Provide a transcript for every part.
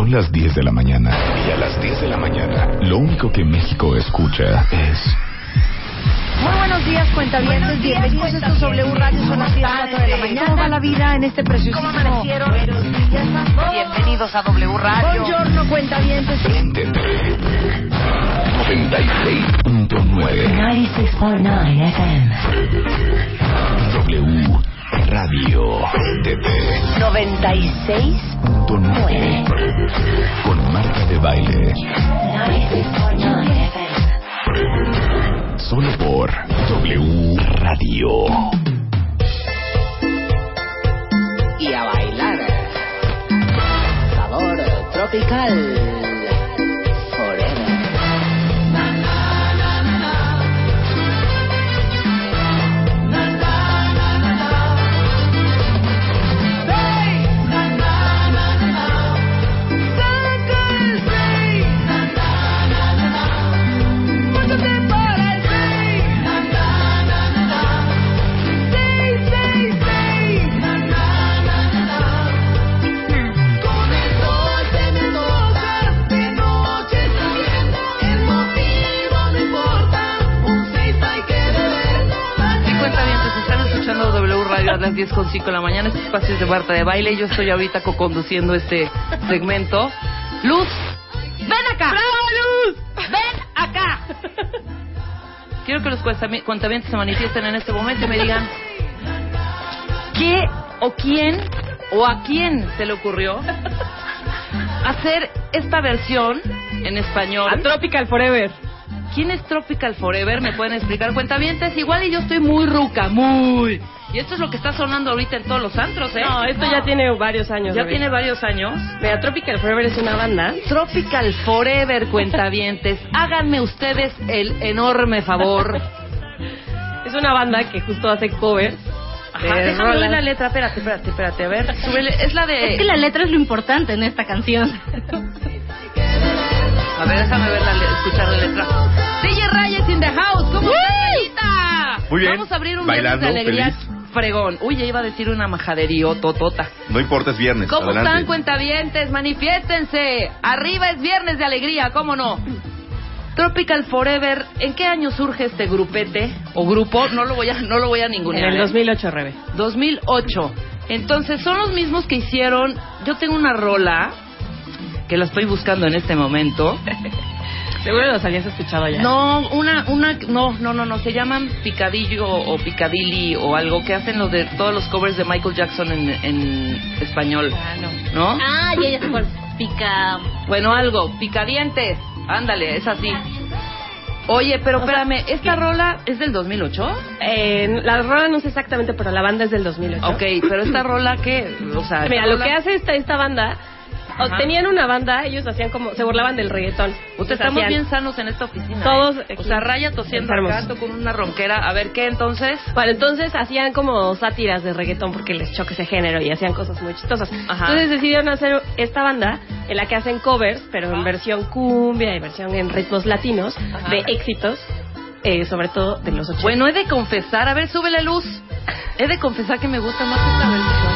Son las 10 de la mañana. Y a las 10 de la mañana, lo único que México escucha es. Muy buenos días, cuentavientes. Bienvenidos a estos W Radio. Son las 10 de la mañana. ¿Cómo va la vida en este preciosísimo? ¿Cómo amanecieron? Bienvenidos a W Radio. Buongiorno, cuentavientes. Préndete. 96.9 96.9 FM. W Radio. Préndete. 96.9 Con Marta de Baile. 96.9 FM. Solo por W Radio. y a bailar. Sabor tropical. Las 10 con 5 de la mañana. Este espacio es de Marta de Baile. Yo estoy ahorita co-conduciendo este segmento. Luz, ven acá. ¡Bravo, Luz! ¡Ven acá! Quiero que los cuentami- cuentavientes se manifiesten en este momento y me digan qué o quién o a quién se le ocurrió hacer esta versión en español. A Tropical Forever. ¿Quién es Tropical Forever? ¿Me pueden explicar? Cuentavientes, igual y yo estoy muy ruca, muy. Y esto es lo que está sonando ahorita en todos los antros, ¿eh? No, esto ya tiene varios años. Ya tiene varios años. Mira, Tropical Forever es una banda. Tropical Forever, cuentavientes. Háganme ustedes el enorme favor. Es una banda que justo hace covers. Ajá, de déjame rolas. la letra. Espérate, espérate, espérate. A ver, súbele. Es la de... Es que la letra es lo importante en esta canción. A ver, déjame ver la le- escuchar la letra. DJ Reyes in the house. ¿Cómo estás? Muy bien. Vamos a abrir un Bailando, viernes de alegría feliz. fregón. Uy, ya iba a decir una majadería totota. No importa, es viernes. ¿Cómo Adelante. están, cuentavientes? Manifiéstense. Arriba es viernes de alegría, ¿cómo no? Tropical Forever, ¿en qué año surge este grupete o grupo? No lo voy a, no lo voy a En ningunear. el ¿eh? 2008, Rebe. 2008. Entonces, son los mismos que hicieron. Yo tengo una rola que la estoy buscando en este momento. Seguro los habías escuchado ya. No, una, una, no, no, no, no, se llaman Picadillo o Picadilly o algo que hacen los de todos los covers de Michael Jackson en, en español, Ah, no. ¿no? Ah, ya, ya cuál. Pica. Bueno, algo, Picadientes, ándale, es así. Oye, pero espérame, ¿esta rola es del 2008? Eh, la rola no sé exactamente, pero la banda es del 2008. Ok, pero esta rola, ¿qué? O sea, Mira, lo que hace esta, esta banda, o Ajá. tenían una banda, ellos hacían como, se burlaban del reggaetón. Ustedes estamos hacían- bien sanos en esta oficina. Todos ¿eh? O sea, Raya tosiendo acá, con una ronquera. A ver, ¿qué entonces? Bueno, entonces hacían como sátiras de reggaetón porque les choca ese género y hacían cosas muy chistosas. Ajá. Entonces decidieron hacer esta banda en la que hacen covers, pero en versión cumbia y versión en ritmos latinos, Ajá. de éxitos, eh, sobre todo de los 80. Bueno, he de confesar, a ver, sube la luz. He de confesar que me gusta más esta versión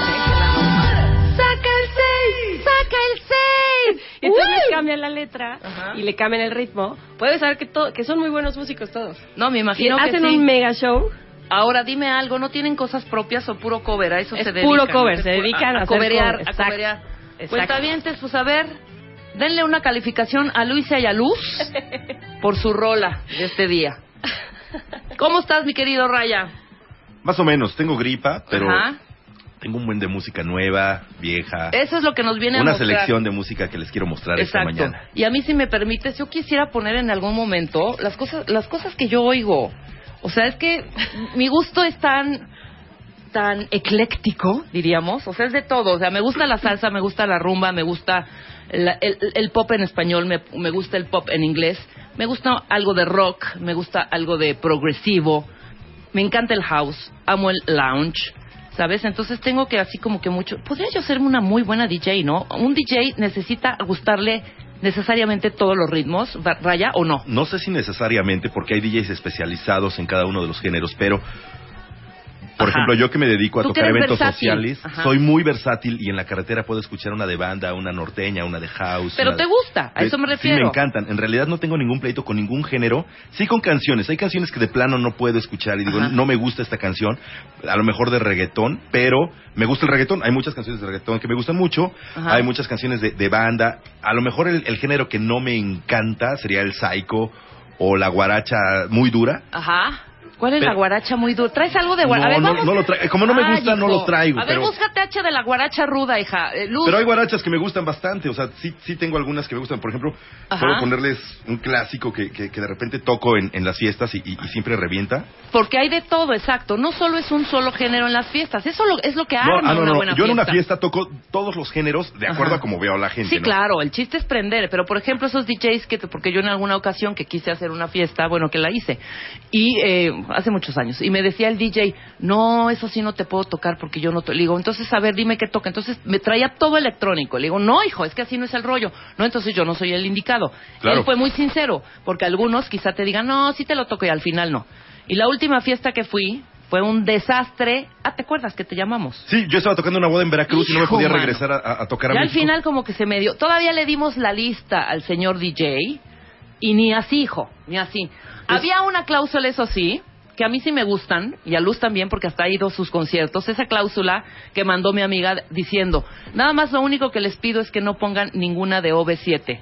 cambian la letra Ajá. y le cambian el ritmo. Puedes saber que, que son muy buenos músicos todos. No, me Y imagino que hacen sí. un mega show. Ahora dime algo, ¿no tienen cosas propias o puro cover? A eso Es se dedican. puro cover, se dedican a coverear, cover, a exacto. coverear. Cuentavientes, pues a ver, denle una calificación a Luisa y a Luz por su rola de este día. ¿Cómo estás, mi querido Raya? Más o menos, tengo gripa, pero Ajá. Tengo un buen de música nueva, vieja. Eso es lo que nos viene a Una mostrar. selección de música que les quiero mostrar esta mañana. Y a mí, si me permites, yo quisiera poner en algún momento las cosas, las cosas que yo oigo. O sea, es que mi gusto es tan tan ecléctico, diríamos. O sea, es de todo. O sea, me gusta la salsa, me gusta la rumba, me gusta el pop en español, me, me gusta el pop en inglés, me gusta algo de rock, me gusta algo de progresivo, me encanta el house, amo el lounge. ¿Sabes? Entonces tengo que así como que mucho... Podría yo ser una muy buena DJ, ¿no? Un DJ necesita gustarle necesariamente todos los ritmos, Ra- Raya, ¿o no? No sé si necesariamente, porque hay DJs especializados en cada uno de los géneros, pero, por Ajá. ejemplo, yo que me dedico a tocar eventos versátil. sociales, Ajá. soy muy versátil y en la carretera puedo escuchar una de banda, una norteña, una de house. Pero te gusta, a de- eso me Sí, refiero. me encantan. En realidad no tengo ningún pleito con ningún género. Sí con canciones. Hay canciones que de plano no puedo escuchar y digo, Ajá. no me gusta esta canción. A lo mejor de reggaetón, pero me gusta el reggaetón. Hay muchas canciones de reggaetón que me gustan mucho. Hay muchas canciones de, de banda. A lo mejor el, el género que no me encanta sería el psycho o la guaracha muy dura. Ajá. ¿Cuál es Pero- la guaracha muy dura? ¿Traes algo de guaracha? No, a ver, no, vamos. no lo tra- como no me Ay, gusta, no lo traigo, A ver, pero- búscate H de la guaracha ruda, hija. Eh, Luz. Pero hay guarachas que me gustan bastante, o sea, sí, sí tengo algunas que me gustan. Por ejemplo, Ajá. puedo ponerles un clásico que, que, que de repente toco en, en las fiestas y, y- y siempre revienta. Porque hay de todo, exacto. No solo es un solo género en las fiestas. Eso lo- es lo que No, arma ah, no, una buena Yo en una fiesta. fiesta toco todos los géneros de acuerdo Ajá. a como veo a la gente. Sí, claro, el chiste es prender, pero por ejemplo esos DJs que, porque yo en alguna ocasión que quise hacer una fiesta, bueno, que la hice, y eh, hace muchos años, y me decía el DJ, no, eso sí no te puedo tocar porque yo no te, le digo, entonces a ver, dime qué toca, entonces me traía todo electrónico, le digo, no, hijo, es que así no es el rollo, no, entonces yo no soy el indicado. Claro. Él fue muy sincero, porque algunos quizá te digan, no, sí te lo toco y al final no. Y la última fiesta que fui fue un desastre, ah, ¿te acuerdas que te llamamos? Sí, yo estaba tocando una boda en Veracruz y no me podía mano. regresar a, tocar a Ya al final como que se me dio. Todavía le dimos la lista al señor DJ y ni así, hijo, ni así. Había una cláusula, eso sí, que a mí sí me gustan, y a Luz también, porque hasta ha ido a sus conciertos, esa cláusula que mandó mi amiga diciendo, nada más lo único que les pido es que no pongan ninguna de OV7.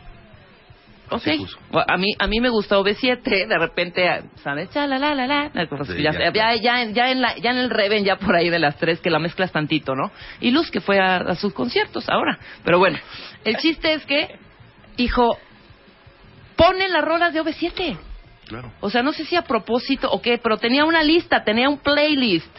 Ok, puso. a mí, a mí me gusta OV7, de repente, ¿sabes? Ya, la, la, la, la, Sí, ya, ya. ya, ya en la, ya en el Reven, ya por ahí de las tres, que la mezclas tantito, ¿no? Y Luz que fue a, a sus conciertos ahora. Pero bueno, el chiste es que, hijo, ponen las rolas de OV7. Claro. O sea, no sé si a propósito o qué, pero tenía una lista, tenía un playlist.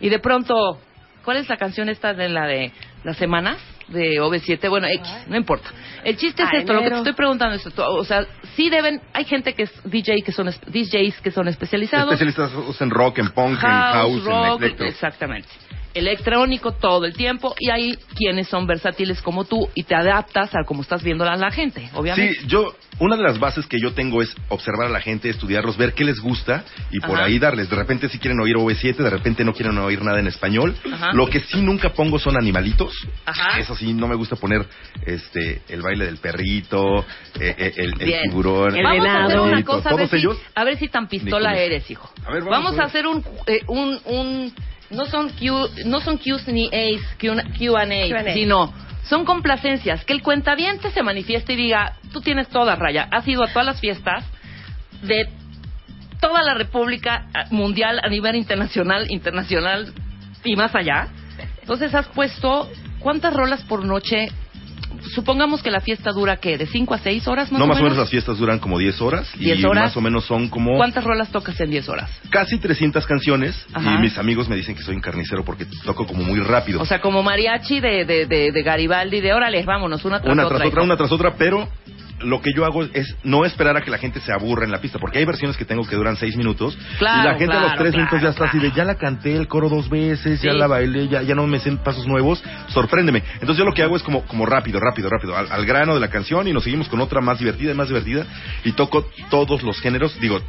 Y de pronto, ¿cuál es la canción esta de la de las semanas? De OV7, bueno, X, no importa. El chiste es Ay, esto, lo que te estoy preguntando es esto. O sea, sí deben, hay gente que es DJ, que son, DJs que son especializados. Especialistas en rock, en punk, en house, rock, en electro. exactamente. Electrónico todo el tiempo y hay quienes son versátiles como tú y te adaptas a cómo estás viendo a la gente, obviamente. Sí, yo, una de las bases que yo tengo es observar a la gente, estudiarlos, ver qué les gusta y por Ajá. ahí darles. De repente si quieren oír OV7, de repente no quieren oír nada en español. Ajá. Lo que sí nunca pongo son animalitos. Ajá. Eso sí, no me gusta poner este el baile del perrito, eh, eh, el, el Bien. tiburón, El vamos a hacer una cosa, a ver, todos si, ellos. a ver si tan pistola eres, hijo. A ver, vamos, vamos a hacer un, eh, un, un no son Q, no son Qs ni As, Q- Q&A, sino son complacencias, que el cuentaviente se manifieste y diga, tú tienes toda raya, has ido a todas las fiestas de toda la República Mundial a nivel internacional, internacional y más allá. Entonces has puesto, ¿cuántas rolas por noche? Supongamos que la fiesta dura, ¿qué? ¿De 5 a 6 horas más no, o más o menos? menos las fiestas duran como 10 horas. 10 y horas. más o menos son como ¿Cuántas rolas tocas en 10 horas? casi 300 canciones. Ajá. Y mis amigos me dicen que soy un carnicero porque toco como muy rápido. O sea, como mariachi de, de, de, de Garibaldi, de órale, vámonos, una tras una otra. tras otra, una tras otra, pero lo que yo hago es no esperar a que la gente se aburra en la pista, porque hay versiones que tengo que duran seis minutos Claro, y la gente a los tres claro, minutos ya está así de ya la canté el coro dos veces, ya la bailé, ya, ya no me sé pasos nuevos, sorpréndeme. Entonces yo lo que hago es como, como rápido, rápido, rápido, al, al grano de la canción y nos seguimos con otra más divertida y más divertida y toco todos los géneros, digo,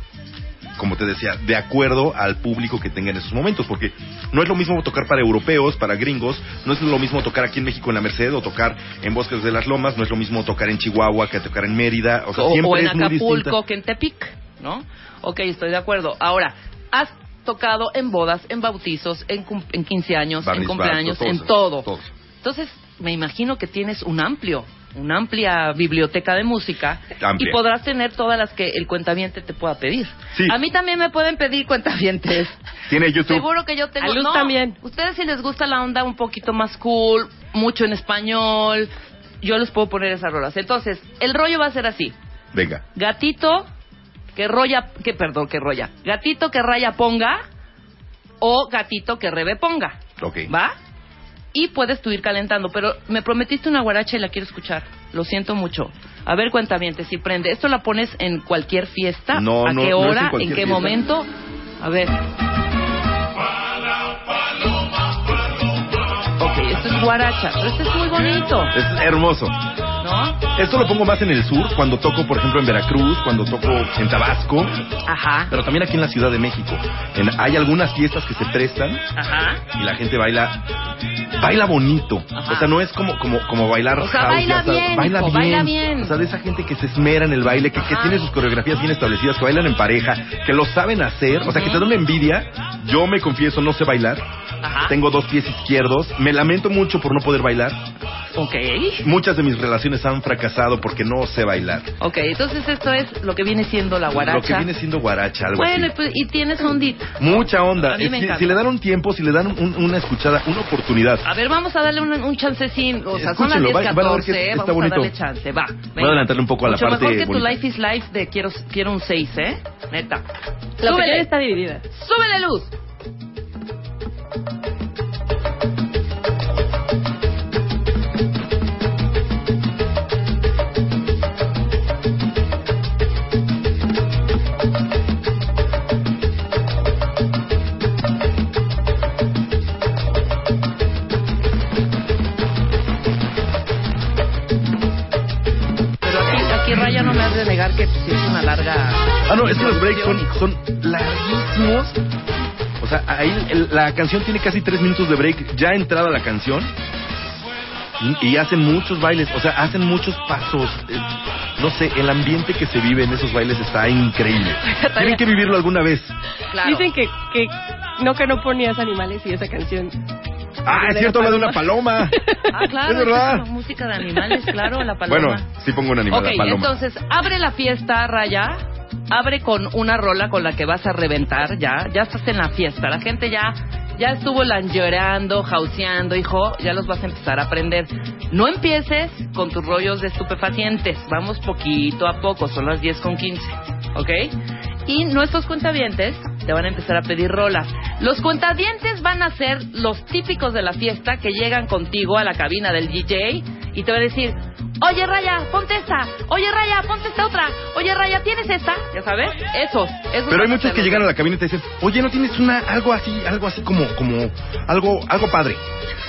como te decía, de acuerdo al público que tenga en esos momentos, porque no es lo mismo tocar para europeos, para gringos, no es lo mismo tocar aquí en México en la Merced o tocar en Bosques de las Lomas, no es lo mismo tocar en Chihuahua que tocar en Mérida, o sea, o, siempre o en es Acapulco, que en Tepic, ¿no? Ok, estoy de acuerdo. Ahora, has tocado en bodas, en bautizos, en, cum- en 15 años, en cumpleaños, en todo. todos. Entonces, me imagino que tienes un amplio, una amplia biblioteca de música Amplia. y podrás tener todas las que el cuentaviente te pueda pedir. Sí. A mí también me pueden pedir cuentavientes. Tiene YouTube. Seguro que yo tengo. A Luz no, también. Ustedes si les gusta la onda un poquito más cool, mucho en español, yo les puedo poner esas rolas. Entonces, el rollo va a ser así: Venga. gatito que roya, que perdón, que roya, gatito que raya ponga o gatito que rebe ponga. Ok. ¿Va? Y puedes tú ir calentando, pero me prometiste una guaracha y la quiero escuchar. Lo siento mucho. A ver, cuéntame, si prende. ¿Esto la pones en cualquier fiesta? No, ¿A no, qué no es en hora? ¿En, qué fiesta. momento? A ver. Ok, esto es guaracha, pero este es muy bonito, Es hermoso. ¿No? Esto lo pongo más en el sur, cuando toco, por ejemplo, en Veracruz, cuando toco en Tabasco, Ajá, pero también aquí en la Ciudad de México. En- hay algunas fiestas que se prestan ajá. y la gente baila baila bonito. Ajá. O sea, no es como como como bailar O sea, house, baila sabes, bien, baila bien. baila bien. O sea, de esa gente que se esmera en el baile, que, que tiene sus coreografías bien establecidas, que bailan en pareja, que lo saben hacer, o sea, que te dan una envidia. Yo me confieso, no sé bailar. Ajá. Tengo dos pies izquierdos. Me lamento mucho por no poder bailar. Ok. Muchas de mis relaciones han fracasado porque no sé bailar. Ok, entonces esto es lo que viene siendo la guaracha. Lo que viene siendo guaracha, algo bueno, y así. pues, y tienes ondita. Mucha onda. A mí me si, si le dan un tiempo, si le dan un- una escuchada, una oportunidad. A ver, vamos a darle un, un chancecín. O sea, son las Escúchenlo, 10, van- van a ver que 14, está vamos bonito. a darle chance. Va. Voy a adelantarle un poco a la Mucho parte mejor que tu bonita. Life is Life de quiero, quiero un 6, ¿eh? Neta. La Súbele, está dividida. súbele luz. Ah, no, es que los breaks son, son larguísimos. O sea, ahí el- la canción tiene casi tres minutos de break ya entrada la canción. Y, y hacen muchos bailes, o sea, hacen muchos pasos. eh, no sé, el ambiente que se vive en esos bailes está increíble. Tienen que vivirlo alguna vez. Claro. Dicen que, que no que no ponías animales y esa canción. Ah, es cierto, la habla de una paloma. Ah, claro. Es verdad. música de animales, claro, la paloma. Bueno, sí pongo un animal, Ok, la paloma. entonces, abre la fiesta, Raya. Abre con una rola con la que vas a reventar ya. Ya estás en la fiesta. La gente ya ya estuvo llorando, jauseando, hijo. Ya los vas a empezar a aprender. No empieces con tus rollos de estupefacientes. Vamos poquito a poco. Son las 10 con 15. ¿Ok? Y nuestros cuentavientes te van a empezar a pedir rolas. Los cuentavientes van a ser los típicos de la fiesta que llegan contigo a la cabina del DJ y te van a decir, oye Raya, ponte esta, oye Raya, ponte esta otra, oye Raya, ¿tienes esta? ¿Ya sabes? Esos, esos Pero hay muchos que llegan a la cabina y te dicen, oye, ¿no tienes una algo así, algo así como, como, algo, algo padre?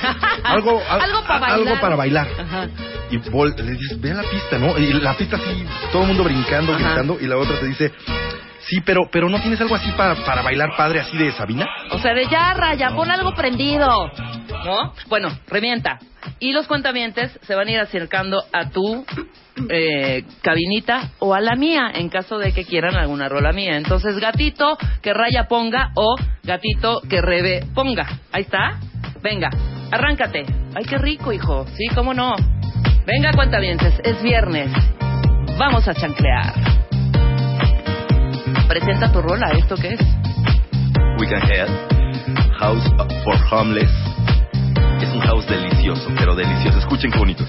Algo, al- algo para bailar. algo para bailar. Ajá. Y vol- le dices, ve a la pista, ¿no? Y la pista así, todo el mundo brincando, Ajá. gritando, y la otra te dice, sí, pero, pero ¿no tienes algo así para, para bailar padre así de Sabina? O sea, de ya, Raya, pon algo prendido. ¿No? Bueno, revienta. Y los cuentavientes se van a ir acercando a tu eh, cabinita o a la mía, en caso de que quieran alguna rola mía. Entonces, gatito que Raya ponga o gatito que Rebe ponga. Ahí está. Venga, arráncate. Ay, qué rico, hijo. Sí, cómo no. Venga, cuentavientes, es viernes. Vamos a chanclear. Presenta tu rola, ¿esto qué es? We Can Head, House for Homeless. Es un house delicioso, pero delicioso. Escuchen qué bonitos.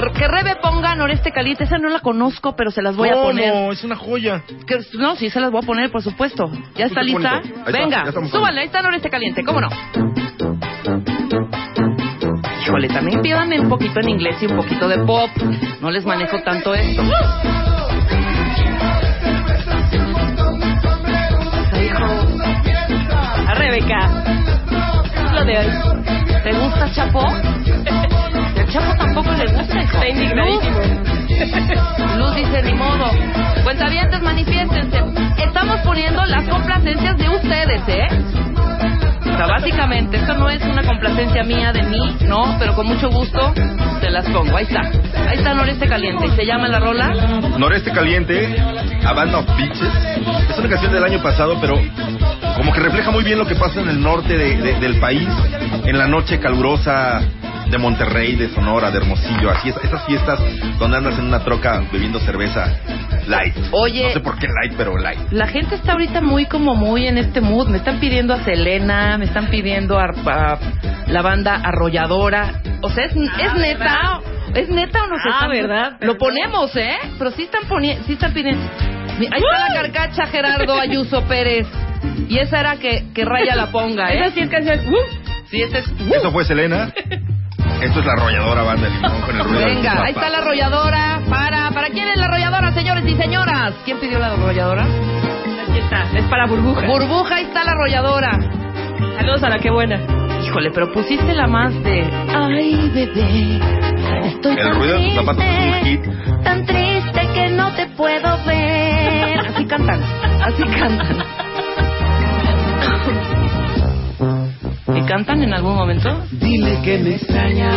Que, que Rebe ponga Noreste Caliente. Esa no la conozco, pero se las voy a poner. Es una joya. Que- no, sí, se las voy a poner, por supuesto. ¿Ya está lista? Venga, súbale, ahí está Noreste Caliente, ¿cómo no? Híjole, también pídanme un poquito en inglés y un poquito de pop. No les manejo tanto esto. A Rebeca. Lo de hoy. ¿Te gusta Chapo? El Chapo tampoco le gusta. Está indignadísimo. Luz, Luz dice, ni modo. Cuentavientes, manifiéstense. Estamos poniendo las complacencias de ustedes, ¿eh? O sea, básicamente, esto no es una complacencia mía de mí, no, pero con mucho gusto te las pongo. Ahí está. Ahí está Noreste Caliente. ¿Y se llama la rola? Noreste Caliente, A Band of Beaches. Es una canción del año pasado, pero como que refleja muy bien lo que pasa en el norte de- de- del país, en la noche calurosa de Monterrey, de Sonora, de Hermosillo, así es- esas fiestas donde andas en una troca bebiendo cerveza light. Oye. No sé por qué light, pero light. La gente está ahorita muy como muy en este mood. Me están pidiendo a Selena, me están pidiendo a, a la banda Arrolladora. O sea, es, es neta. ¿Es neta o no se Ah, están- ¿verdad? Lo ponemos, ¿eh? Pero sí están poniendo, sí están pidiendo. Ahí está la carcacha Gerardo Ayuso Pérez. Y esa era que, que Raya la ponga, ¿eh? Esa sí es canción. ¡Uh! Sí, es. Eso fue Selena. Esto es la arrolladora banda de limón con el ruido Venga, ahí está la arrolladora. Para, ¿para quién es la arrolladora, señores y señoras? ¿Quién pidió la arrolladora? Aquí está. Es para burbuja. Burbuja, ahí está la arrolladora. Saludos a la que buena. Híjole, pero pusiste la más de. Ay, bebé. Estoy El ruido de tus zapatos es un hit. tan triste que no te puedo ver. Así cantan, así cantan. ¿Y cantan en algún momento? Dile que me extraña.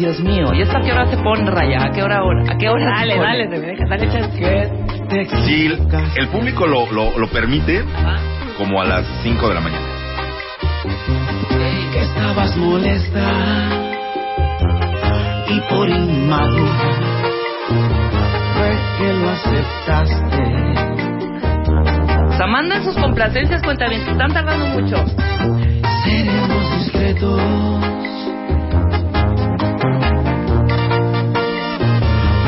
Dios mío, ¿y esta qué hora se pone, Raya? ¿A qué hora ahora? ¿A qué hora se Dale, pone? dale, Rebeca. Dale chance. Si el, el público lo, lo, lo permite, como a las 5 de la mañana. que estabas molesta y por inmadura fue que lo aceptaste. O sea, manden sus complacencias, cuenta bien. Están tardando mucho. Seremos discretos.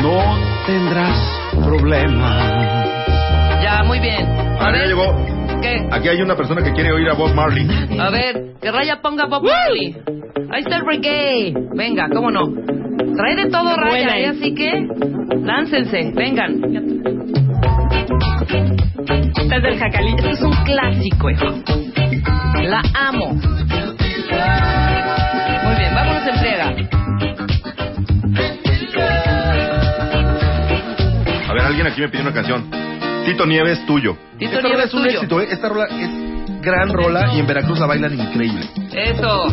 No tendrás problemas. Ya, muy bien. A Ah, ya ver, llegó. ¿qué? Aquí hay una persona que quiere oír a Bob Marley. A ver, que Raya ponga Bob Marley. Ahí está el reggae. Venga, cómo no. Trae de todo Qué Raya, ¿eh? es. así que láncense, vengan. Esta es del jacalito. Este es un clásico, hijo. La amo. Muy bien, vámonos en friega. A ver, alguien aquí me pidió una canción. Tito Nieves, tuyo. Tito Esta rola Nieves, es un tuyo. éxito, ¿eh? Esta rola es gran rola y en Veracruz la bailan increíble. Eso.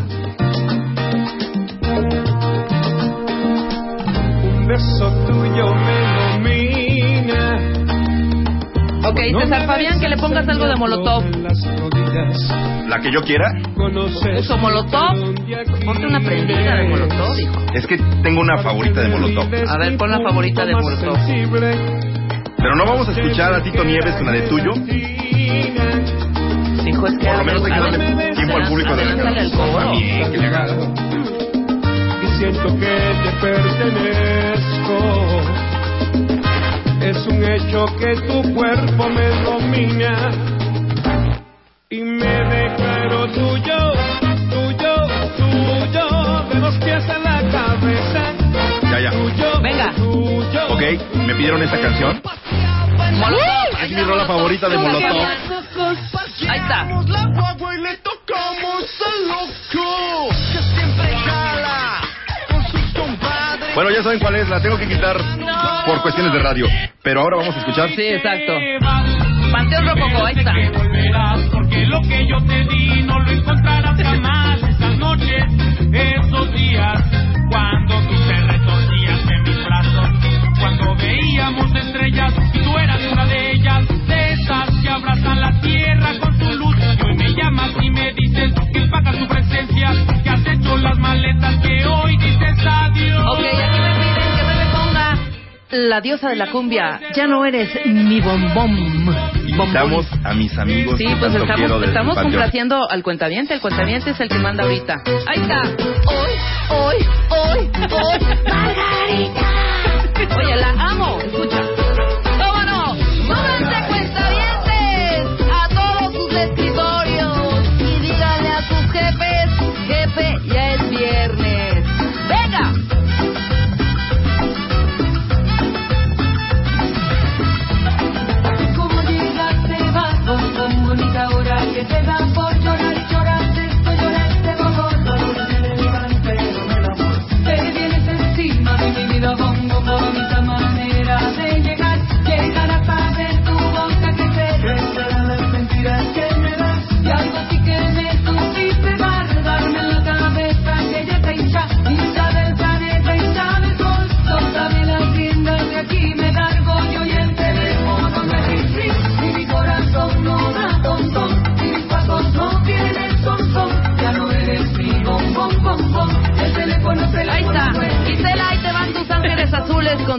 Un beso tuyo me domina. Ok, César Fabián, que le pongas algo de Molotov. La que yo quiera, Uso Molotov. Ponte una prendida de Molotov, hijo. es que tengo una favorita de Molotov. A ver, pon la favorita de Molotov. Pero no vamos a escuchar a Tito Nieves con la de tuyo. Hijo, es que Por lo menos hay que darle tiempo al público de. También, que le haga. Siento que te pertenezco. Es un hecho que tu cuerpo me domina. Y me declaro tuyo, tuyo, tuyo. De los pies a la cabeza. Ya, ya. Tuyo, Venga. tuyo. Ok, me pidieron esta canción. Molotov. Es mi rola favorita de Molotov. Ahí está. La guagua y le tocamos al loco. Que siempre jala. Bueno, ya saben cuál es, la tengo que quitar por cuestiones de radio. Pero ahora vamos a escuchar. Sí, exacto. Panteón Rococó, ahí está. Que volverás porque lo que yo te di no lo encontrarás jamás. Esas noches, esos días, cuando tú te retorcías en mis brazos, cuando veíamos estrellas y tú eras una de ellas, de esas que abrazan la tierra con su luz. Y hoy me llamas y me dices que pagas tu presencia, hecho las maletas que hoy dices adiós. Ok, aquí me piden que me le ponga la diosa de la cumbia. Ya no eres mi bombón. Invitamos a mis amigos Sí, que pues tanto quiero estamos, estamos complaciendo al cuentaviente. El cuentaviente es el que manda ahorita. Ahí está. Hoy, hoy, hoy, hoy. Margarita. Oye, la amo.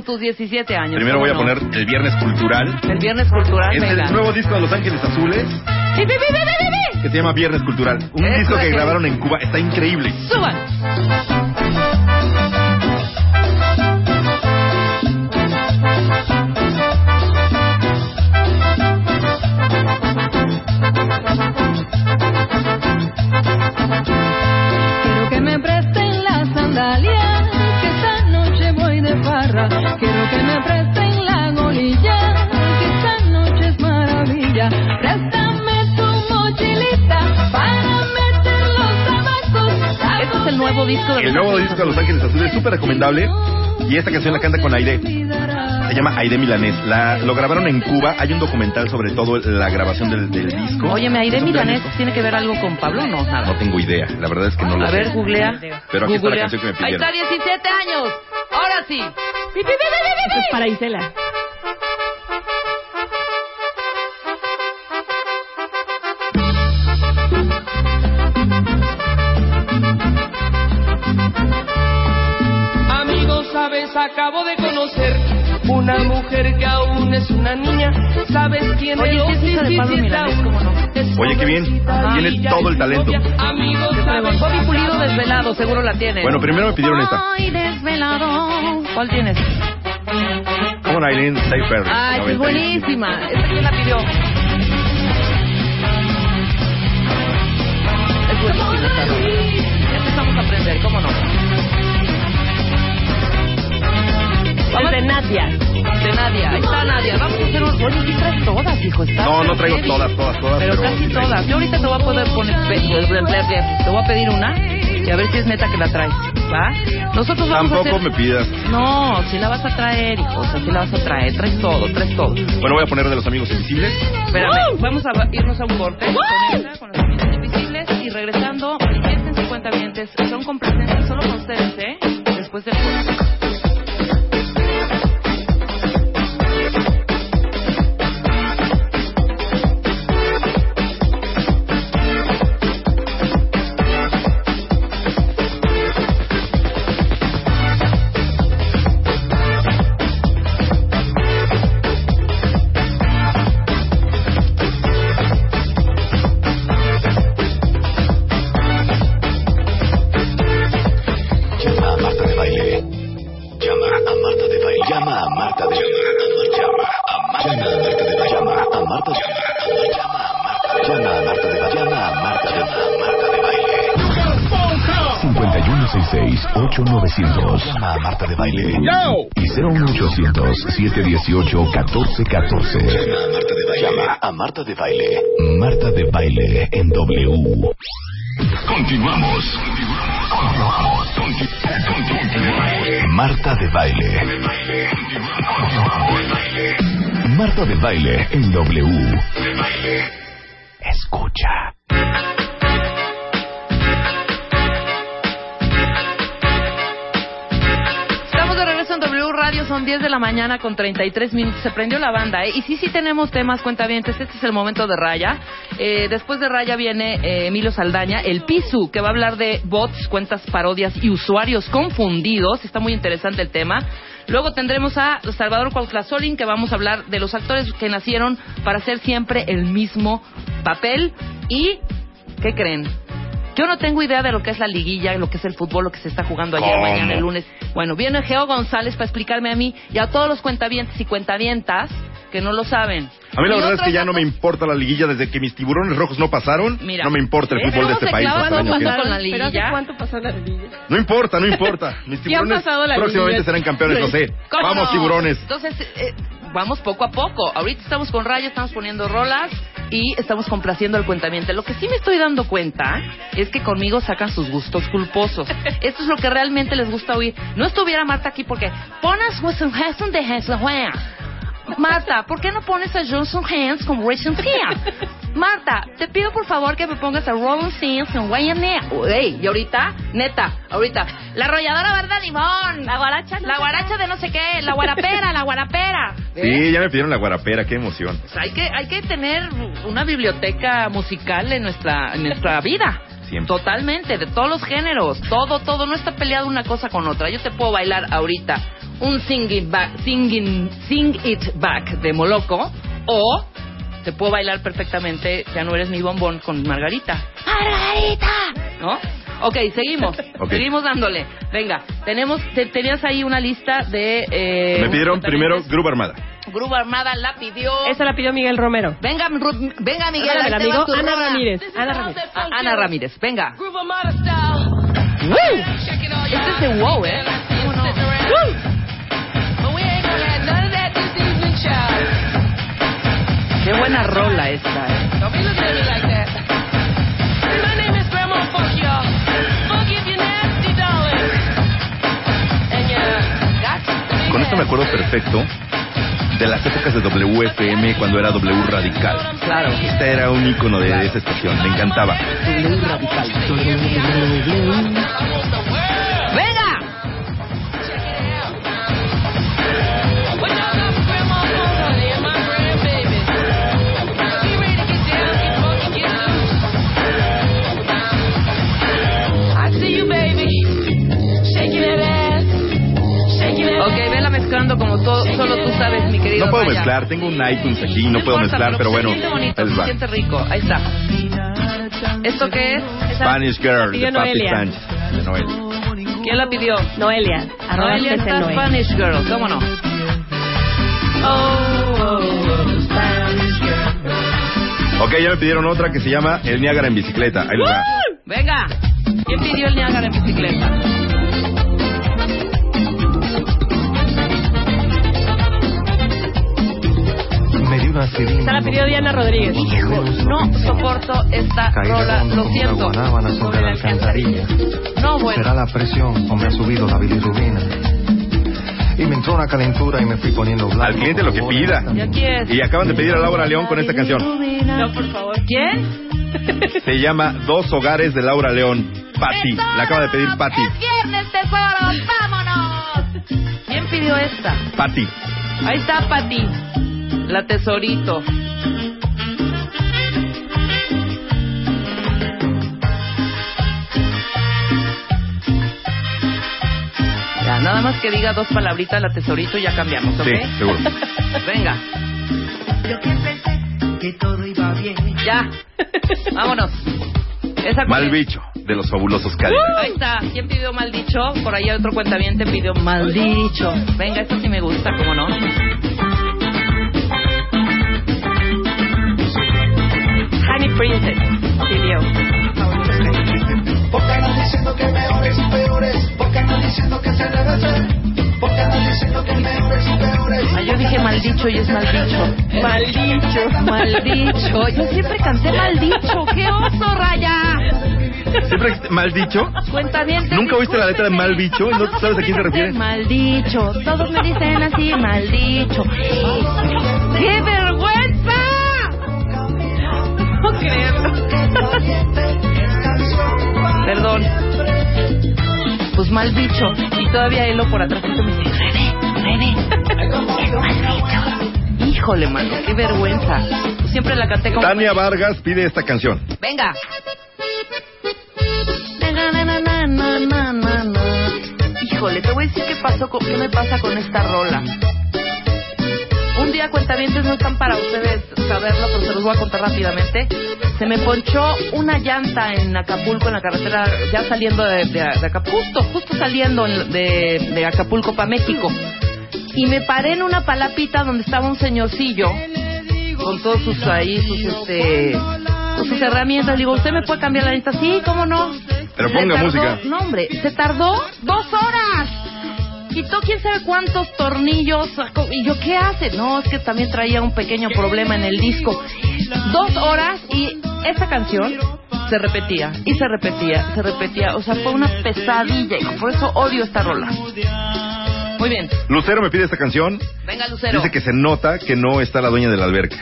Tus 17 años. Primero voy a poner el Viernes Cultural. El Viernes Cultural, Es venga. el nuevo disco de Los Ángeles Azules ¡Bi, bi, bi, bi, bi, bi! que se llama Viernes Cultural. Un Eso disco que grabaron en Cuba. Está increíble. ¡Suban! El nuevo disco de El nuevo disco de Los Ángeles Azules, súper recomendable. Y esta canción la canta con Aire. Se llama Aire Milanés. La, lo grabaron en Cuba. Hay un documental sobre todo la grabación del, del disco. Oye, me Aire Es un gran Milanés disco. tiene que ver algo con Pablo, no, nada. No tengo idea. La verdad es que no lo A sé. ver, googlea. Pero aquí está la canción que me Ahí pidieron. está, 17 años. Ahora sí. Esto es para Isela. Acabo de conocer una mujer que aún es una niña. ¿Sabes quién Oye, es? sí es hija de Pablo Milanés, ¿cómo no? Oye, qué bien. Ajá. Tiene todo el talento. Amigo, Qué sabes, fregón. Bobby Pulido desvelado, seguro la tiene. Bueno, primero me pidieron esta. Ay, desvelado. ¿Cuál tienes? Como Aileen Seyferry. Ah, esta es 95. buenísima. ¿Esta quién la pidió? Es buenísima esta rola. Ya empezamos a aprender, ¿cómo no? Es de Nadia. De Nadia. Ahí está Nadia. Vamos a hacer un... Oye, sí traes todas, hijo. Está No, no traigo heavy. todas, todas, todas. Pero casi todas. Yo ahorita te voy a poder poner... Te voy a pedir una y a ver si es neta que la traes. ¿Va? Nosotros vamos a Tampoco hacer... me pidas. No, si la vas a traer, hijo. O sea, si la vas a traer. Traes todo, traes todo. Bueno, voy a poner de los amigos invisibles. Espérame, vamos a irnos a un corte con esta, con los amigos invisibles y regresando, manifiesten 50 vientes, son complacencias solo con ustedes, ¿eh? Después del corte. 01800-718-1414. Llama a Marta de Baile. Marta de Baile en W. Continuamos. Continuamos. Conti- Continuamos. Marta de Baile. Marta de Baile en W. 10 de la mañana con 33 minutos. Se prendió la banda, ¿eh? Y sí, sí tenemos temas, cuentavientes. Este es el momento de Raya. Eh, después de Raya viene eh, Emilio Saldaña, el Pisu, que va a hablar de bots, cuentas parodias y usuarios confundidos. Está muy interesante el tema. Luego tendremos a Salvador Cuautlazolin, que vamos a hablar de los actores que nacieron para hacer siempre el mismo papel. Y, ¿qué creen? Yo no tengo idea de lo que es la liguilla, lo que es el fútbol, lo que se está jugando ayer, ¿Cómo? mañana, el lunes. Bueno, viene Geo González para explicarme a mí y a todos los cuentavientes y cuentavientas que no lo saben. A mí la Y verdad es que ya no me importa la liguilla desde que mis tiburones rojos no pasaron. Mira, no me importa el ¿eh? fútbol de ¿Cómo este país entra. con la ¿Pero liguilla? hace cuánto pasó la liguilla? No importa, no importa. Mis ¿Qué han tiburones próximamente liguilla? serán campeones, sé. ¿Cómo Vamos, no? tiburones. Entonces, eh, vamos poco a poco. Ahorita estamos con Rayo, estamos poniendo rolas y estamos complaciendo al cuentamiento. Lo que sí me estoy dando cuenta es que conmigo sacan sus gustos culposos. Esto es lo que realmente les gusta oír. No estuviera Marta aquí porque pones de Marta, ¿por qué no pones a Johnson Hands con Rachel Tia? Marta, te pido por favor que me pongas a Rolling Stones con Wayne Ey, y ahorita, neta, ahorita, la arrolladora verde limón, la guaracha, la guaracha de no sé qué, la guarapera, la guarapera. Sí, ya me pidieron la guarapera, qué emoción. O sea, hay que, hay que tener una biblioteca musical en nuestra, en nuestra vida. Siempre. Totalmente, de todos los géneros. Todo, todo. No está peleado una cosa con otra. Yo te puedo bailar ahorita un singing back, singing, sing it back de Moloco o te puedo bailar perfectamente Ya no eres mi bombón con Margarita. ¡Margarita! ¿No? Ok, seguimos. Seguimos dándole. Venga, tenemos, te- tenías ahí una lista de... Eh, me pidieron primero. Grupo Armada. Grupo Armada la pidió. Esa la pidió Miguel Romero. Venga, Ru- venga Miguel. Ahí te amigo Ana. Ramírez. Ana Ramírez. Ah, Ana Ramírez, venga. Groove Armada style. It Este es de wow, ¿eh? ¿Cómo no? Child. Qué buena rola esta, ¿eh? Don't be looking at me like that. My name is Grandma Funk, y'all. Funk if you're nasty, darling. And you got to Con esto me acuerdo perfecto de las épocas de WFM cuando era W Radical. Claro. Esta era un icono de esa estación, me encantaba. ¡Venga! Ok, vela mezclando como todo, solo tú sabes, mi querido No puedo mezclar, tengo un iTunes aquí, no puedo importa, mezclar, pero se bueno, siente bonito, ahí les se va. siente rico. Ahí está. ¿Esto qué es? Esa- Spanish Girl, de Papi Noelia. Sánchez. De Noel. ¿Quién la pidió? Noelia. Noelia está Noel. Spanish Girl, ¿cómo no? Ok, ya me pidieron otra que se llama El Niágara en bicicleta. Ahí les va. Venga. ¿Quién pidió el Niágara en bicicleta? Una. Esa la pidió Diana Rodríguez. Hijo, no soporto esta rola, lo siento. sobre la alcantarilla. No, bueno. Será la presión o me ha subido la bilirrubina. Y me entró una calentura y me fui poniendo blanco. Al cliente lo que pida. ¿Y aquí es? Y acaban de pedir a Laura León con esta canción. No, por favor. ¿Quién? Se llama Dos Hogares de Laura León. Patti. La acaba de pedir Patti. ¡Es viernes, tesoros! ¡Vámonos! ¿Quién pidió esta? Patti. Ahí está, Pati. La tesorito. Ya, nada más que diga dos palabritas la tesorito y ya cambiamos, ¿ok? Sí, seguro. Venga. Yo que pensé que todo iba bien. Ya. Vámonos. Esa Mal es? bicho de los fabulosos Cadillacs. Ahí está. ¿Quién pidió mal dicho? Por ahí otro cuentaviente pidió mal dicho. Venga, esto sí me gusta, ¿cómo no? Honey Princess pidió. Porque andan diciendo que mejores y peores. Porque andan diciendo que se debe ser. Porque andan diciendo que mejores y peores. Ah, yo dije mal dicho y es mal dicho. Mal dicho. Mal dicho. Yo siempre canté mal dicho. ¡Qué oso, Raya! Siempre mal dicho. ¿Nunca oíste la letra de mal bicho? ¿No sabes a quién se refiere? Mal dicho. Todos me dicen así, mal dicho. ¡Qué creerlo. Perdón. Pues mal dicho. Y todavía Elo por atrás me dice, Rebe, Rebe, es mal dicho. Híjole, mano, qué vergüenza. Pues siempre la canté como... Tania Vargas pide esta canción. Venga. Híjole, te voy a decir qué pasó, con- qué me pasa con esta rola. Un día, cuentavientes, no están para ustedes saberlo, pero se los voy a contar rápidamente. Se me ponchó una llanta en Acapulco, en la carretera, ya saliendo de, de- de Acapulco, justo, justo saliendo en- de, de Acapulco para México. Y me paré en una palapita donde estaba un señorcillo con todos sus ahí, sus este, sus herramientas. Digo, ¿usted me puede cambiar la llanta? Sí, ¿cómo no? Pero ponga tardó- música. No, hombre, se tardó dos horas. Quitó quién sabe cuántos tornillos. sacó- ¿Y yo qué hace? No, es que también traía un pequeño problema en el disco. Dos horas y esa canción se repetía y se repetía, se repetía. O sea, fue una pesadilla. hijo. Por eso odio esta rola. Muy bien. Lucero me pide esta canción. Venga, Lucero. Dice que se nota que no está la dueña de la alberca.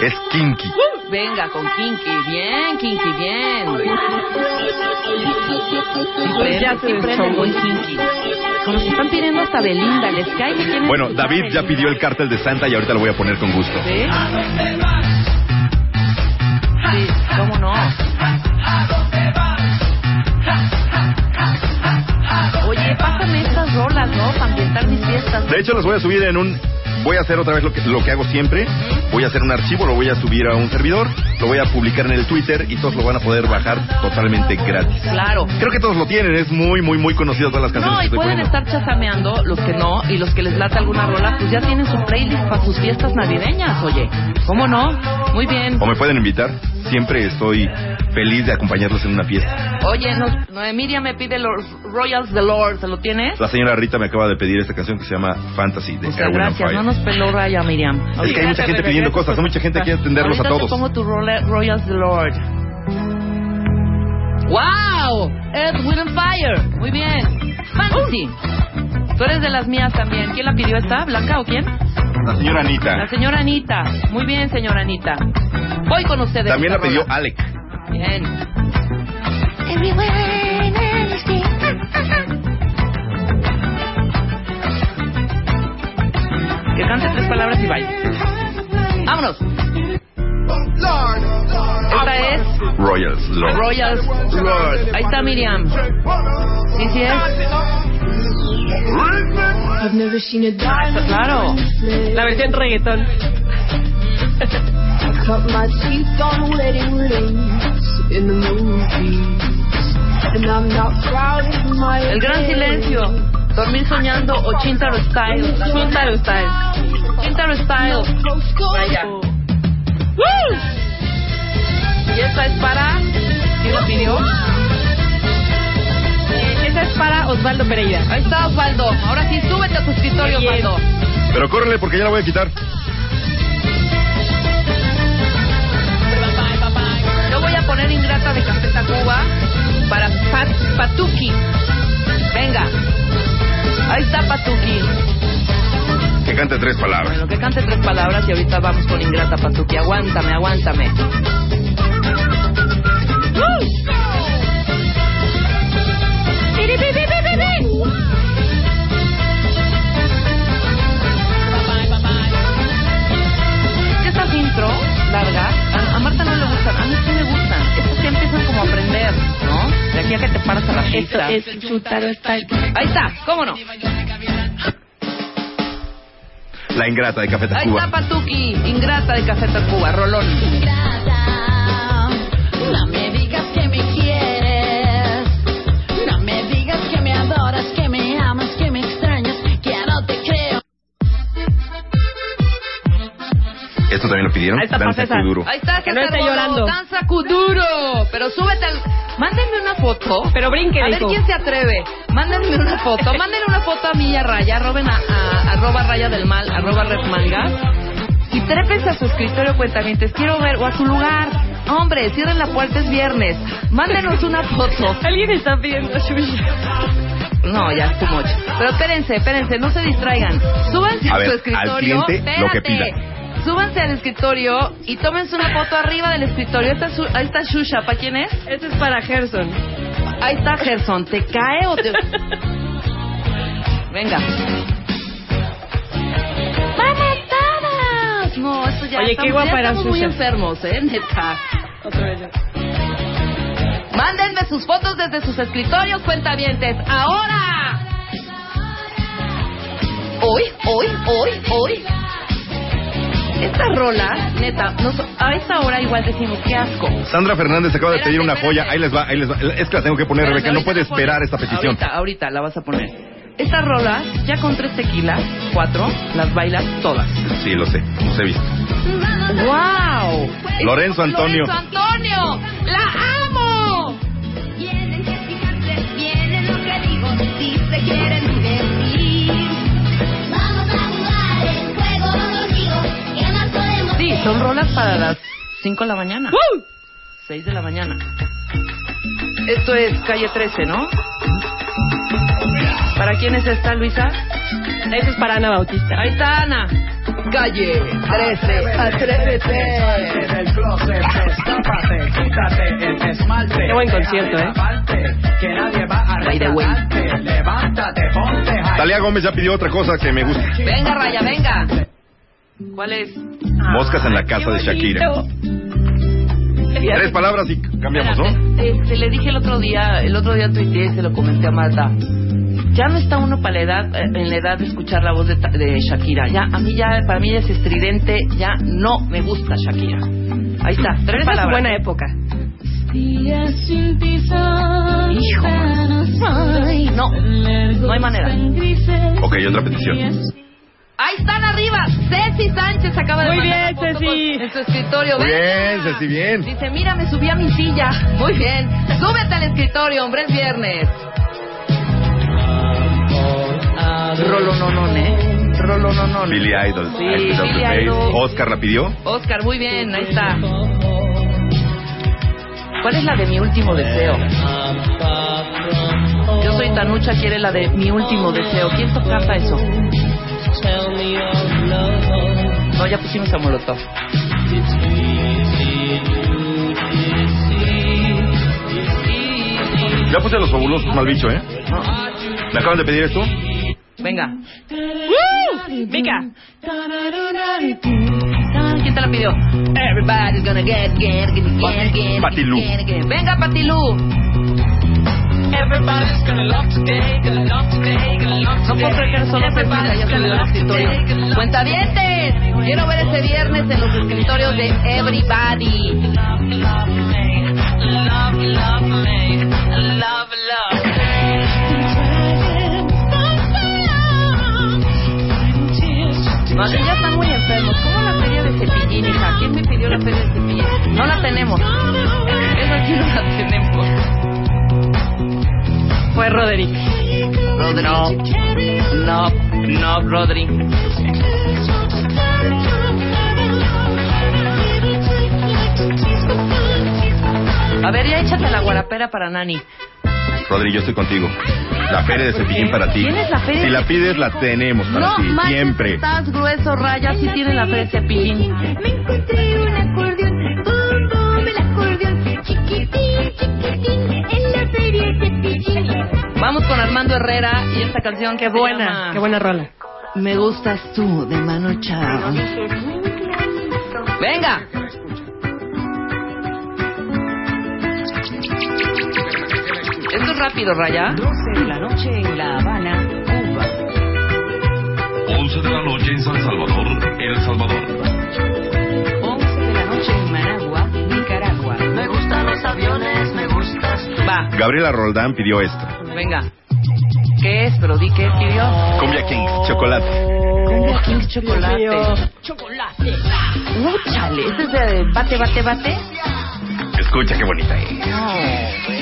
Es Kinky. Venga, con Kinky. Bien, Kinky, bien. Prende, Ya se buen Kinky. Como se están pidiendo hasta Belinda, les cae que tienen Bueno, David ya pidió el cártel de Santa y ahorita lo voy a poner con gusto. ¿Sí? Sí, cómo no. Oye, pásame estas rolas, ¿no? Para ambientar mis fiestas. De hecho, las voy a subir en un... Voy a hacer otra vez lo que, lo que hago siempre. Voy a hacer un archivo, lo voy a subir a un servidor, lo voy a publicar en el Twitter y todos lo van a poder bajar totalmente gratis. Claro. Creo que todos lo tienen, es muy, muy, muy conocido todas las canciones No, que y estoy pueden poniendo. estar chasameando, los que no, y los que les lata alguna rola, pues ya tienen su playlist para sus fiestas navideñas, oye. ¿Cómo no? Muy bien. O me pueden invitar, siempre estoy feliz de acompañarlos en una fiesta. Oye, nos, no, Miriam me pide los Royals the Lord, ¿se lo tienes? La señora Rita me acaba de pedir esta canción que se llama Fantasy de O sea, Erwin gracias, no nos peló raya, Miriam. Es que hay mucha gente pidiendo cosas, hay mucha gente que quiere atenderlos a Ahorita todos. te pongo tu Royals the Lord. ¡Wow! Ed Wind and Fire. Muy bien. Fantasy. Tú eres de las mías también. ¿Quién la pidió esta? ¿Blanca o quién? La señora Anita. La señora Anita. Muy bien, señora Anita. Voy con ustedes. También la pidió. Alec. Bien. Que cante tres palabras y vaya. Vámonos. Esta es Royals Lord. Royals Lord. Ahí está Miriam. Sí, sí es. Ah, está claro. La versión reggaetón. El gran silencio. Dormir soñando o Chintaro Style. Chuntaro Style. Chintaro Style. Vaya. ¡Woo! Y esta es para. ¿Quién la pidió? Esa es para Osvaldo Pereira. Ahí está Osvaldo. Ahora sí, súbete a tu escritorio. Osvaldo. Pero córrele porque ya la voy a quitar. Yo voy a poner Ingrata de Café Tacuba para Pat, Patuki. Venga. Ahí está Patuki. Que cante tres palabras. Bueno, que cante tres palabras y ahorita vamos con Ingrata Patuki. Aguántame, aguántame. ¿Qué estas intro largas? A, a Marta no le ¿no? De aquí a que te paras a la Esto pista. es Chuntaro Style. Ahí está, ¿cómo no? La ingrata de Café Ahí está Tacuba. Patuki, Ingrata de Café Tacuba, Rolón. No me digas que me quieres, no me digas que me adoras, que me amas, que me extrañas, que ya no te creo. Esto también lo pidieron. Ahí está Danza César. Kuduro. Ahí está, Que no esté llorando. Danza Kuduro. Pero súbete al... Mándenme una foto. Pero brinque, A ver quién se atreve. Mándenme una foto. Mándenle una foto a mí y a Raya. Arroben a, a- arroba Raya del Mal, arroba Red Manga. Y trépense a su escritorio cuentamientos. Quiero ver, o a su lugar. Hombre, cierren la puerta, es viernes. Mándenos una foto. Alguien está pidiendo sushi. No, ya es too much. Pero espérense, espérense, no se distraigan. Súbanse a, A ver, su al escritorio. cliente, lo que Espérate. Súbanse al escritorio y tómense una foto arriba del escritorio. Esta ahí está Shusha. ¿Para quién es? Este es para Gerson. Ahí está Gerson. ¿Te cae o te.? Venga. ¡Vamos todas! No, eso ya Oye, qué estamos, guapa ya estamos muy enfermos, ¿eh? Neta. Otra vez. Mándenme sus fotos desde sus escritorios, cuentavientes. ¡Ahora! Hoy, hoy, hoy, hoy. Esta rola, neta, nos- a esta hora igual decimos, qué asco. Sandra Fernández acaba de pedir una joya. Ahí les va, ahí les va. Es que la tengo que poner, Rebeca. No puede esperar esta petición. Ahorita, ahorita la vas a poner. Esta rola, ya con tres tequilas, cuatro, las bailas todas. Sí, lo sé. Los he visto. ¡Wow! Lorenzo Antonio. ¡Lorenzo Antonio! ¡La amo! Vienen lo que digo, si se quieren son rolas para las 5 de la mañana. 6 de la mañana. Esto es calle 13, ¿no? ¿Para quién es esta, Luisa? Eso es para Ana Bautista. Ahí está Ana. Calle 13, atrévete. del closet, destápate, quítate el esmalte. Qué buen concierto, ¿eh? Que nadie va a By the way. rescatarte. Levántate, ponte. Talía Gómez ya pidió otra cosa que me gusta. Venga, Raya, venga. ¿Cuál es? Moscas en la casa de Shakira. Tres palabras y cambiamos, ¿no? Este, le dije el otro día, el otro día tuiteé y se lo comenté a Marta. Ya no está uno para la edad, eh, en la edad de escuchar la voz de, de Shakira. Ya, a mí ya, para mí ya es estridente, ya no me gusta Shakira. Ahí está, Pero tres esa es su palabras. buena época. Hijo. No, no hay manera. Ok, otra petición. Ahí están arriba. Ceci Sánchez acaba de Muy mandar bien, Ceci. en su escritorio. Muy bien, Ceci, bien. Dice, mira, me subí a mi silla. Muy bien. Súbete al escritorio, hombre, es viernes. Rolo no no, ¿eh? Rolo no no. Billy Idol. Sí, Billy. Idol. Oscar la pidió. Oscar, muy bien, ahí está. ¿Cuál es la de mi último deseo? Yo soy Tanucha, quiere la de mi último deseo. ¿Quién to- canta eso? No, ya pusimos a Molotov. Ya puse a los fabulosos mal bicho, ¿eh? ¿Me acaban de pedir esto? Venga. Mica. ¿Quién te la pidió? Everybody's gonna get, get, get, get, get, Patilú. get, get. Venga, Patilú. Everybody's gonna love today, gonna love today, gonna love No puedo creer que solo Ceci la haya subido al escritorio. ¡Cuentavientes! Quiero ver este viernes en los escritorios de Everybody. Love, love me, love, love. No, ya están muy enfermos. ¿Cómo la feria de cepillín, hija? ¿Quién me pidió la feria de cepillín? No la tenemos. Eso aquí no la tenemos. Fue Roderick. Rodri. No. No, no, Rodri. A ver, ya échate la guarapera para Nani. Rodri, yo estoy contigo. La feria de cepillín para ti. ¿Tienes la feria Si la pides, la tenemos para No ti. manches, Siempre. estás grueso, Raya. Sí tiene la feria de cepillín. Me encontré un acordeón, bum bum, el acordeón, chiquitín, Vamos con Armando Herrera y esta canción que Qué buena, qué buena rola. Me gustas tú de Mano Chao. Venga. Esto es rápido, Raya. 12 de la noche en La Habana, Cuba. 11 de la noche en San Salvador, El Salvador. 11 de la noche en Managua, Nicaragua. Me gustan los aviones. Va, Gabriela Roldán pidió esta. venga. ¿Qué es? Pero di qué pidió. Cumbia Kings, chocolate. Cumbia Kings chocolate. Chocolate. Úchale, ¿este es de bate, bate, bate? Escucha qué bonita es.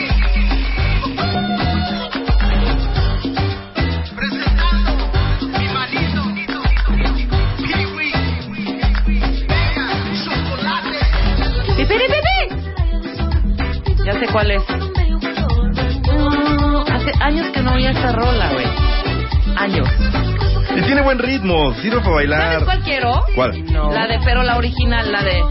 ¡Pipi, pipi! Ya sé cuál es. Años que no oía esta rola, güey. Años. Y tiene buen ritmo, sirve para ¿Sabes bailar. cuál quiero? ¿Cuál? La de, pero la original, la de...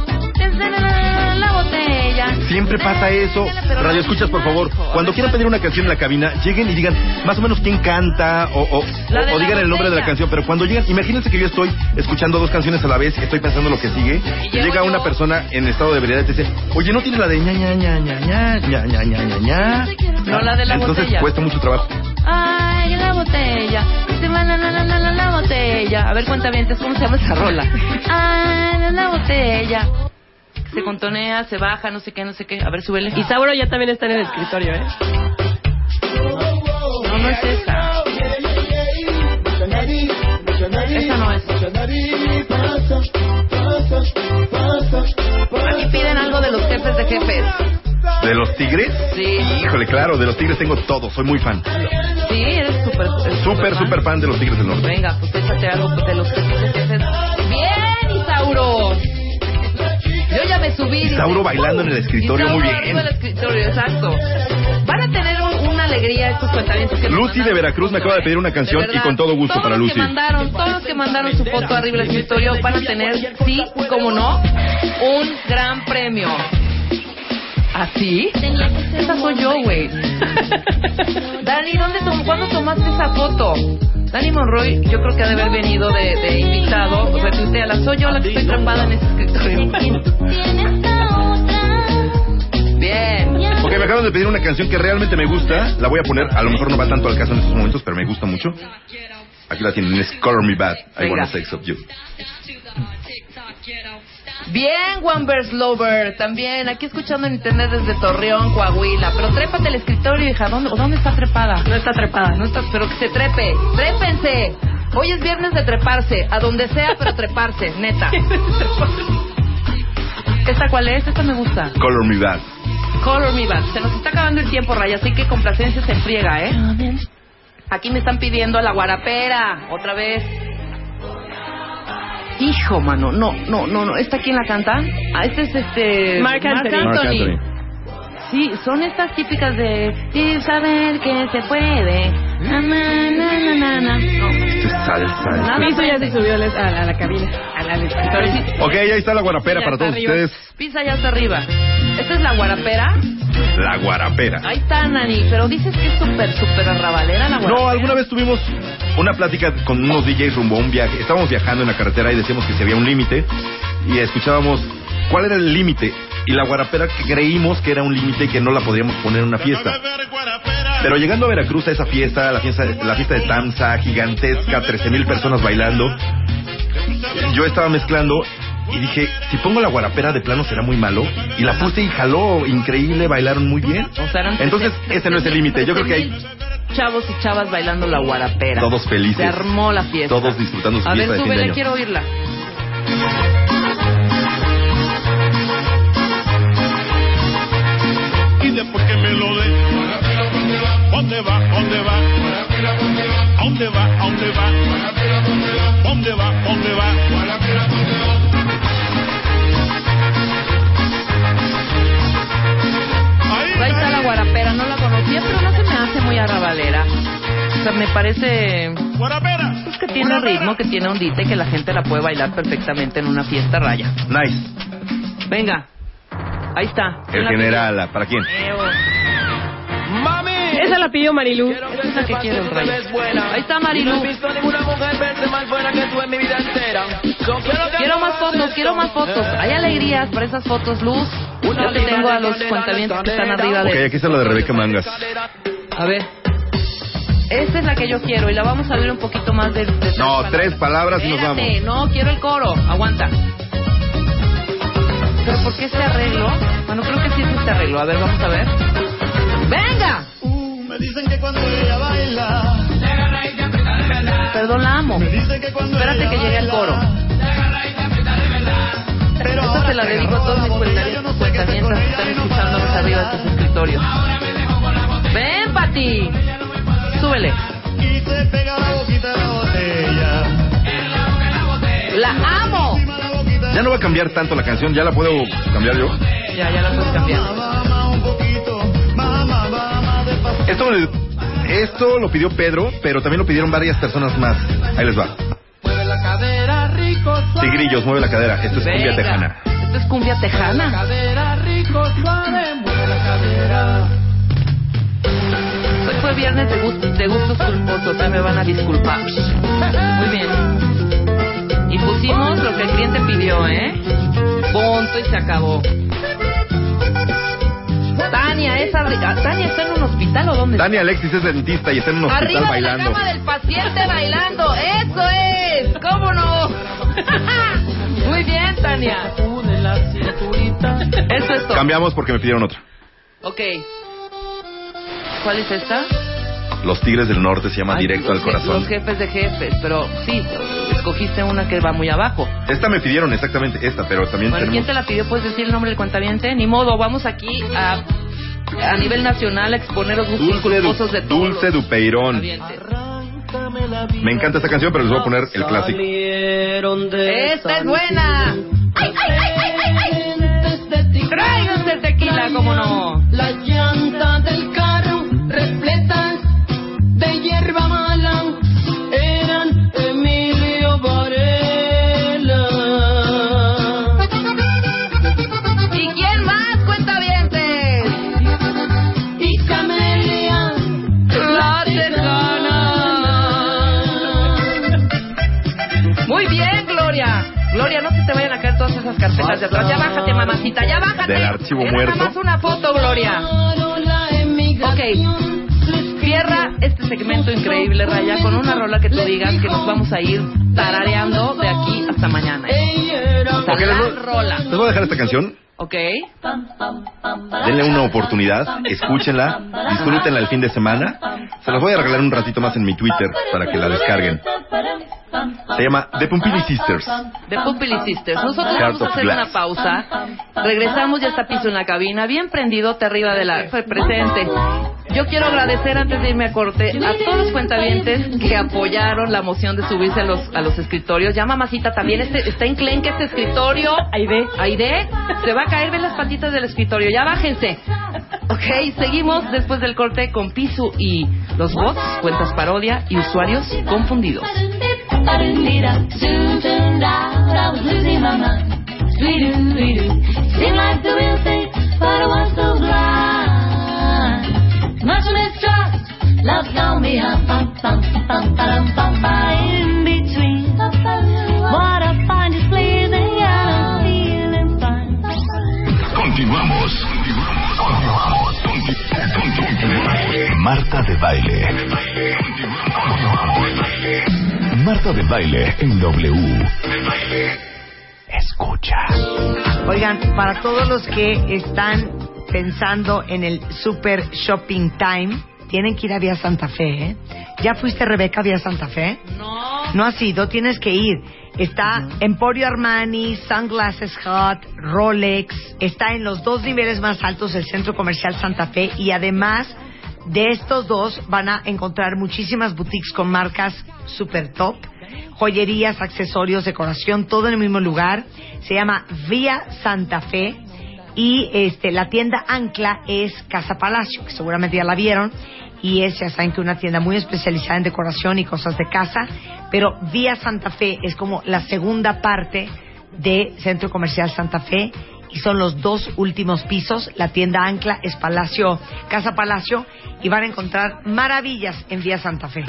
Siempre pasa eso. Radio escuchas, por favor. Cuando quieran pedir una canción en la cabina, lleguen y digan más o menos quién canta o, o, digan el nombre de la canción. Pero cuando llegan, imagínense que yo estoy escuchando dos canciones a la vez y estoy pensando lo que sigue. Y llega una persona en estado de ebriedad y te dice, oye, ¿no tienes la de ña, ña, ña, ña, ña, ña, ña, ña, ña? No, la de la Entonces cuesta mucho trabajo. Ay, la botella. La, la, la, la, la, la botella. A ver, cuenta bien, ¿cómo se llama esa rola? Ay, la botella. Se contonea, se baja, no sé qué, no sé qué. A ver, súbele. Y Sauro ya también está en el escritorio, ¿eh? No, no es esa. Esa no es. Aquí piden algo de los jefes de jefes. ¿De los tigres? Sí. Híjole, claro, de los tigres tengo todo, soy muy fan. Sí, eres súper... Súper, súper fan de los tigres del norte. Venga, pues échate algo pues, de los jefes de jefes. ¡Bien, Isauro! Yo ya me subí. Isauro bailando en el escritorio, muy bien. del escritorio, exacto. Van a tener un- una alegría estos cuentavientes que Lucy de Veracruz me acaba de pedir una canción y con todo gusto para Lucy. Que mandaron, todos los que mandaron su foto arriba del escritorio van a tener, sí, como no, un gran premio. ¿Así? Esa soy yo, güey. Dani, ¿dónde tom ¿cuándo tomaste esa foto? Dani Monroy, yo creo que ha de haber venido de, de invitado. Retuitea, soy yo la que estoy trampada en ese escritorio. Bien. Ok, me acaban de pedir una canción que realmente me gusta. La voy a poner, a lo mejor no va tanto al caso en estos momentos, pero me gusta mucho. Aquí la tienen, es Color Me Bad. I Venga. wanna sex of you. Bien, One Verse Lover, también aquí escuchando en internet desde Torreón, Coahuila. Pero trépate al escritorio, hija. ¿Dónde, ¿Dónde está trepada? No está trepada. No está, pero que se trepe. Trépense. Hoy es viernes de treparse. A donde sea, pero treparse, neta. ¿Esta cuál es? Esta me gusta. Color Me Bad. Color Me Bad. Se nos está acabando el tiempo, Raya, así que complacencia se friega, ¿eh? Aquí me están pidiendo la guarapera, otra vez. Hijo, mano, no, no, no, no. ¿Esta quién la canta? Ah, este es este... Marc Anthony. Marc Anthony. Sí, son estas típicas de... Sí, saber que se puede. Na, na, na, na, na. No. Este salsa. Nada. Piso ya se subió a la, a la cabina, a la escritorio. Ok, ahí está la guarapera para está todos arriba. ustedes. Pisa ya hasta arriba. Esta es la guarapera. La guarapera. Ahí está, Nani. Pero dices que es súper, súper arrabalera la guarapera. No, alguna vez tuvimos una plática con unos DJs rumbo a un viaje. Estábamos viajando en la carretera y decíamos que si había un límite y escuchábamos cuál era el límite. Y la guarapera que creímos que era un límite y que no la podíamos poner en una fiesta. Pero llegando a Veracruz a esa fiesta, la fiesta, la fiesta de Tamsa, gigantesca, 13 mil personas bailando, yo estaba mezclando y dije, si pongo la guarapera de plano será muy malo. Y la puse y jaló, increíble, bailaron muy bien. O sea, eran Entonces, 13 ese no es el límite. Yo creo que hay Chavos y chavas bailando la guarapera. Todos felices. Se armó la fiesta. Todos disfrutando su A ver, fiesta fin de súbele, año. quiero oírla. Y después que me lo dé, ¿dónde va? ¿Dónde va? ¿A dónde va? ¿A dónde va? ¿Dónde va? ¿Dónde va? Ahí está guarapera, no la conocía, pero no se me hace muy arrabalera. O sea, me parece Guarapera. pues, que tiene ritmo, que tiene ondita y que la gente la puede bailar perfectamente en una fiesta raya. Nice. Venga, ahí está. El general, ¿para quién? Mami. Esa la pidió Marilu. Esa es la que quiero. Ahí está Marilu. Quiero, más fotos, quiero más fotos. Hay alegrías para esas fotos, Luz. Ya te tengo a los cuentavientes que están arriba Ok, de... aquí está la de Rebeca Mangas. A ver. Esta es la que yo quiero y la vamos a ver un poquito más de... de No, tres palabras y nos Espérate, vamos. no, quiero el coro. Aguanta. ¿Pero por qué este arreglo? Bueno, creo que sí es este arreglo. A ver, vamos a ver. ¡Venga! Me dicen que cuando ella baila, Perdón, la amo. me dicen que cuando Espérate ella que llegue el baila, coro. Pero Esta se la dedico a todos mis que están escuchándonos arriba de sus escritorios. ¡Ven, Pati! Súbele. Y se pega la boquita a la botella. ¡La amo! Ya no va a cambiar tanto la canción, ya la puedo cambiar yo. Ya, ya la puedes cambiar. Esto, esto lo pidió Pedro, pero también lo pidieron varias personas más. Ahí les va. Mueve la cadera rico. suave. Tigrillos, mueve la cadera. Esto es cumbia tejana. Esta Esto es cumbia tejana. Cadera rico, suave, mueve la cadera. Hoy fue viernes de, gust- de gustos culposos, ya me van a disculpar. Muy bien. Y pusimos lo que el cliente pidió, ¿eh? Punto y se acabó. Tania, esa, Tania está en un hospital o dónde? Dani Alexis es dentista y está en un hospital Arriba de la bailando. cama del paciente bailando. Eso es. ¿Cómo no? Muy bien, Tania. Eso es todo. Cambiamos porque me pidieron otra. Ok. ¿Cuál es esta? Los Tigres del Norte se llama Ay, Directo al Corazón. Los jefes de jefes, pero sí, escogiste una que va muy abajo. Esta me pidieron exactamente esta, pero también Bueno, ¿quién tenemos... te la pidió? ¿Puedes decir el nombre del cuentaviente? Ni modo, vamos aquí a, a nivel nacional a exponer los gustos culposos de todos Dulce los Dupeirón. Me encanta esta canción, pero les voy a poner el clásico. ¡Esta es buena! ¡Ay, ay, ay, ay, ay, ay! ¡Tráiganse el tequila, cómo no! Archivo Era muerto. nada más una foto, Gloria. Ok. Cierra este segmento increíble, Raya, con una rola que tú digas que nos vamos a ir tarareando de aquí hasta mañana. Hasta Ok, la les voy- rola. Les voy a dejar esta canción. ¿Ok? Denle una oportunidad, escúchenla, disfrútenla el fin de semana. Se las voy a regalar un ratito más en mi Twitter para que la descarguen. Se llama The Pumpini Sisters. De Pupili Sisters. Nosotros Heart vamos a hacer Glass. una pausa. Regresamos, ya está Piso en la cabina, bien prendidote arriba de la fue presente. Yo quiero agradecer antes de irme a corte a todos los cuentavientes que apoyaron la moción de subirse a los, a los escritorios. Ya mamacita también este, está enclenque este escritorio. Aide. Aide. Se va a caer, ven las patitas del escritorio. Ya bájense. Ok, seguimos después del corte con Piso y los bots, cuentas parodia y usuarios confundidos. Soon turned out I was losing my mind. Sweet-oo, sweet-oo. Seemed like the real thing, but ba. Continuamos. Continuamos. Marta de baile en W. Escucha. Oigan, para todos los que están pensando en el Super Shopping Time, tienen que ir a Vía Santa Fe, ¿eh? ¿Ya fuiste, Rebeca, a Vía Santa Fe? No. No has ido, tienes que ir. Está Emporio Armani, Sunglasses Hut, Rolex. Está en los dos niveles más altos del Centro Comercial Santa Fe y además de estos dos van a encontrar muchísimas boutiques con marcas super top, joyerías, accesorios, decoración, todo en el mismo lugar. Se llama Vía Santa Fe y este la tienda ancla es Casa Palacio, que seguramente ya la vieron y es ya saben que una tienda muy especializada en decoración y cosas de casa, pero Vía Santa Fe es como la segunda parte de Centro Comercial Santa Fe y son los dos últimos pisos. La tienda ancla es Palacio, Casa Palacio y van a encontrar maravillas en Vía Santa Fe.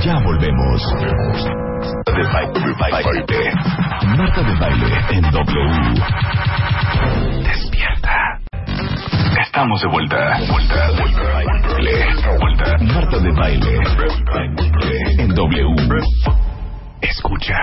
Ya volvemos. De baile. Marta de baile en W. Despierta. Estamos de. Vuelta, vuelta, vuelta. Vuelta. Marta de baile en W. Escucha.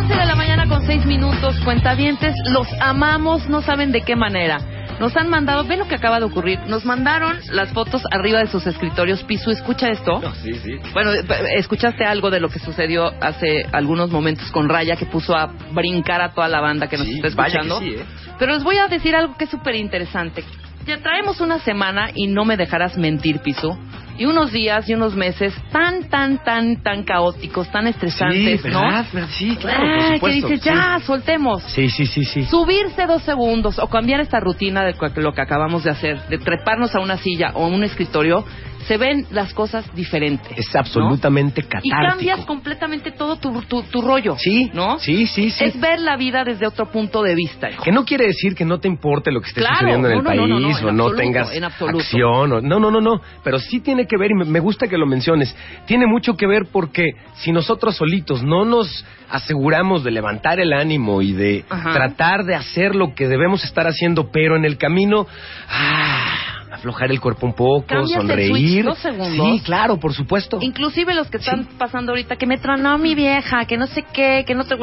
11 de la mañana con 6 minutos, cuentavientes, los amamos, no saben de qué manera. Nos han mandado, ve lo que acaba de ocurrir, nos mandaron las fotos arriba de sus escritorios. Piso, escucha esto. Sí, sí. Bueno, eh, escuchaste algo de lo que sucedió hace algunos momentos con Raya, que puso a brincar a toda la banda que nos Sí, está vaya que escuchando. sí, ¿eh? Pero les voy a decir algo que es súper interesante. Ya traemos una semana, y no me dejarás mentir, Piso, y unos días y unos meses tan, tan, tan, tan caóticos, tan estresantes, Sí, ¿no? Sí, claro, por Ah, que supuesto, dices, sí. ya, soltemos. Sí, sí, sí, sí. Subirse dos segundos o cambiar esta rutina de lo que acabamos de hacer, de treparnos a una silla o a un escritorio, se ven las cosas diferentes. Es absolutamente Y catártico. cambias completamente todo tu, tu, tu rollo. Sí, ¿no? sí, sí, sí. Es ver la vida desde otro punto de vista. hijo. Que no quiere decir que no te importe lo que esté Claro, sucediendo en el no, no, no, país no, no, en o no absoluto, tengas en absoluto. acción. O, no, no, no, no. Pero sí tiene que ver, y me, me gusta que lo menciones, tiene mucho que ver porque si nosotros solitos no nos aseguramos de levantar el ánimo y de Ajá. tratar de hacer lo que debemos estar haciendo, pero en el camino, ah, aflojar el cuerpo un poco, Cambias el sonreír. switch dos. Sí, claro, por supuesto. Inclusive los que están pasando ahorita, que me tronó mi vieja, que no sé qué, que no te...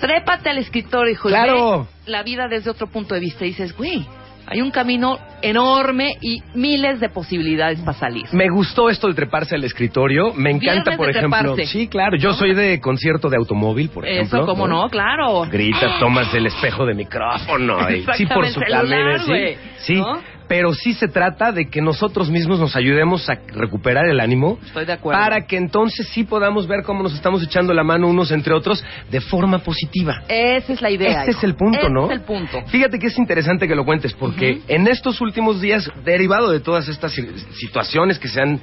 Trépate al escritorio, hijo. y Claro. ve la vida desde otro punto de vista y dices, güey, hay un camino enorme y miles de posibilidades para salir. Me gustó esto de treparse al escritorio. Me encanta, Viernes por ejemplo. treparse. Sí, claro. Yo soy de concierto de automóvil, por ejemplo. Eso, cómo no, claro. Grita, tomas el espejo de micrófono. y- sí, por su el celular, camino. Sí, sí. ¿no? Pero sí se trata de que nosotros mismos nos ayudemos a recuperar el ánimo. Estoy de acuerdo. Para que entonces sí podamos ver cómo nos estamos echando la mano unos entre otros de forma positiva. Esa es la idea. Ese es el punto, Ese ¿no? es el punto. Fíjate que es interesante que lo cuentes, porque en estos últimos días, derivado de todas estas si- situaciones que se han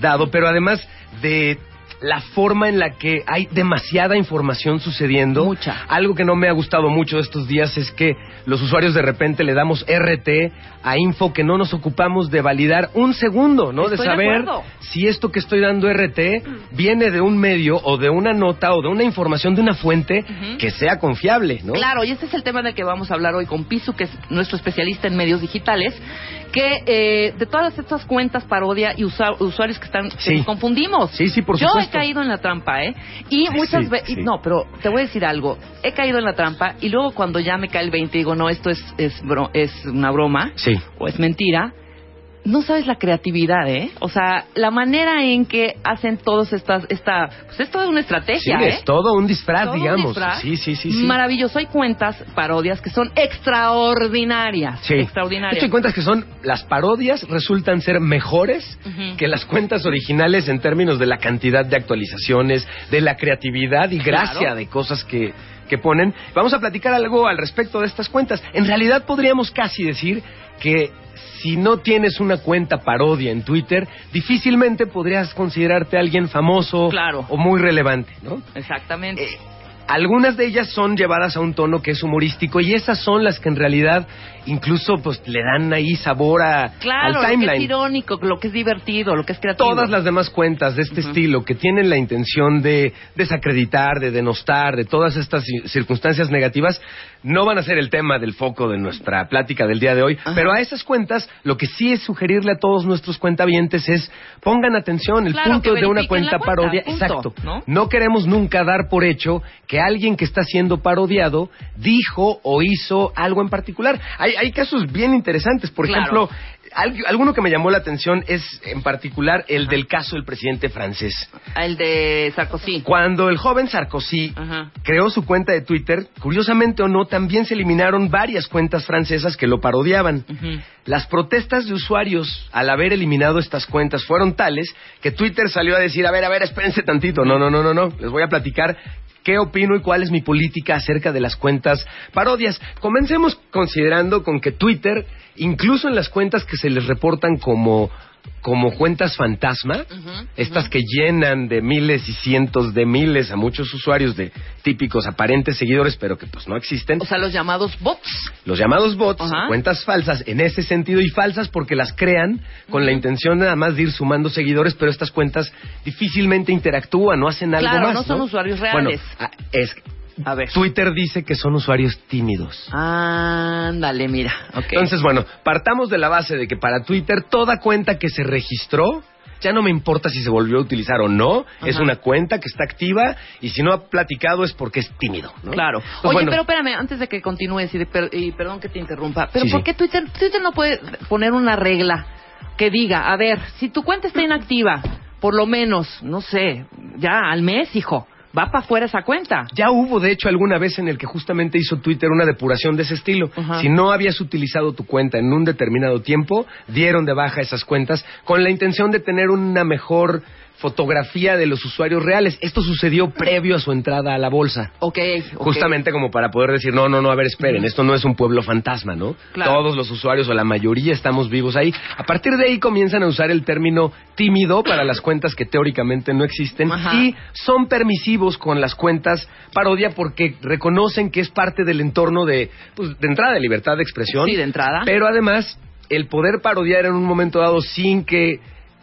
dado, pero además de la forma en la que hay demasiada información sucediendo. Mucha. Algo que no me ha gustado mucho estos días es que los usuarios de repente le damos RT a info que no nos ocupamos de validar un segundo, ¿no? Estoy de saber si esto que estoy dando RT viene de un medio o de una nota o de una información de una fuente que sea confiable, ¿no? Claro, y este es el tema del que vamos a hablar hoy con Pisu, que es nuestro especialista en medios digitales, que eh, de todas estas cuentas parodia y usuarios que están que Sí. nos confundimos. Sí, sí, por Yo supuesto. he caído en la trampa, ¿eh? Y muchas Sí, veces, sí. no, pero te voy a decir algo, he caído en la trampa y luego cuando ya me cae el 20 digo, no, esto es es, bro- es una broma o es mentira. No sabes la creatividad, ¿eh? O sea, la manera en que hacen todos estas, esta, pues es toda una Sí, estrategia, ¿eh? es todo un disfraz, Todo un digamos. disfraz. Sí, sí, sí, sí. Maravilloso. Hay cuentas, parodias que son extraordinarias. Sí. Extraordinarias. De hecho, hay cuentas que son, las parodias resultan ser mejores que las cuentas originales en términos de la cantidad de actualizaciones, de la creatividad y gracia Claro. de cosas que, que ponen. Vamos a platicar algo al respecto de estas cuentas. En realidad podríamos casi decir que si no tienes una cuenta parodia en Twitter, difícilmente podrías considerarte alguien famoso Claro. o muy relevante, ¿no? Exactamente. Eh, algunas de ellas son llevadas a un tono que es humorístico y esas son las que en realidad incluso pues le dan ahí sabor a, claro, al lo que es timeline. irónico, lo que es divertido, lo que es creativo. Todas las demás cuentas de este estilo que tienen la intención de desacreditar, de denostar, de todas estas ci- circunstancias negativas, no van a ser el tema del foco de nuestra plática del día de hoy. Ajá. Pero a esas cuentas, lo que sí es sugerirle a todos nuestros cuentavientes es pongan atención. El Claro, punto de una cuenta parodia, punto, exacto. ¿no? No queremos nunca dar por hecho que alguien que está siendo parodiado dijo o hizo algo en particular. Hay, hay casos bien interesantes. Por Claro. ejemplo, al- alguno que me llamó la atención es en particular el del caso del presidente francés. El de Sarkozy. Cuando el joven Sarkozy Ajá. creó su cuenta de Twitter, curiosamente o no, también se eliminaron varias cuentas francesas que lo parodiaban. Ujú. Las protestas de usuarios al haber eliminado estas cuentas fueron tales que Twitter salió a decir, a ver, a ver, espérense tantito, no, no, no, no, no, les voy a platicar qué opino y cuál es mi política acerca de las cuentas parodias. Comencemos considerando con que Twitter, incluso en las cuentas que se les reportan como como cuentas fantasma, estas que llenan de miles y cientos de miles a muchos usuarios de típicos aparentes seguidores, pero que pues no existen. O sea, los llamados bots. Los llamados bots, cuentas falsas en ese sentido y falsas porque las crean con la intención nada más de ir sumando seguidores, pero estas cuentas difícilmente interactúan, no hacen algo Claro, más. no son usuarios reales. Bueno, ah, es, A ver. Twitter dice que son usuarios tímidos. Ándale, mira. Entonces, bueno, partamos de la base de que para Twitter toda cuenta que se registró, ya no me importa si se volvió a utilizar o no, es una cuenta que está activa y si no ha platicado es porque es tímido. ¿no? Claro. Oye, bueno, pero espérame, antes de que continúes y, per- y perdón que te interrumpa, pero Sí, ¿por sí. qué Twitter, Twitter no puede poner una regla que diga, a ver, si tu cuenta está inactiva, por lo menos, no sé, ya al mes, hijo, va para afuera esa cuenta. Ya hubo, de hecho, alguna vez en el que justamente hizo Twitter una depuración de ese estilo. Si no habías utilizado tu cuenta en un determinado tiempo, dieron de baja esas cuentas con la intención de tener una mejor fotografía de los usuarios reales. Esto sucedió previo a su entrada a la bolsa. Ok. ok. Justamente como para poder decir, no, no, no, a ver, esperen, esto no es un pueblo fantasma, ¿no? Claro. Todos los usuarios o la mayoría estamos vivos ahí. A partir de ahí comienzan a usar el término tímido para las cuentas que teóricamente no existen Ajá. y son permisivos con las cuentas parodia porque reconocen que es parte del entorno de, pues, de entrada de libertad de expresión. Sí, de entrada. Pero además, el poder parodiar en un momento dado sin que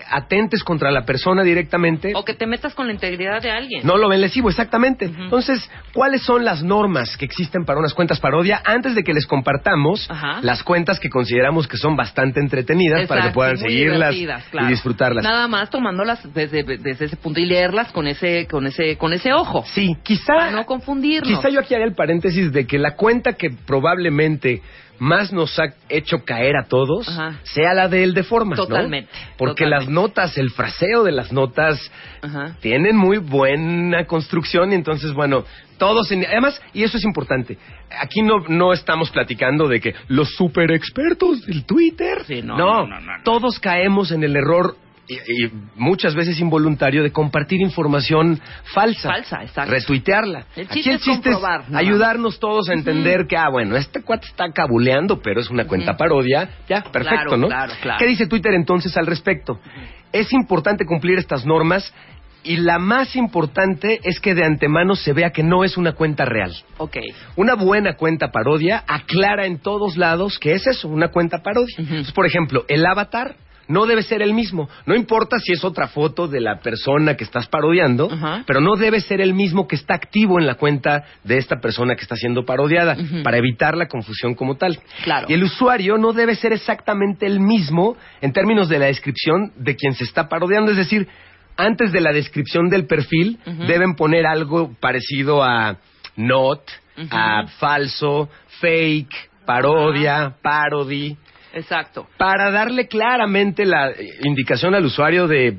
atentes contra la persona directamente. O que te metas con la integridad de alguien. No lo ven lesivo, exactamente. Entonces, ¿cuáles son las normas que existen para unas cuentas parodia? Antes de que les compartamos Ajá. las cuentas que consideramos que son bastante entretenidas para que puedan seguirlas claro. y disfrutarlas. Nada más tomándolas desde, desde ese punto y leerlas con ese, con ese, con ese ojo. Sí, quizá, Para no confundirnos. quizá yo aquí haría el paréntesis de que la cuenta que probablemente más nos ha hecho caer a todos Ajá. sea la de él de forma, ¿no? Totalmente, Porque totalmente. las notas, el fraseo de las notas Ajá. tienen muy buena construcción y entonces, bueno, todos, en- además, y eso es importante, aquí no, no estamos platicando de que los super expertos del Twitter, Sí, no, no, no, no, no, no. todos caemos en el error y, y muchas veces involuntario de compartir información falsa, Falsa, exacto. retuitearla. El Aquí chiste el es chiste comprobar, ayudarnos todos a entender que, ah, bueno, este cuate está cabuleando, pero es una cuenta parodia, ya, perfecto, Claro, ¿no? claro, claro. ¿Qué dice Twitter entonces al respecto? Es importante cumplir estas normas y la más importante es que de antemano se vea que no es una cuenta real. Ok. Una buena cuenta parodia aclara en todos lados que es eso, una cuenta parodia. Entonces, por ejemplo, el avatar no debe ser el mismo. No importa si es otra foto de la persona que estás parodiando, pero no debe ser el mismo que está activo en la cuenta de esta persona que está siendo parodiada, para evitar la confusión como tal. Claro. Y el usuario no debe ser exactamente el mismo en términos de la descripción de quien se está parodiando. Es decir, antes de la descripción del perfil, deben poner algo parecido a not, a falso, fake, parodia, parody, Exacto. para darle claramente la indicación al usuario de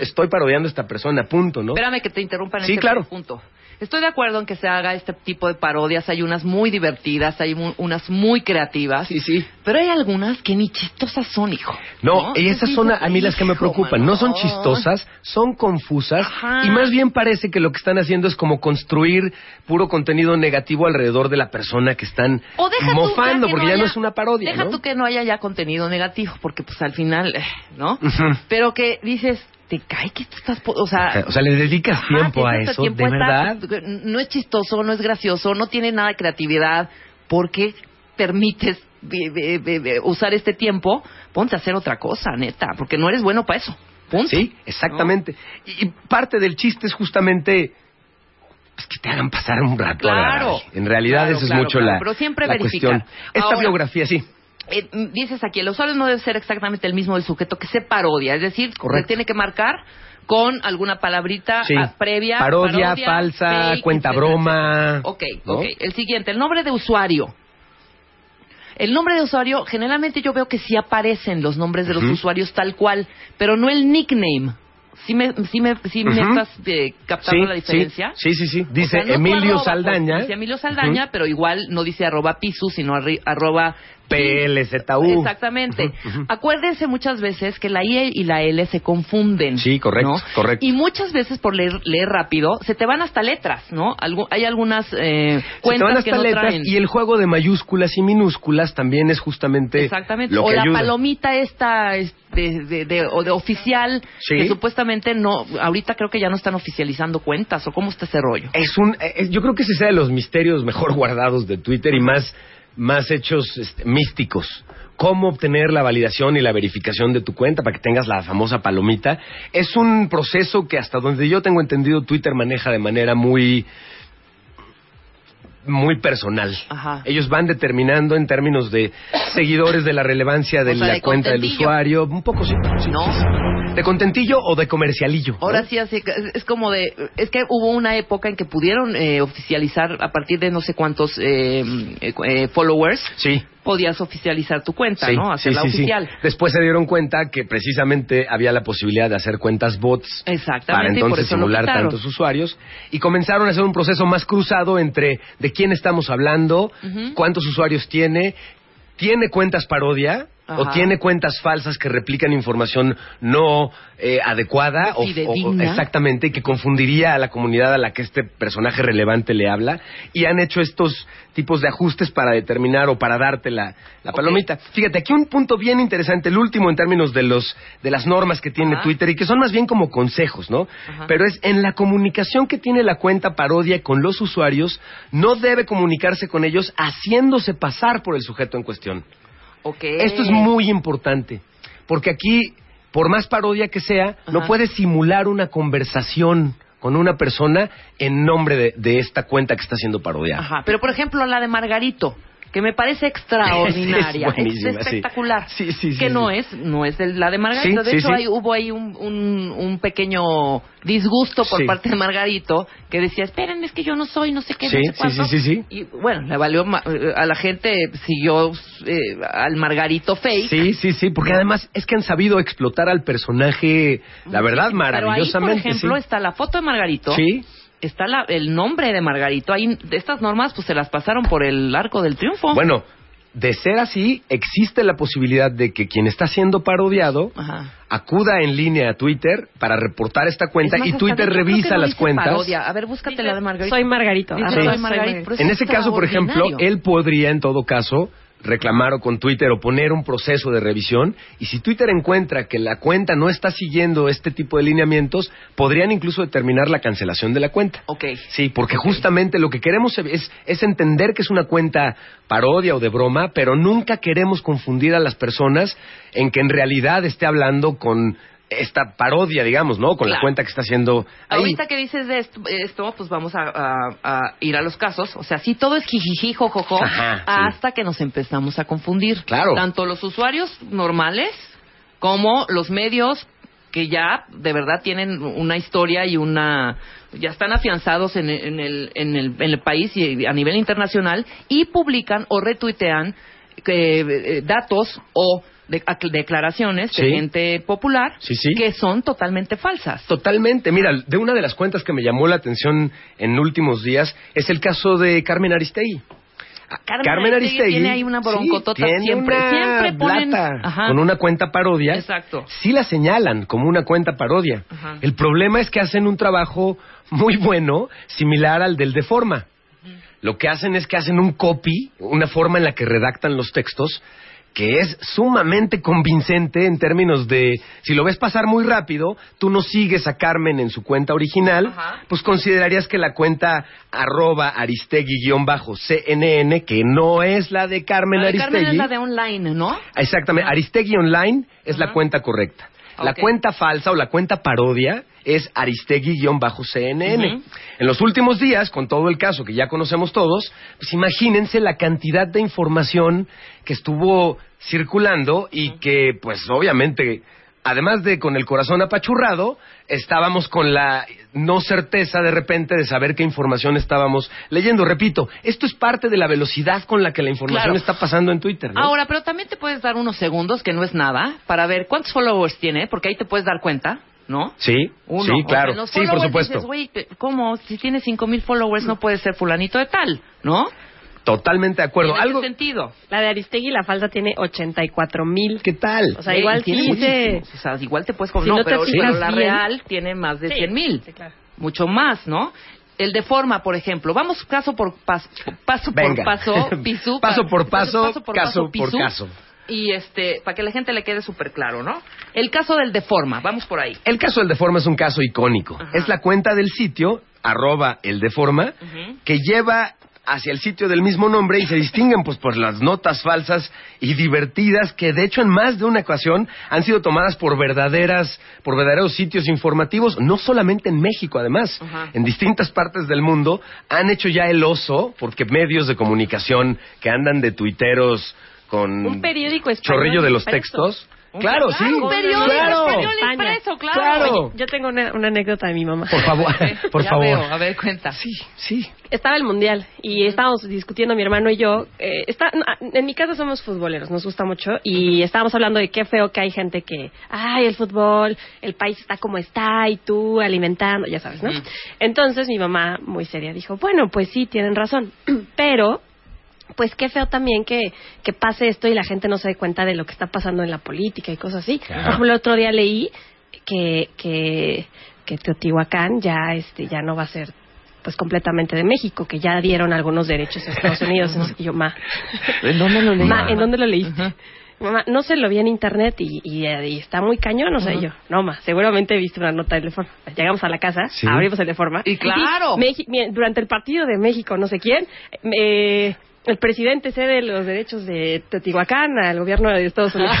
estoy parodiando a esta persona, punto, ¿no? Espérame que te interrumpa en Sí, este claro. punto. Estoy de acuerdo en que se haga este tipo de parodias. Hay unas muy divertidas, hay mu- unas muy creativas. Sí, sí. Pero hay algunas que ni chistosas son, hijo. No, y esas son a, a mí las que me preocupan. No son chistosas, son confusas Ajá. y más bien parece que lo que están haciendo es como construir puro contenido negativo alrededor de la persona que están O deja tú mofando, que porque ya haya- no es una parodia, Deja ¿no? tú que no haya ya contenido negativo, porque pues al final, eh, ¿no? Pero que dices, te cae que tú estás, o sea, O sea, le dedicas Ajá, tiempo a eso, tiempo de estar- verdad. No es chistoso, no es gracioso, no tiene nada de creatividad. ¿Por qué permites usar este tiempo? Ponte a hacer otra cosa, neta, porque no eres bueno para eso. Punto. Sí, exactamente. Y, y parte del chiste es justamente pues, que te hagan pasar un rato Claro. En realidad Claro, eso es claro, mucho claro, la, pero siempre la cuestión. Esta Ahora- biografía, sí. Eh, dices aquí, el usuario no debe ser exactamente el mismo del sujeto que se parodia, es decir, Correcto. se tiene que marcar con alguna palabrita Sí. ah, previa. Parodia, falsa, fake, cuenta etcétera, broma. etcétera. Ok, ¿no? ok. El siguiente, el nombre de usuario. El nombre de usuario, generalmente yo veo que sí aparecen los nombres de los usuarios tal cual, pero no el nickname. ¿Sí me, sí me, sí me Ujú. estás eh, captando Sí, la diferencia? Sí, sí, sí. O Dice sea, no tu Emilio arroba, Saldaña. pues, dice Emilio Saldaña, pero igual no dice arroba pisu, sino arri- arroba PLZU. Exactamente. Acuérdense muchas veces que la I y la L se confunden. Sí, correcto, ¿no? correcto. Y muchas veces por leer, leer rápido se te van hasta letras, ¿no? Algu- hay algunas eh, Se te cuentas van hasta que no letras traen. y el juego de mayúsculas y minúsculas también es justamente Exactamente. lo o que la ayuda. palomita esta es de, de, de- o de oficial Sí. que supuestamente no, ahorita creo que ya no están oficializando cuentas o cómo está ese rollo. Es un, eh, yo creo que ese sea de los misterios mejor guardados de Twitter y más, más hechos este, místicos. Cómo obtener la validación y la verificación de tu cuenta para que tengas la famosa palomita. Es un proceso que hasta donde yo tengo entendido Twitter maneja de manera muy muy personal. Ajá. Ellos van determinando en términos de seguidores de la relevancia de O sea, la de cuenta del usuario, un poco sí, sí, ¿No? de contentillo o de comercialillo. ¿no? Ahora sí, así, es- como de, es que hubo una época en que pudieron eh, oficializar a partir de no sé cuántos eh, eh, followers, Sí. Podías oficializar tu cuenta, Sí, ¿no? Hacerla sí, sí. oficial. Después se dieron cuenta que precisamente había la posibilidad de hacer cuentas bots Exactamente, para entonces simular tantos usuarios y comenzaron a hacer un proceso más cruzado entre de quién estamos hablando, cuántos usuarios tiene, tiene cuentas parodia o tiene cuentas falsas que replican información no eh, adecuada o, exactamente y que confundiría a la comunidad a la que este personaje relevante le habla y han hecho estos tipos de ajustes para determinar o para darte la, la palomita. Fíjate, aquí un punto bien interesante, el último en términos de los de las normas que tiene Ajá. Twitter y que son más bien como consejos, ¿no? Ajá. Pero es en la comunicación que tiene la cuenta parodia con los usuarios, no debe comunicarse con ellos haciéndose pasar por el sujeto en cuestión. Esto es muy importante, porque aquí, por más parodia que sea, no puedes simular una conversación con una persona en nombre de, de esta cuenta que está siendo parodiada. Ajá, pero por ejemplo la de Margarito, que me parece extraordinaria, Es espectacular. Sí, sí, sí, que no es, no es de la de Margarito. De hecho, hay- hubo ahí un, un, un pequeño disgusto por parte de Margarito que decía, esperen, es que yo no soy, no sé qué, Sí, no sé cuánto". sí, sí, sí. Y bueno, le valió a la gente, siguió eh, al Margarito fake. Sí, sí, sí, porque además es que han sabido explotar al personaje, la verdad, Pero ahí, por maravillosamente. ejemplo, está la foto de Margarito. Sí. Está la- el nombre de Margarito. Ahí, de estas normas, pues se las pasaron por el arco del triunfo. Bueno, de ser así, existe la posibilidad de que quien está siendo parodiado Ajá. acuda en línea a Twitter para reportar esta cuenta Es más, y Twitter revisa no las cuentas. parodia. A ver, búscate la de Margarito. Soy Margarito. Dice, soy En ese caso, por ejemplo, él podría en todo caso reclamar o con Twitter o poner un proceso de revisión y si Twitter encuentra que la cuenta no está siguiendo este tipo de lineamientos, podrían incluso determinar la cancelación de la cuenta. Ok. Sí, porque justamente lo que queremos es, es entender que es una cuenta parodia o de broma, pero nunca queremos confundir a las personas en que en realidad esté hablando con esta parodia, digamos, ¿no? Con la cuenta que está haciendo ahí. Ahorita que dices de esto, esto, pues vamos a, a- a ir a los casos. O sea, sí, todo es jijiji, jojojo, Ajá, sí. hasta que nos empezamos a confundir. Claro. Tanto los usuarios normales como los medios que ya de verdad tienen una historia y una ya están afianzados en, en el, en, el, en el país y a nivel internacional y publican o retuitean eh, eh, datos o de- ac- declaraciones de gente popular Sí, sí. que son totalmente falsas. Totalmente. Mira, de una de las cuentas que me llamó la atención en últimos días es el caso de Carmen Aristegui. Carmen Aristegui tiene ahí una broncotota sí, siempre, una siempre ponen- blata Ajá. con una cuenta parodia. Exacto. Sí la señalan como una cuenta parodia. Ajá. El problema es que hacen un trabajo muy bueno, similar al del de forma. Lo que hacen es que hacen un copy, una forma en la que redactan los textos, que es sumamente convincente en términos de, si lo ves pasar muy rápido, tú no sigues a Carmen en su cuenta original, Ajá. pues considerarías que la cuenta arroba aristegui-cnn, que no es la de Carmen La de Aristegui. Carmen es la de online, ¿no? Exactamente, Aristegui Online es la cuenta correcta. La cuenta falsa o la cuenta parodia es Aristegui-CNN. Ujú. En los últimos días, con todo el caso que ya conocemos todos, pues imagínense la cantidad de información que estuvo circulando y que, pues obviamente, además de con el corazón apachurrado, estábamos con la no certeza de repente de saber qué información estábamos leyendo. Repito, esto es parte de la velocidad con la que la información Claro. está pasando en Twitter. ¿no? Ahora, pero también te puedes dar unos segundos, que no es nada, para ver cuántos followers tiene, porque ahí te puedes dar cuenta, ¿no? Sí, Uno. sí, claro. los sí, por supuesto. Dices, ¿cómo? Si tiene cinco mil followers no puede ser fulanito de tal, ¿no? Totalmente de acuerdo. Tiene Algo, sentido. La de Aristegui, la falta tiene 84 mil. ¿qué tal? O sea, igual tiene sí se... muchísimos. O sea, igual te puedes... Si no, no pero, la bien. real tiene más de Sí, cien mil. sí, claro. Mucho más, ¿no? El de forma, por ejemplo. Vamos caso por paso, paso Venga. por paso, pisú, Paso por paso, por caso por pisú. caso. Y este, para que la gente le quede súper claro, ¿no? El caso del de forma, vamos por ahí. El caso del Deforma es un caso icónico. Ajá. Es la cuenta del sitio, arroba el Deforma, Ujú. que lleva hacia el sitio del mismo nombre y se distinguen pues por las notas falsas y divertidas que de hecho en más de una ocasión han sido tomadas por verdaderas por verdaderos sitios informativos no solamente en México además. En distintas partes del mundo han hecho ya el oso porque medios de comunicación que andan de tuiteros con Un periódico español chorrillo de los textos claro, sí un periódico claro español España. impreso, claro. Claro. Oye, yo tengo una, una anécdota de mi mamá. por favor por Ya favor veo, a ver, cuenta. sí sí Estaba el mundial y estábamos discutiendo mi hermano y yo. eh, está, en mi casa somos futboleros, nos gusta mucho y estábamos hablando de qué feo que hay gente que, ay, el fútbol, el país está como está y tú alimentando, ya sabes, ¿no? Entonces mi mamá, muy seria, dijo, bueno, pues sí, tienen razón, pero pues qué feo también que, que pase esto y la gente no se dé cuenta de lo que está pasando en la política y cosas así. Claro. Por ejemplo, el otro día leí que, que, que Teotihuacán ya, este, ya no va a ser pues completamente de México, que ya dieron algunos derechos a Estados Unidos. Y yo, ma, ¿En dónde lo leí? Ma, ¿en dónde lo leíste? Mamá, no se lo vi en internet y, y, y está muy cañón, o sea, yo, no, ma, seguramente viste una nota de Reforma. Llegamos a la casa, Sí. abrimos el Reforma. Y claro. mi- durante el partido de México, no sé quién, eh, el presidente cede los derechos de Teotihuacán al gobierno de Estados Unidos.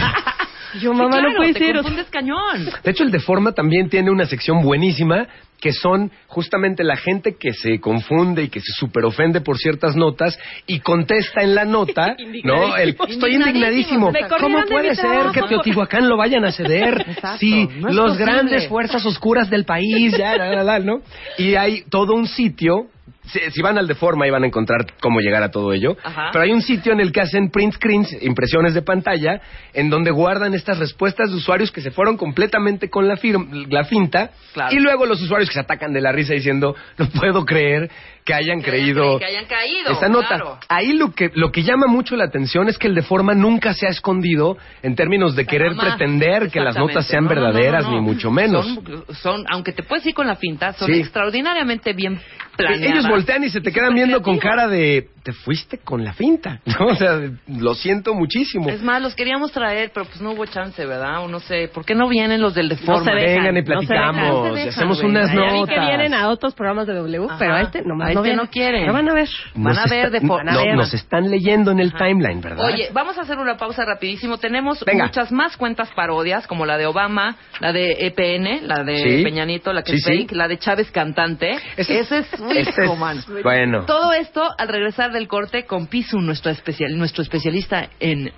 Y yo, mamá, Sí, no claro, puede te ser. confundes cañón. De hecho, el Deforma también tiene una sección buenísima que son justamente la gente que se confunde y que se superofende por ciertas notas y contesta en la nota, ¿no? El, estoy indignadísimo. ¿Cómo de puede ser trabajo que Teotihuacán lo vayan a ceder Exacto, si no los posible. grandes fuerzas oscuras del país, ya, la, la, la, ¿no? Y hay todo un sitio. Si, si van al Deforma, ahí van a encontrar cómo llegar a todo ello. Ajá. Pero hay un sitio en el que hacen print screens, impresiones de pantalla, en donde guardan estas respuestas de usuarios que se fueron completamente con la, firm- la finta. Claro. Y luego los usuarios que se atacan de la risa diciendo, no puedo creer que hayan creído Que hayan caído. esta nota. claro. Ahí lo que, lo que llama mucho la atención es que el de forma nunca se ha escondido en términos de querer Jamás. pretender que las notas sean No, verdaderas, no, no. ni mucho menos. Son, son- aunque te puedes ir con la finta, son Sí. extraordinariamente bien planeadas. Ellos voltean y se te quedan viendo con cara de, te fuiste con la finta. ¿no? O sea, lo siento muchísimo. Es más, los queríamos traer, pero pues no hubo chance, ¿verdad? O no sé, ¿por qué no vienen los del Deforma? se dejan, Vengan y no se platicamos, dejan, se y dejan, hacemos unas Ya vi notas. que vienen a otros programas de W, Ajá. pero a este nomás A este no vienen. no quieren. No van a ver. Van a ver está- van a ver. Nos están leyendo en el timeline, ¿verdad? Oye, vamos a hacer una pausa rapidísimo. Tenemos Venga. muchas más cuentas parodias, como la de Obama, la de EPN, la de Sí. Peña Nieto, la que Sí, es sí. fake, la de Chávez Cantante. Ese- Ese, es es- man. bueno. Todo esto al regresar del corte con Pisu, nuestro, especial, nuestro especialista en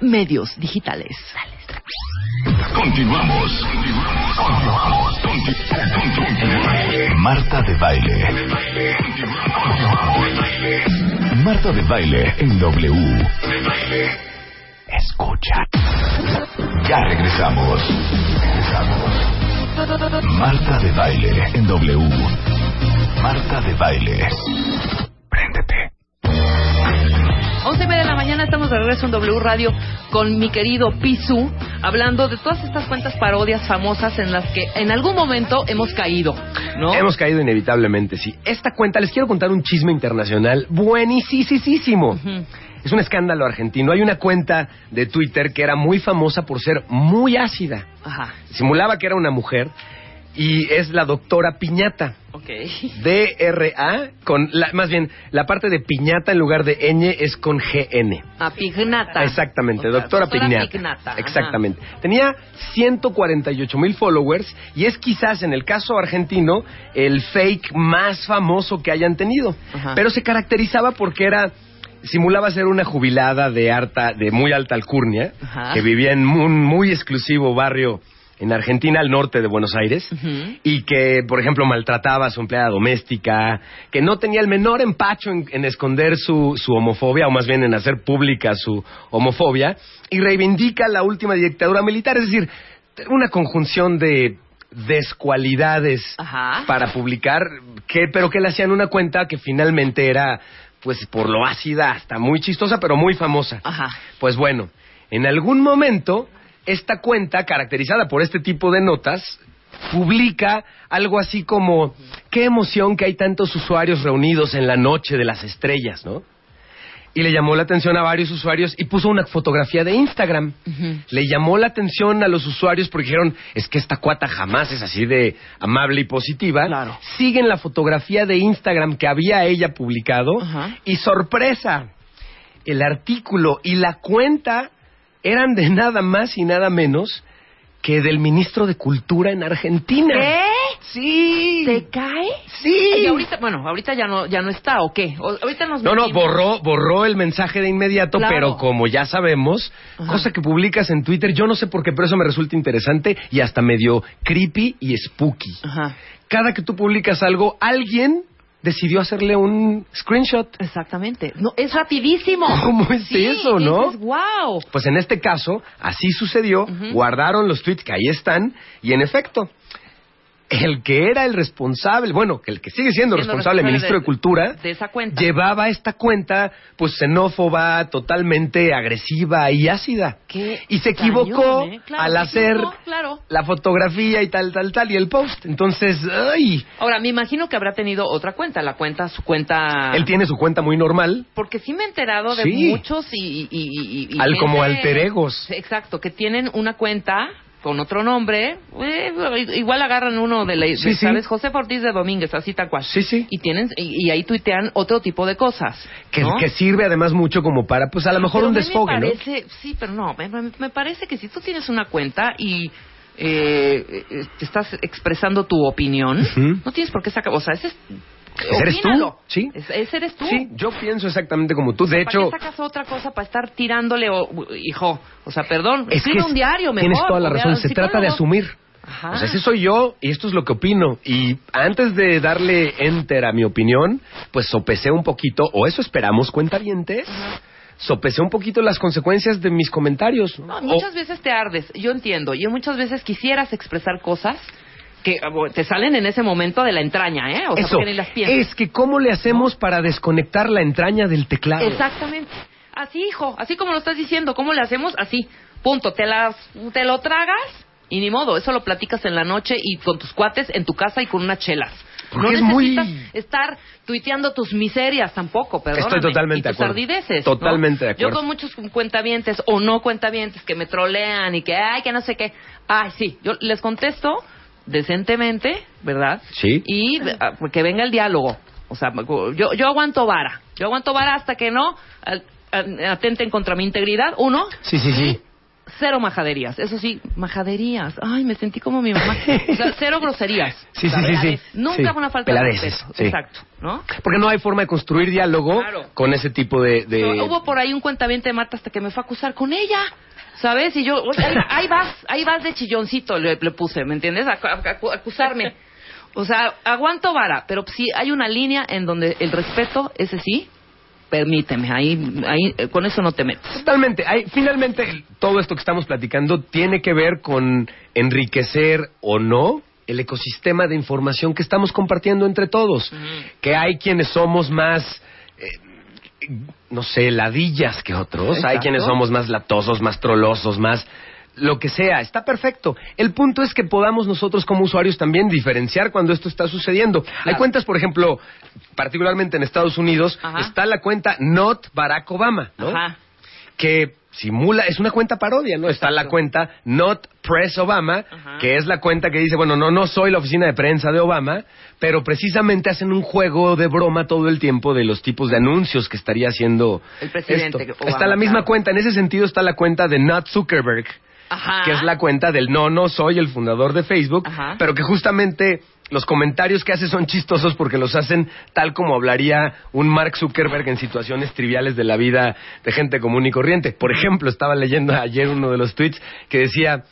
medios digitales. Continuamos. Continuamos. Conti- Marta de baile. Marta de baile en W. Escucha. Ya. Regresamos. Marta de baile en W. Marta de baile. Préndete. 11 y media de la mañana estamos de regreso en W Radio con mi querido Pisu, hablando de todas estas cuentas parodias famosas en las que en algún momento hemos caído, ¿no? Hemos caído inevitablemente, sí. Esta cuenta, les quiero contar un chisme internacional buenísimo. Es un escándalo argentino. Hay una cuenta de Twitter que era muy famosa por ser muy ácida. Ajá, Simulaba que era una mujer y es la doctora Piñata. ok. D-R-A, con la, más bien, la parte de piñata en lugar de ñ es con G-N. A Pignata. Exactamente, O sea, doctora, Piñata. Pignata, ajá. Exactamente. Tenía 148 mil followers y es quizás en el caso argentino el fake más famoso que hayan tenido. Ajá. Pero se caracterizaba porque era simulaba ser una jubilada de harta, de muy alta alcurnia Ajá. que vivía en un muy exclusivo barrio en Argentina, al norte de Buenos Aires, y que, por ejemplo, maltrataba a su empleada doméstica, que no tenía el menor empacho en, en esconder su, su homofobia, o más bien en hacer pública su homofobia, y reivindica la última dictadura militar, es decir, una conjunción de descualidades Ajá. para publicar, que, pero que le hacían una cuenta que finalmente era, pues, por lo ácida, hasta muy chistosa, pero muy famosa. Ajá. Pues bueno, en algún momento, esta cuenta, caracterizada por este tipo de notas, publica algo así como, qué emoción que hay tantos usuarios reunidos en la noche de las estrellas, ¿no? Y le llamó la atención a varios usuarios y puso una fotografía de Instagram. Le llamó la atención a los usuarios porque dijeron, es que esta cuata jamás es así de amable y positiva. Claro. Siguen la fotografía de Instagram que había ella publicado y sorpresa, el artículo y la cuenta eran de nada más y nada menos que del ministro de Cultura en Argentina. ¿Qué? Sí. ¿Se cae? Sí. Y ahorita, bueno, ahorita ya no, ya no está, ¿o qué? O- ahorita nos No, no, metimos- borró, borró el mensaje de inmediato, Claro. pero como ya sabemos, Ajá. cosa que publicas en Twitter, yo no sé por qué, pero eso me resulta interesante y hasta medio creepy y spooky. Ajá. Cada que tú publicas algo, alguien decidió hacerle un screenshot. Exactamente. No, es rapidísimo. ¿Cómo es Sí, eso, no? dices, wow. Pues en este caso, así sucedió, guardaron los tweets que ahí están, y en efecto, el que era el responsable, bueno, que el que sigue siendo, Siendo responsable, responsable ministro de, de- Cultura, de esa cuenta. llevaba esta cuenta pues xenófoba, totalmente agresiva y ácida. Qué Y se equivocó cañón, ¿eh? Claro, al hacer equivocó, claro. la fotografía y tal, tal, tal, y el post. Entonces, ay, Ahora, me imagino que habrá tenido otra cuenta, la cuenta, su cuenta... él tiene su cuenta muy normal. Porque sí me he enterado de Sí. muchos y... y- y- y- Al- como alter egos. Exacto, que tienen una cuenta con otro nombre, eh, igual agarran uno de la... de, Sí, sí. ¿Sabes? José Ortiz de Domínguez, así tal cual. Sí, sí. Y, tienen, y, y ahí tuitean otro tipo de cosas. Que, ¿no? que sirve además mucho como para, pues a lo mejor Pero un me desfogue, ¿no? parece, Sí, pero no, me, me- me parece que si tú tienes una cuenta y eh, eh, estás expresando tu opinión, no tienes por qué sacar, o sea, ese es... Ese eres tú, sí. Es- ese eres tú. Sí, yo pienso exactamente como tú. De ¿Para hecho, qué sacas otra cosa para estar tirándole, o, hijo? O sea, perdón, es escribe que un diario mejor. tienes toda la razón. Se trata de asumir. Ajá. O sea, ese soy yo y esto es lo que opino. Y antes de darle enter a mi opinión, pues sopesé un poquito, o eso esperamos, cuentavientes, sopesé un poquito las consecuencias de mis comentarios. No, O- muchas veces te ardes, yo entiendo. Yo muchas veces quisieras expresar cosas que ah, te salen en ese momento de la entraña, ¿eh? O sea, eso, ni las es que ¿cómo le hacemos para desconectar la entraña del teclado? Exactamente. Así, hijo, así como lo estás diciendo, ¿cómo le hacemos? Así, punto. Te, las, te lo tragas y ni modo, eso lo platicas en la noche y con tus cuates en tu casa y con unas chelas. Porque no es muy- necesitas estar tuiteando tus miserias tampoco, perdón. Estoy totalmente y de tus acuerdo. ardideces, ¿no? Totalmente de acuerdo. Yo con muchos cuentavientes o no cuentavientes que me trolean y que, ay, que no sé qué. Ay, sí, yo les contesto decentemente, ¿verdad? Sí. Y ah, que venga el diálogo. O sea, yo, yo aguanto vara. Yo aguanto vara hasta que no atenten contra mi integridad. Uno, Sí, sí, sí. cero majaderías. Eso sí, majaderías. Ay, me sentí como mi mamá. O sea, cero groserías. Sí, sí, sí, sí. Nunca Sí. una falta de respeto. sí. Exacto, ¿no? Porque no hay forma de construir diálogo Claro. con ese tipo de... de- Hubo por ahí un cuentaviente de Marta hasta que me fue a acusar con ella. ¿Sabes? Y yo, oye, ahí, ahí vas, ahí vas de chilloncito, le, le puse, ¿me entiendes? A- a- a- acusarme. O sea, aguanto vara, pero sí hay una línea en donde el respeto, ese sí, permíteme, ahí, ahí eh, con eso no te metes. Totalmente. Hay, finalmente, todo esto que estamos platicando tiene que ver con enriquecer o no el ecosistema de información que estamos compartiendo entre todos. Que hay quienes somos más, eh, no sé, ladillas que otros. Hay quienes somos más latosos, más trolosos, más lo que sea, está perfecto. El punto es que podamos nosotros como usuarios también diferenciar cuando esto está sucediendo. Hay cuentas, por ejemplo, particularmente en Estados Unidos, Ajá. está la cuenta Not Barack Obama, ¿no? Ajá. que simula, es una cuenta parodia, ¿no? Está la cuenta Not Press Obama, Ajá. que es la cuenta que dice, bueno, no, no soy la oficina de prensa de Obama, pero precisamente hacen un juego de broma todo el tiempo de los tipos de anuncios que estaría haciendo El presidente esto. Obama, está la misma claro. cuenta, en ese sentido está la cuenta de Not Zuckerberg, Ajá. que es la cuenta del no, no soy el fundador de Facebook, Ajá. pero que justamente los comentarios que hace son chistosos porque los hacen tal como hablaría un Mark Zuckerberg en situaciones triviales de la vida de gente común y corriente. Por ejemplo, estaba leyendo ayer uno de los tweets que decía,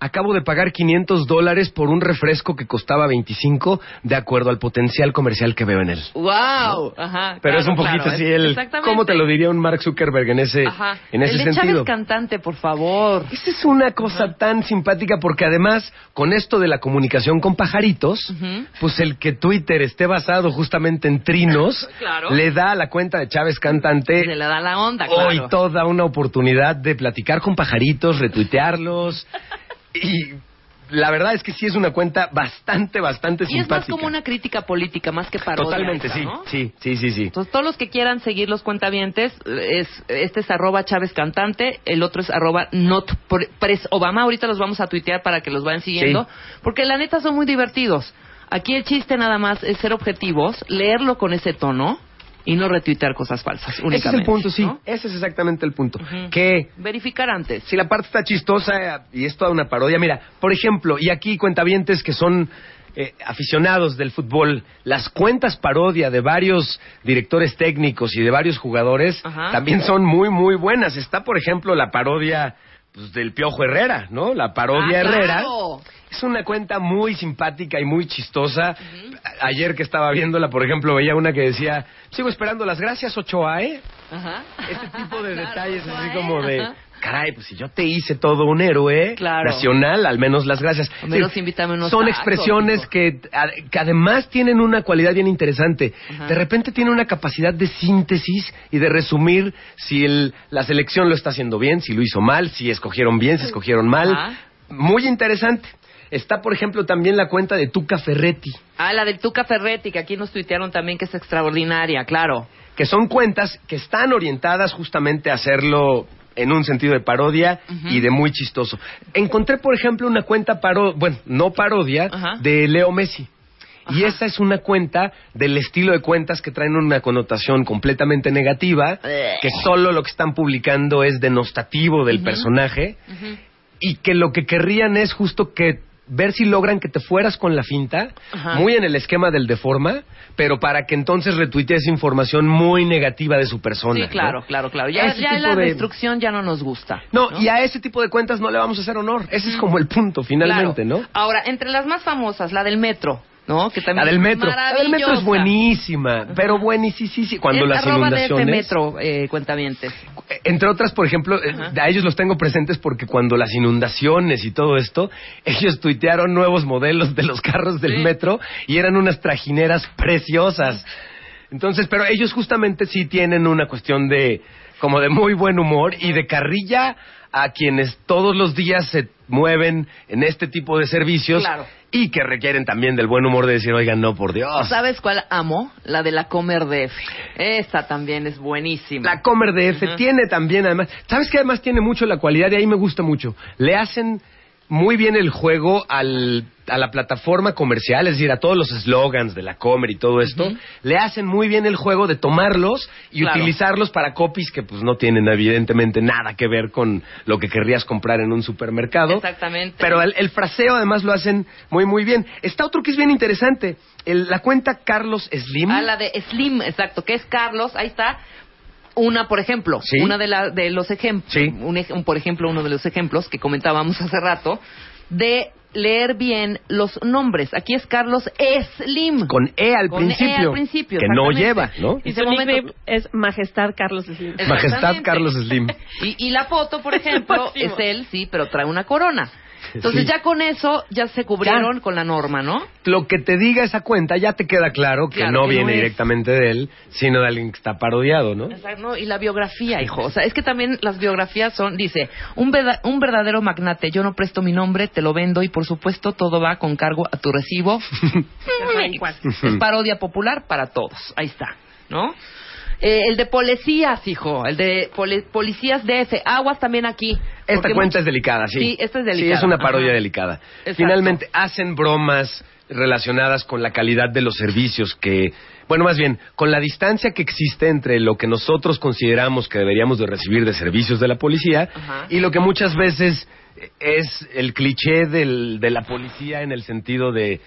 acabo de pagar 500 dólares por un refresco que costaba 25 de acuerdo al potencial comercial que veo en él. ¡Wow! Ajá. Pero claro, es un poquito claro, así el... ¿Cómo te lo diría un Mark Zuckerberg en ese, Ajá. en ese el de sentido? Chávez cantante, por favor. Esa es una cosa tan simpática porque además con esto de la comunicación con pajaritos, pues el que Twitter esté basado justamente en trinos, Claro. le da a la cuenta de Chávez Cantante Se le da la onda, hoy toda una oportunidad de platicar con pajaritos, retuitearlos y la verdad es que sí es una cuenta bastante, bastante Y es más simpática. como una crítica política, más que parodia. Totalmente, sí, ¿no? sí, sí, sí, sí. Entonces, todos los que quieran seguir los cuentavientes, es, este es arroba Chávez Cantante, el otro es arroba not pres Obama. Ahorita los vamos a tuitear para que los vayan siguiendo, Sí. porque la neta son muy divertidos. Aquí el chiste nada más es ser objetivos, leerlo con ese tono y no retuitear cosas falsas únicamente. Ese es el punto, sí. ¿no? Ese es exactamente el punto. Que Verificar antes. si la parte está chistosa y es toda una parodia, mira, por ejemplo, y aquí cuentavientes que son eh, aficionados del fútbol, las cuentas parodia de varios directores técnicos y de varios jugadores Ajá. también son muy, muy buenas. Está, por ejemplo, la parodia pues, del Piojo Herrera, ¿no? La parodia Ah, Herrera. claro. Es una cuenta muy simpática y muy chistosa. Ayer que estaba viéndola, por ejemplo, veía una que decía, sigo esperando las gracias, Ochoa, ¿eh? Ajá. Este tipo de Claro, detalles ¿no, así eh? como de... Ajá. caray, pues si yo te hice todo un héroe Claro. nacional, al menos las gracias. Al menos invítame unos Son tacos, expresiones que, a- que además tienen una cualidad bien interesante. Ajá. De repente tiene una capacidad de síntesis y de resumir si el- la selección lo está haciendo bien, si lo hizo mal, si escogieron bien, si escogieron mal. Ajá. Muy interesante. Está, por ejemplo, también la cuenta de Tuca Ferretti. Ah, la del Tuca Ferretti, que aquí nos tuitearon también que es extraordinaria, claro. que son cuentas que están orientadas justamente a hacerlo en un sentido de parodia y de muy chistoso. Encontré, por ejemplo, una cuenta paro bueno, no parodia, de Leo Messi. Y esa es una cuenta del estilo de cuentas que traen una connotación completamente negativa, que solo lo que están publicando es denostativo del personaje y que lo que querrían es justo que ver si logran que te fueras con la finta, Ajá. muy en el esquema del deforma, pero para que entonces retuitees información muy negativa de su persona. Sí, claro, ¿no? claro, claro. Ya, ya la de- destrucción ya no nos gusta. No, y a ese tipo de cuentas no le vamos a hacer honor. Ese es como el punto, finalmente, Claro. ¿no? Ahora, entre las más famosas, la del metro, ¿no? Que también La del metro. La del metro es buenísima, pero buenísima. Cuando Es las arroba DF inundaciones... metro, eh, cuentavientes. Entre otras, por ejemplo, eh, a ellos los tengo presentes porque cuando las inundaciones y todo esto, ellos tuitearon nuevos modelos de los carros del Sí. metro y eran unas trajineras preciosas. Entonces, pero ellos justamente sí tienen una cuestión de como de muy buen humor y de carrilla a quienes todos los días se mueven en este tipo de servicios Claro. y que requieren también del buen humor de decir, oigan, no, por Dios. ¿Sabes cuál amo? La de la Comer DF. Esta también es buenísima. La Comer DF tiene también, además, ¿sabes qué? Además tiene mucho la cualidad y ahí me gusta mucho. Le hacen muy bien el juego al, a la plataforma comercial, es decir, a todos los slogans de la Comer y todo esto, le hacen muy bien el juego de tomarlos y Claro. utilizarlos para copies que pues no tienen evidentemente nada que ver con lo que querrías comprar en un supermercado. Exactamente. Pero el, el fraseo además lo hacen muy muy bien. Está otro que es bien interesante, el- la cuenta Carlos Slim. Ah, la de Slim, exacto, que es Carlos, ahí está. Una, por ejemplo, Sí. una de, la, de los ejemplos, Sí. un, por ejemplo, uno de los ejemplos que comentábamos hace rato, de leer bien los nombres. Aquí es Carlos Slim. Con E al Con E principio. al principio, que no lleva, ¿no? Y Ese su momento- es Majestad Carlos Slim. Majestad. Carlos Slim. Y, y la foto, por ejemplo, es él, sí, pero trae una corona. Entonces Sí. ya con eso ya se cubrieron con la norma, ¿no? Lo que te diga esa cuenta ya te queda claro que Claro, no que viene directamente de él, sino de alguien que está parodiado, ¿no? Exacto, ¿no? Y la biografía, hijo. O sea, es que también las biografías son, dice, un, verda- un verdadero magnate, yo no presto mi nombre, te lo vendo y por supuesto todo va con cargo a tu recibo. es parodia popular para todos. Ahí está, ¿no? Eh, el de policías, hijo, el de poli- policías DF. Aguas también aquí. Esta cuenta mucho- es delicada, sí. Sí, esta es Sí, delicada. es una parodia Ajá. delicada. Exacto. Finalmente, hacen bromas relacionadas con la calidad de los servicios que, bueno, más bien, con la distancia que existe entre lo que nosotros consideramos que deberíamos de recibir de servicios de la policía Ajá. y lo que muchas veces es el cliché del- de la policía en el sentido de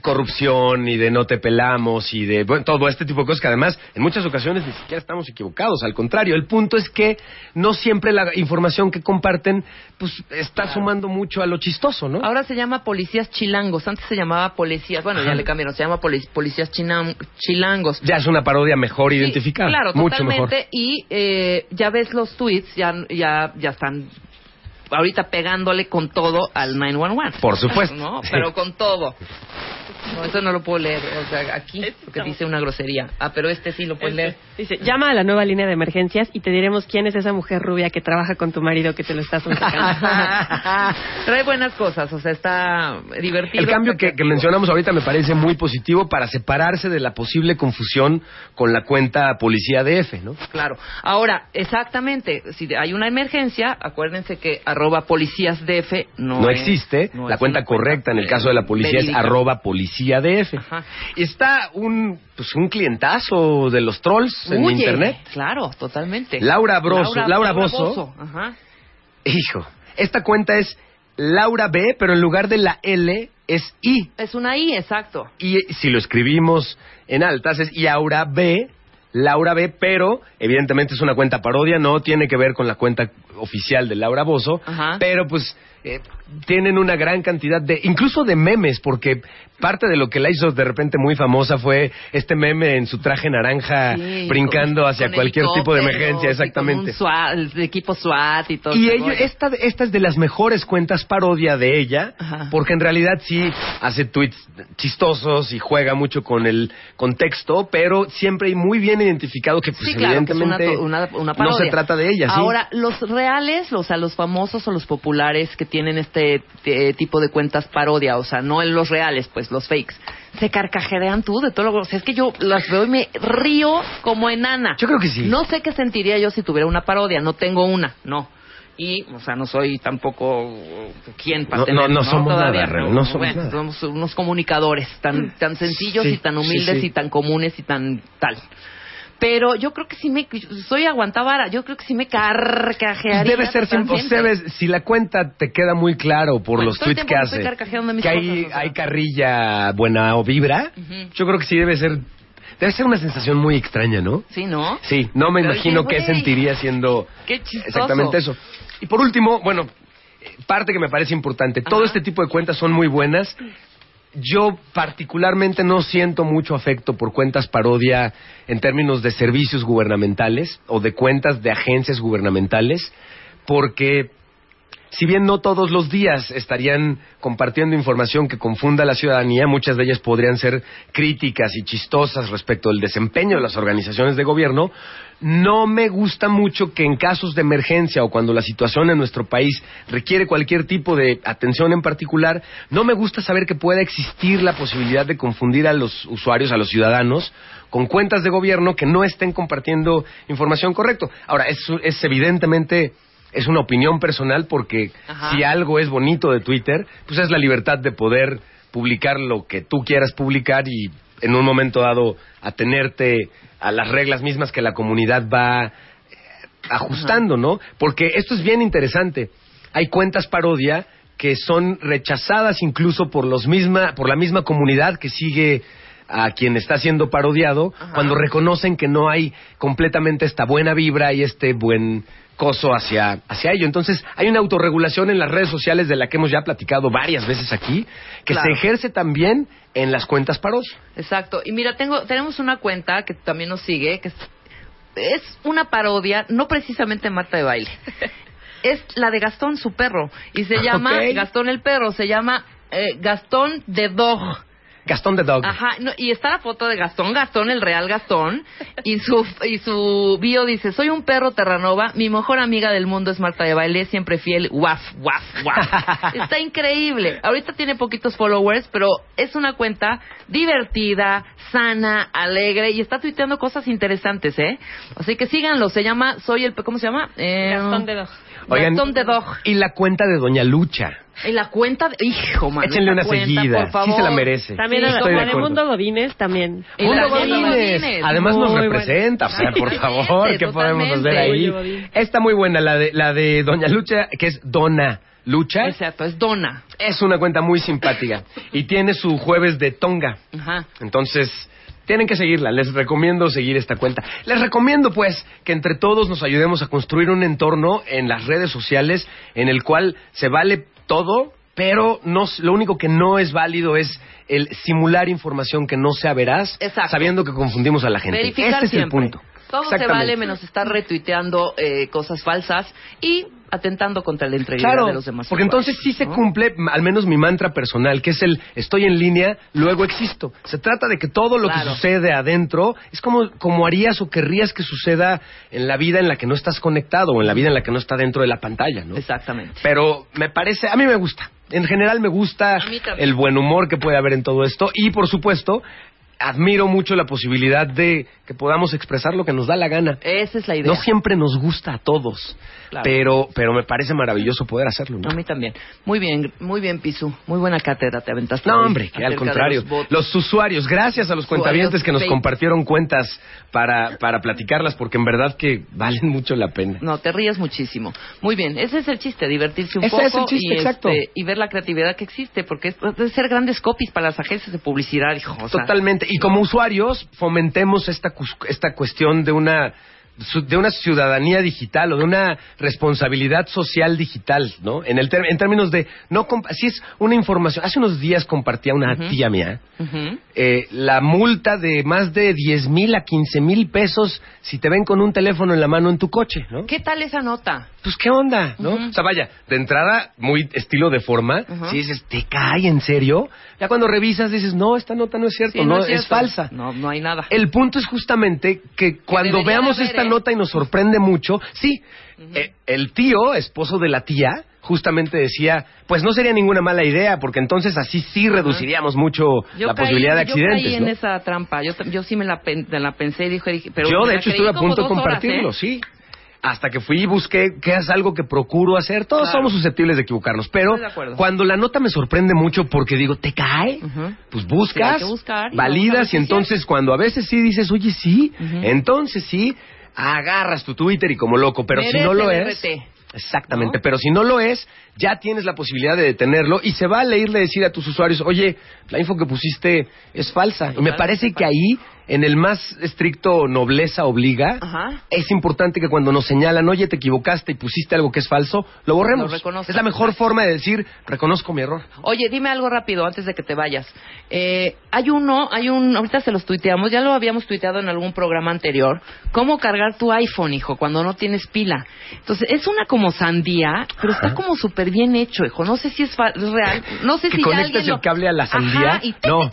corrupción y de no te pelamos y de bueno, todo este tipo de cosas que además en muchas ocasiones ni siquiera estamos equivocados, al contrario, el punto es que no siempre la información que comparten pues está sumando mucho a lo chistoso, ¿no? Ahora se llama policías chilangos. Antes se llamaba policías. Bueno, ya le cambiaron. Se llama poli- policías chilangos. Ya es una parodia mejor Sí, identificada, Claro, mucho totalmente. mejor. Y eh, ya ves los tweets, ya, ya, ya están ahorita pegándole con todo al 911. Por supuesto. ¿No? Pero con todo. No, eso no lo puedo leer. O sea, aquí, porque dice una grosería. Ah, pero este sí lo puedes leer. Dice, llama a la nueva línea de emergencias y te diremos quién es esa mujer rubia que trabaja con tu marido que te lo estás sacando. Trae buenas cosas, o sea, está divertido. El cambio que, que mencionamos ahorita me parece muy positivo para separarse de la posible confusión con la cuenta Policía DF, ¿no? Claro. Ahora, exactamente, si hay una emergencia, acuérdense que arroba policías DF no, No, es- existe. no la cuenta correcta en el caso de la policía es arroba policía DF. Ajá. Está un, pues, un clientazo de los trolls en internet. Claro, totalmente. Laura Broso- Laura Bozo. Ajá. Hijo, esta cuenta es Laura B, pero en lugar de la L es I. Es una I, exacto. Y si lo escribimos en altas es Yaura B, Laura B, pero evidentemente es una cuenta parodia, no tiene que ver con la cuenta oficial de Laura Bozo, Ajá. pero pues eh, tienen una gran cantidad de, incluso de memes, porque parte de lo que la hizo de repente muy famosa fue este meme en su traje naranja Sí, brincando con- hacia con cualquier tipo de emergencia, con exactamente. un SWAT, el equipo SWAT y todo. Y ello- esta, esta es de las mejores cuentas parodia de ella, Ajá. porque en realidad sí hace tweets chistosos y juega mucho con el contexto, pero siempre hay muy bien identificado que, pues, sí, claro, que es una, evidentemente to- una, una no se trata de ella, ¿sí? Ahora, los reales, o sea, los famosos o los populares que tienen este eh, tipo de cuentas parodia, o sea, no en los reales, pues los fakes, se carcajean tú de todo lo que... O sea, es que yo las veo y me río como enana. Yo creo que sí. No sé qué sentiría yo si tuviera una parodia, no tengo una, no. Y, o sea, no soy tampoco quien para No, tener, no, no somos Todavía nada, no somos Bueno, nada. somos unos comunicadores tan, tan sencillos Sí, y tan humildes sí, sí. y tan comunes y tan tal. Pero yo creo que sí me... Soy aguantavara, yo creo que sí me carcajearía Debe ser siempre, si la cuenta te queda muy claro por Bueno, los tweets que hace, que hay, cosas, hay carrilla buena o vibra, yo creo que sí debe ser, debe ser una sensación muy extraña, ¿no? Sí, ¿no? Sí, no me Pero imagino oye, qué sentiría siendo Qué exactamente eso. Y por último, bueno, parte que me parece importante, todo este tipo de cuentas son muy buenas. Yo particularmente no siento mucho afecto por cuentas parodia en términos de servicios gubernamentales o de cuentas de agencias gubernamentales, porque si bien no todos los días estarían compartiendo información que confunda a la ciudadanía, muchas de ellas podrían ser críticas y chistosas respecto al desempeño de las organizaciones de gobierno, no me gusta mucho que en casos de emergencia o cuando la situación en nuestro país requiere cualquier tipo de atención en particular, no me gusta saber que pueda existir la posibilidad de confundir a los usuarios, a los ciudadanos, con cuentas de gobierno que no estén compartiendo información correcta. Ahora, es, es evidentemente es una opinión personal porque Ajá. si algo es bonito de Twitter, pues es la libertad de poder publicar lo que tú quieras publicar y en un momento dado atenerte a las reglas mismas que la comunidad va eh, ajustando, ¿no? Porque esto es bien interesante. Hay cuentas parodia que son rechazadas incluso por los misma por la misma comunidad que sigue a quien está siendo parodiado Ajá. cuando reconocen que no hay completamente esta buena vibra y este buen coso hacia, hacia ello. Entonces, hay una autorregulación en las redes sociales de la que hemos ya platicado varias veces aquí, que Claro. se ejerce también en las cuentas paros. Exacto. Y mira, tengo, tenemos una cuenta que también nos sigue, que es, es una parodia, no precisamente Marta de baile. es la de Gastón, su perro. Y se llama Ok. Gastón el perro, se llama eh, Gastón de Dog. Gastón de Dog. Ajá, no, y está la foto de Gastón, Gastón, el real Gastón, y su y su bio dice, soy un perro terranova, mi mejor amiga del mundo es Marta de Baile, siempre fiel, guaf, guaf, guaf. Está increíble. Ahorita tiene poquitos followers, pero es una cuenta divertida, sana, alegre, y está tuiteando cosas interesantes, ¿eh? Así que síganlo, se llama, soy el, ¿cómo se llama? Eh, Gastón de Dog. Oigan, Dog. y la cuenta de Doña Lucha. Y la cuenta de, hijo, man, Échenle una cuenta, seguida. por favor. Sí se la merece. También Sí, a la, estoy de. Mundo Godínez también. Mundo Godínez. Además nos representa, o sea, por Totalmente, favor, ¿qué podemos hacer ahí? Está muy buena la de, la de Doña Lucha, que es Dona Lucha. Exacto, es Dona. Es una cuenta muy simpática y tiene su jueves de Tonga. Ajá. Entonces, tienen que seguirla. Les recomiendo seguir esta cuenta. Les recomiendo, pues, que entre todos nos ayudemos a construir un entorno en las redes sociales en el cual se vale todo, pero no, lo único que no es válido es el simular información que no sea veraz, Exacto. sabiendo que confundimos a la gente. Verificar este es el punto. Todo se vale menos estar retuiteando eh, cosas falsas y atentando contra la integridad Claro, de los demás. porque entonces sí se ¿no? cumple al menos mi mantra personal, que es el estoy en línea, luego existo. Se trata de que todo lo Claro. que sucede adentro es como, como harías o querrías que suceda en la vida en la que no estás conectado o en la vida en la que no está dentro de la pantalla, ¿no? Exactamente. Pero me parece, a mí me gusta. En general me gusta el buen humor que puede haber en todo esto y por supuesto admiro mucho la posibilidad de que podamos expresar lo que nos da la gana. Esa es la idea. No siempre nos gusta a todos, Claro. pero pero me parece maravilloso poder hacerlo. ¿no? A mí también. Muy bien, muy bien, Pisu. Muy buena cátedra te aventaste. No, hombre, que al contrario. los usuarios, gracias a los cuentavientes que nos compartieron cuentas para, para platicarlas, porque en verdad que valen mucho la pena. No, te ríes muchísimo. Muy bien, ese es el chiste, divertirse un Ese poco es el chiste, y, exacto. este, y ver la creatividad que existe, porque es, debe ser grandes copies para las agencias de publicidad, hijo. o sea, Totalmente. Y como usuarios, fomentemos esta, esta cuestión de una de una ciudadanía digital o de una responsabilidad social digital, ¿no? En, el ter- en términos de, no si es una información, hace unos días compartía una tía mía eh, la multa de más de 10 mil a 15 mil pesos si te ven con un teléfono en la mano en tu coche, ¿no? ¿Qué tal esa nota? Pues qué onda, ¿no? O sea, vaya, de entrada, muy estilo de forma, si dices, ¿te cae en serio? Ya cuando revisas dices, no, esta nota no es cierto, Sí, no, es, es, cierto. falsa. No, no hay nada. El punto es justamente que cuando veamos esta. Nota y nos sorprende mucho, sí, eh, el tío, esposo de la tía, justamente decía, pues no sería ninguna mala idea, porque entonces así sí reduciríamos mucho la caí- posibilidad de Yo caí accidentes, en esa trampa. Yo, yo sí me la, pen- me la pensé y dije, pero Yo, de hecho, estuve a punto de horas, compartirlo, ¿eh? sí. Hasta que fui y busqué qué es algo que procuro hacer. Todos Claro. somos susceptibles de equivocarnos, pero de cuando la nota me sorprende mucho porque digo, ¿te cae? Pues buscas, que buscar validas y es entonces cuando a veces sí dices, oye, sí, entonces sí, agarras tu Twitter y como loco, pero si no lo es... Exactamente, pero si no lo es, ya tienes la posibilidad de detenerlo y se vale irle a decir a tus usuarios, oye, la info que pusiste es falsa. Y me parece que ahí, en el más estricto nobleza obliga, Ajá. es importante que cuando nos señalan, oye, te equivocaste y pusiste algo que es falso, lo borremos. Lo es la mejor forma de decir, reconozco mi error. Oye, dime algo rápido antes de que te vayas. Eh, hay uno, hay un, ahorita se los tuiteamos, ya lo habíamos tuiteado en algún programa anterior. ¿Cómo cargar tu iPhone, hijo, cuando no tienes pila? Entonces, es una como sandía, pero está como súper bien hecho, hijo. No sé si es, fa- real. No sé que si ya conectas alguien el lo- cable a la sandía. Ajá, y tic, no.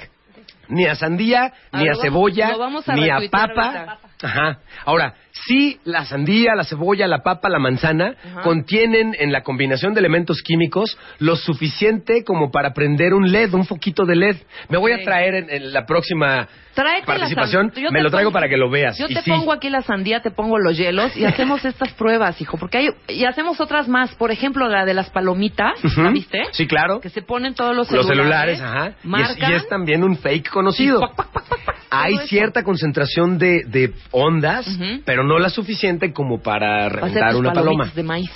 Ni a sandía, ni a cebolla, ni a papa. Ajá. Ahora, sí, la sandía, la cebolla, la papa, la manzana Ajá. contienen en la combinación de elementos químicos lo suficiente como para prender un LED, un foquito de LED. Me voy a traer en, en la próxima Tráete la participación, yo me lo traigo pongo- para que lo veas. Yo Y te sí. pongo aquí la sandía, te pongo los hielos y hacemos estas pruebas, hijo, porque hay y hacemos otras más, por ejemplo, la de las palomitas, Ujú. ¿la viste? Sí, claro. Que se ponen todos los Los celulares, celulares, ajá. Y es, marcan, y es también un fake conocido. pac, pac, pac, Hay eso. cierta concentración de, de ondas, pero no la suficiente como para reventar una paloma. de maíz.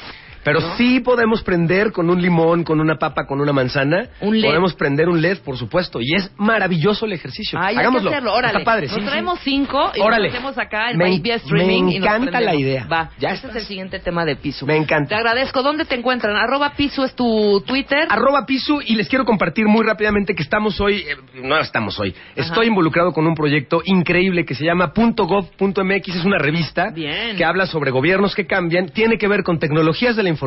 Pero ¿no? sí podemos prender con un limón, con una papa, con una manzana. Un LED. Podemos prender un LED, por supuesto. Y es maravilloso el ejercicio. Ay, hay que Hagámoslo. hacerlo, órale. Está padre, Nos sí, sí. traemos cinco y Órale. nos hacemos acá en Me- streaming. me y nos encanta la idea. Va, Ya este estás. es el siguiente tema de Piso. Me encanta. Te agradezco. ¿Dónde te encuentran? Arroba Piso es tu Twitter. Arroba Pisu y les quiero compartir muy rápidamente que estamos hoy, eh, no estamos hoy, estoy involucrado con un proyecto increíble que se llama .gov.mx, es una revista Bien. que habla sobre gobiernos que cambian, tiene que ver con tecnologías de la información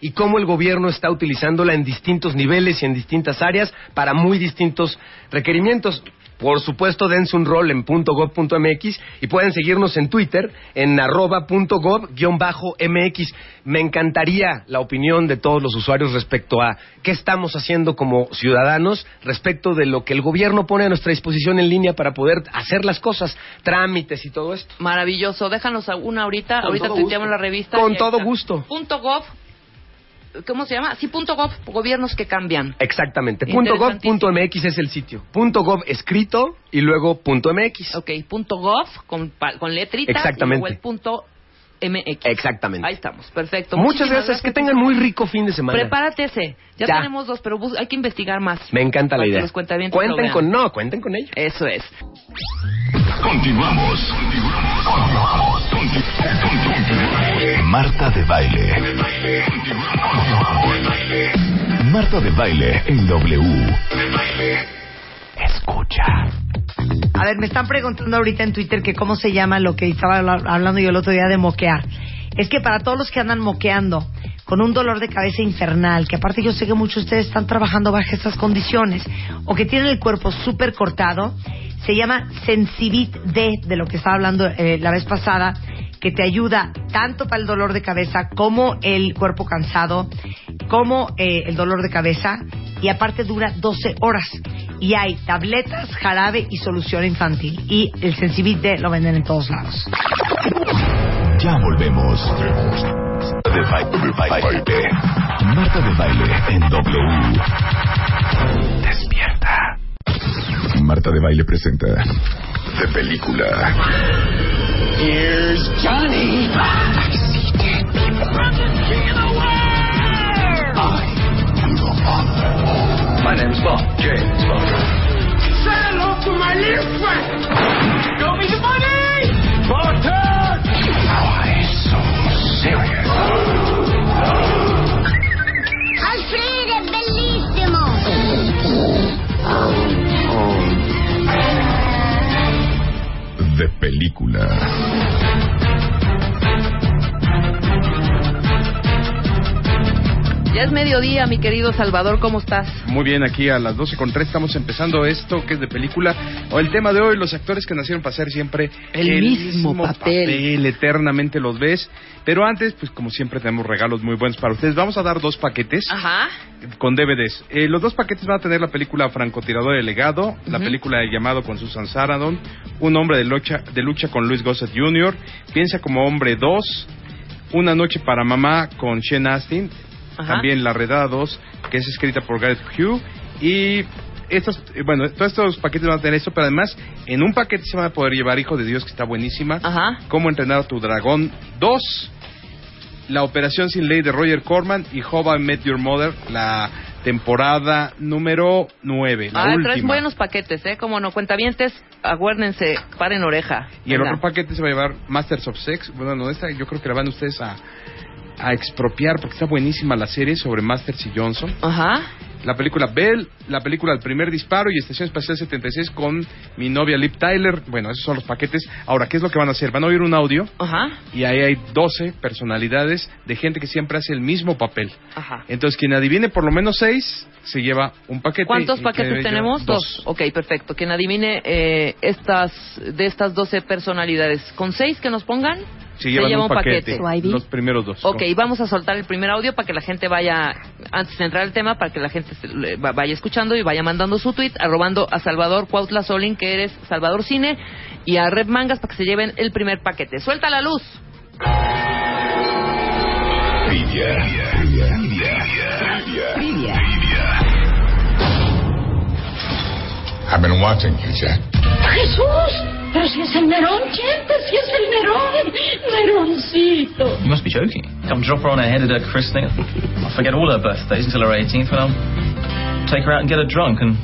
y cómo el gobierno está utilizándola en distintos niveles y en distintas áreas para muy distintos requerimientos. Por supuesto, dense un rol en .gov.mx y pueden seguirnos en Twitter en arroba .gov-mx. Me encantaría la opinión de todos los usuarios respecto a qué estamos haciendo como ciudadanos respecto de lo que el gobierno pone a nuestra disposición en línea para poder hacer las cosas, trámites y todo esto. Maravilloso. Déjanos una ahorita. Con ahorita tuiteamos la revista. Con todo está. gusto. Punto gov. ¿Cómo se llama? Sí, punto gov. Gobiernos que cambian. Exactamente. Punto .gov punto .mx es el sitio. Punto .gov escrito y luego punto .mx. Ok, punto gov con, con letrita. Exactamente. Y luego el punto MX. Exactamente. Ahí estamos. Perfecto. Muchas Muchísimas gracias. Que tengan muy rico fin de semana. Prepárate ese. Ya, Ya. tenemos dos, pero hay que investigar más. Me encanta la idea. los Cuenten con no, cuenten con ello. Eso es. Continuamos. Marta de baile. Marta de baile en W. Escucha. A ver, me están preguntando ahorita en Twitter que cómo se llama lo que estaba habla- hablando yo el otro día de moquear. Es que para todos los que andan moqueando con un dolor de cabeza infernal, que aparte yo sé que muchos de ustedes están trabajando bajo estas condiciones, o que tienen el cuerpo súper cortado, se llama Sensibit D, de lo que estaba hablando eh, la vez pasada, que te ayuda tanto para el dolor de cabeza como el cuerpo cansado, como eh, el dolor de cabeza, y aparte dura 12 horas. Y hay tabletas, jarabe y solución infantil. Y el Sensibit D lo venden en todos lados. Ya volvemos. Marta de baile en W. Marta de baile presenta. De película. Here's Johnny. I see dead people. king of the world. I am your father. My name's Bob. James Bob. Say hello to my little friend. de película. Ya es mediodía, mi querido Salvador, ¿cómo estás? Muy bien, aquí a las 12 con 3 estamos empezando esto que es de película. O el tema de hoy, los actores que nacieron para ser siempre El mismo papel. Eternamente los ves. Pero antes, pues como siempre tenemos regalos muy buenos para ustedes. Vamos a dar dos paquetes Ajá. con DVDs. Eh, los dos paquetes van a tener la película Francotirador de Legado, la película de Llamado con Susan Sarandon, Un hombre de lucha, de lucha con Luis Gossett Jr., Piensa como hombre 2, Una noche para mamá con Shane Astin, Ajá. también La Redada 2, que es escrita por Gareth Hugh, y estos, eh, bueno, todos estos paquetes van a tener esto, pero además en un paquete se van a poder llevar Hijo de Dios, que está buenísima, Ajá. Cómo entrenar a tu dragón 2, La Operación Sin Ley de Roger Corman y How I Met Your Mother, la temporada número 9, la Ah, traes última. buenos paquetes, ¿eh? Como no, cuentavientes, acuérdense, paren oreja. Y el Venga. otro paquete se va a llevar Masters of Sex. Bueno, no, esta yo creo que la van ustedes a, a expropiar porque está buenísima la serie sobre Masters y Johnson. Ajá. La película Bell, la película El primer disparo y Estación Espacial 76 con mi novia Liv Tyler. Bueno, esos son los paquetes. Ahora, ¿qué es lo que van a hacer? Van a oír un audio Ajá. y ahí hay 12 personalidades de gente que siempre hace el mismo papel. Ajá. Entonces, quien adivine por lo menos 6 se lleva un paquete. ¿Cuántos paquetes tenemos? lleva Dos. Ok, perfecto. Quien adivine eh, estas de estas 12 personalidades, con seis que nos pongan, Se llevan lleva un un paquete. paquete. Los primeros dos. Ok, vamos a soltar el primer audio para que la gente vaya, antes de entrar al tema, para que la gente se- le- va- vaya escuchando y vaya mandando su tweet, arrobando a Salvador Cuautla Solin, que eres Salvador Cine, y a Red Mangas para que se lleven el primer paquete. ¡Suelta la luz! I've been watching you, Jack. Jesús, pero si es el Nerón, gente, si es el Nerón, Neroncito. You must be joking. Come drop her on her head at her christening. I'll forget all her birthdays until her 18th when I'll take her out and get her drunk and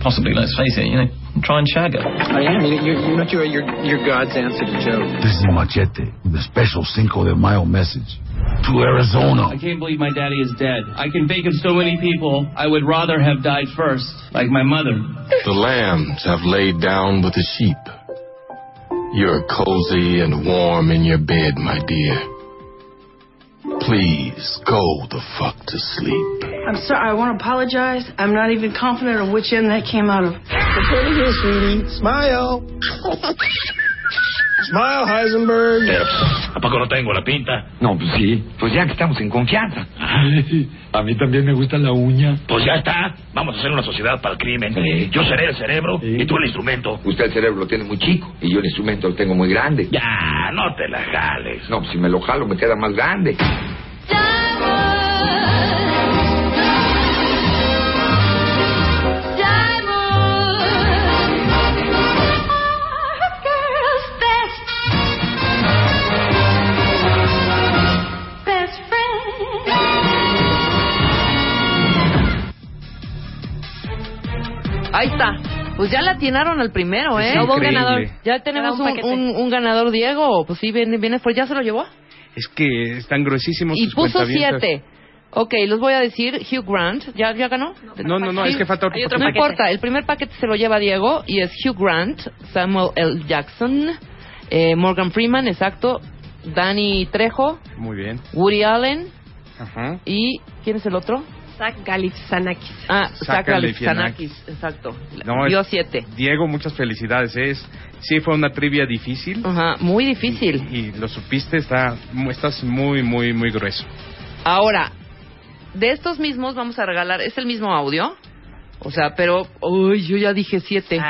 possibly, let's face it, you know, try and shag her. I am. You, you, you know, you're, you're, you're God's answer to Joe. This is Machete with a special Cinco de Mayo message to Arizona. I can't believe my daddy is dead. I can think of so many people I would rather have died first, like my mother. The lambs have laid down with the sheep. You're cozy and warm in your bed, my dear. Please go the fuck to sleep. I'm sorry. I want to apologize. I'm not even confident of which end that came out of. Pretty here, sweetie. Smile. Smile, Heisenberg. ¿A poco no tengo la pinta? No, pues sí. Pues ya que estamos en confianza. a mí también me gusta la uña. Pues ya está. Vamos a hacer una sociedad para el crimen. Yo seré el cerebro y tú el instrumento. Usted el cerebro lo tiene muy chico y yo el instrumento lo tengo muy grande. Ya, no te la jales. No, pues si me lo jalo me queda más grande. Ahí está. Pues ya la atinaron al primero, ¿eh? Es Hubo un ganador. Ya tenemos un un, paquete. un- un ganador, Diego. Pues sí, viene, viene fuerte. ¿Ya se lo llevó? Es que están gruesísimos Y sus puso siete. Ok, los voy a decir. Hugh Grant, ¿ya, ya ganó? No, no, no, es que falta otro No paquete. importa, el primer paquete se lo lleva Diego y es Hugh Grant, Samuel L. Jackson, eh, Morgan Freeman, exacto, Danny Trejo, Muy bien. Woody Allen Ajá. y ¿quién es el otro? Zach Galifianakis. Ah, Zach Galifianakis. Exacto. No, Dio es- siete. Diego, muchas felicidades. Es, sí, fue una trivia difícil. Ajá, muy difícil. Y lo supiste, está, estás muy, muy, muy grueso. Ahora, de estos mismos vamos a regalar, es el mismo audio, o sea, pero, uy, yo ya dije siete.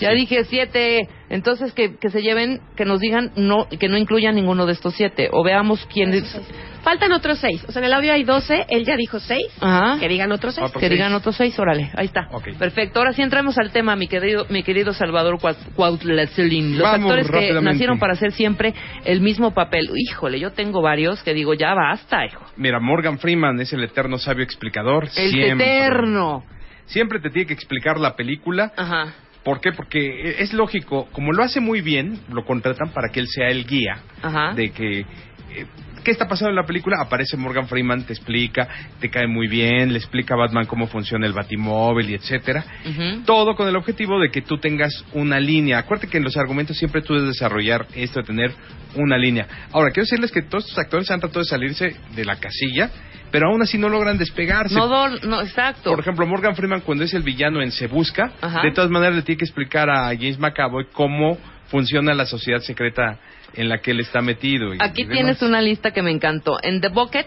Ya dije siete. Entonces que, que se lleven, que nos digan no, que no incluyan ninguno de estos siete. O veamos quién. Faltan otros seis. O sea, en el audio hay doce, él ya dijo seis. Ajá. Que digan otros seis. que digan otros seis, órale, ahí está. Perfecto, ahora sí entramos al tema, mi querido, mi querido Salvador Cuau- Cuauhtlazolín. Los Vamos actores que nacieron para hacer siempre el mismo papel. Híjole, yo tengo varios que digo, ya basta, hijo. Mira, Morgan Freeman es el eterno sabio explicador. El siempre. eterno. Siempre te tiene que explicar la película. Ajá. ¿Por qué? Porque es lógico, como lo hace muy bien, lo contratan para que él sea el guía Ajá. de que eh, ¿qué está pasando en la película? Aparece Morgan Freeman, te explica, te cae muy bien, le explica a Batman cómo funciona el batimóvil y etcétera. Todo con el objetivo de que tú tengas una línea. Acuérdate que en los argumentos siempre tú debes desarrollar esto de tener una línea. Ahora, quiero decirles que todos estos actores han tratado de salirse de la casilla, pero aún así no logran despegarse. No, do- no, exacto. Por ejemplo, Morgan Freeman cuando es el villano en Se Busca, Ajá. de todas maneras le tiene que explicar a James McAvoy cómo funciona la sociedad secreta en la que él está metido. y- Aquí tienes una lista que me encantó. En The Bucket,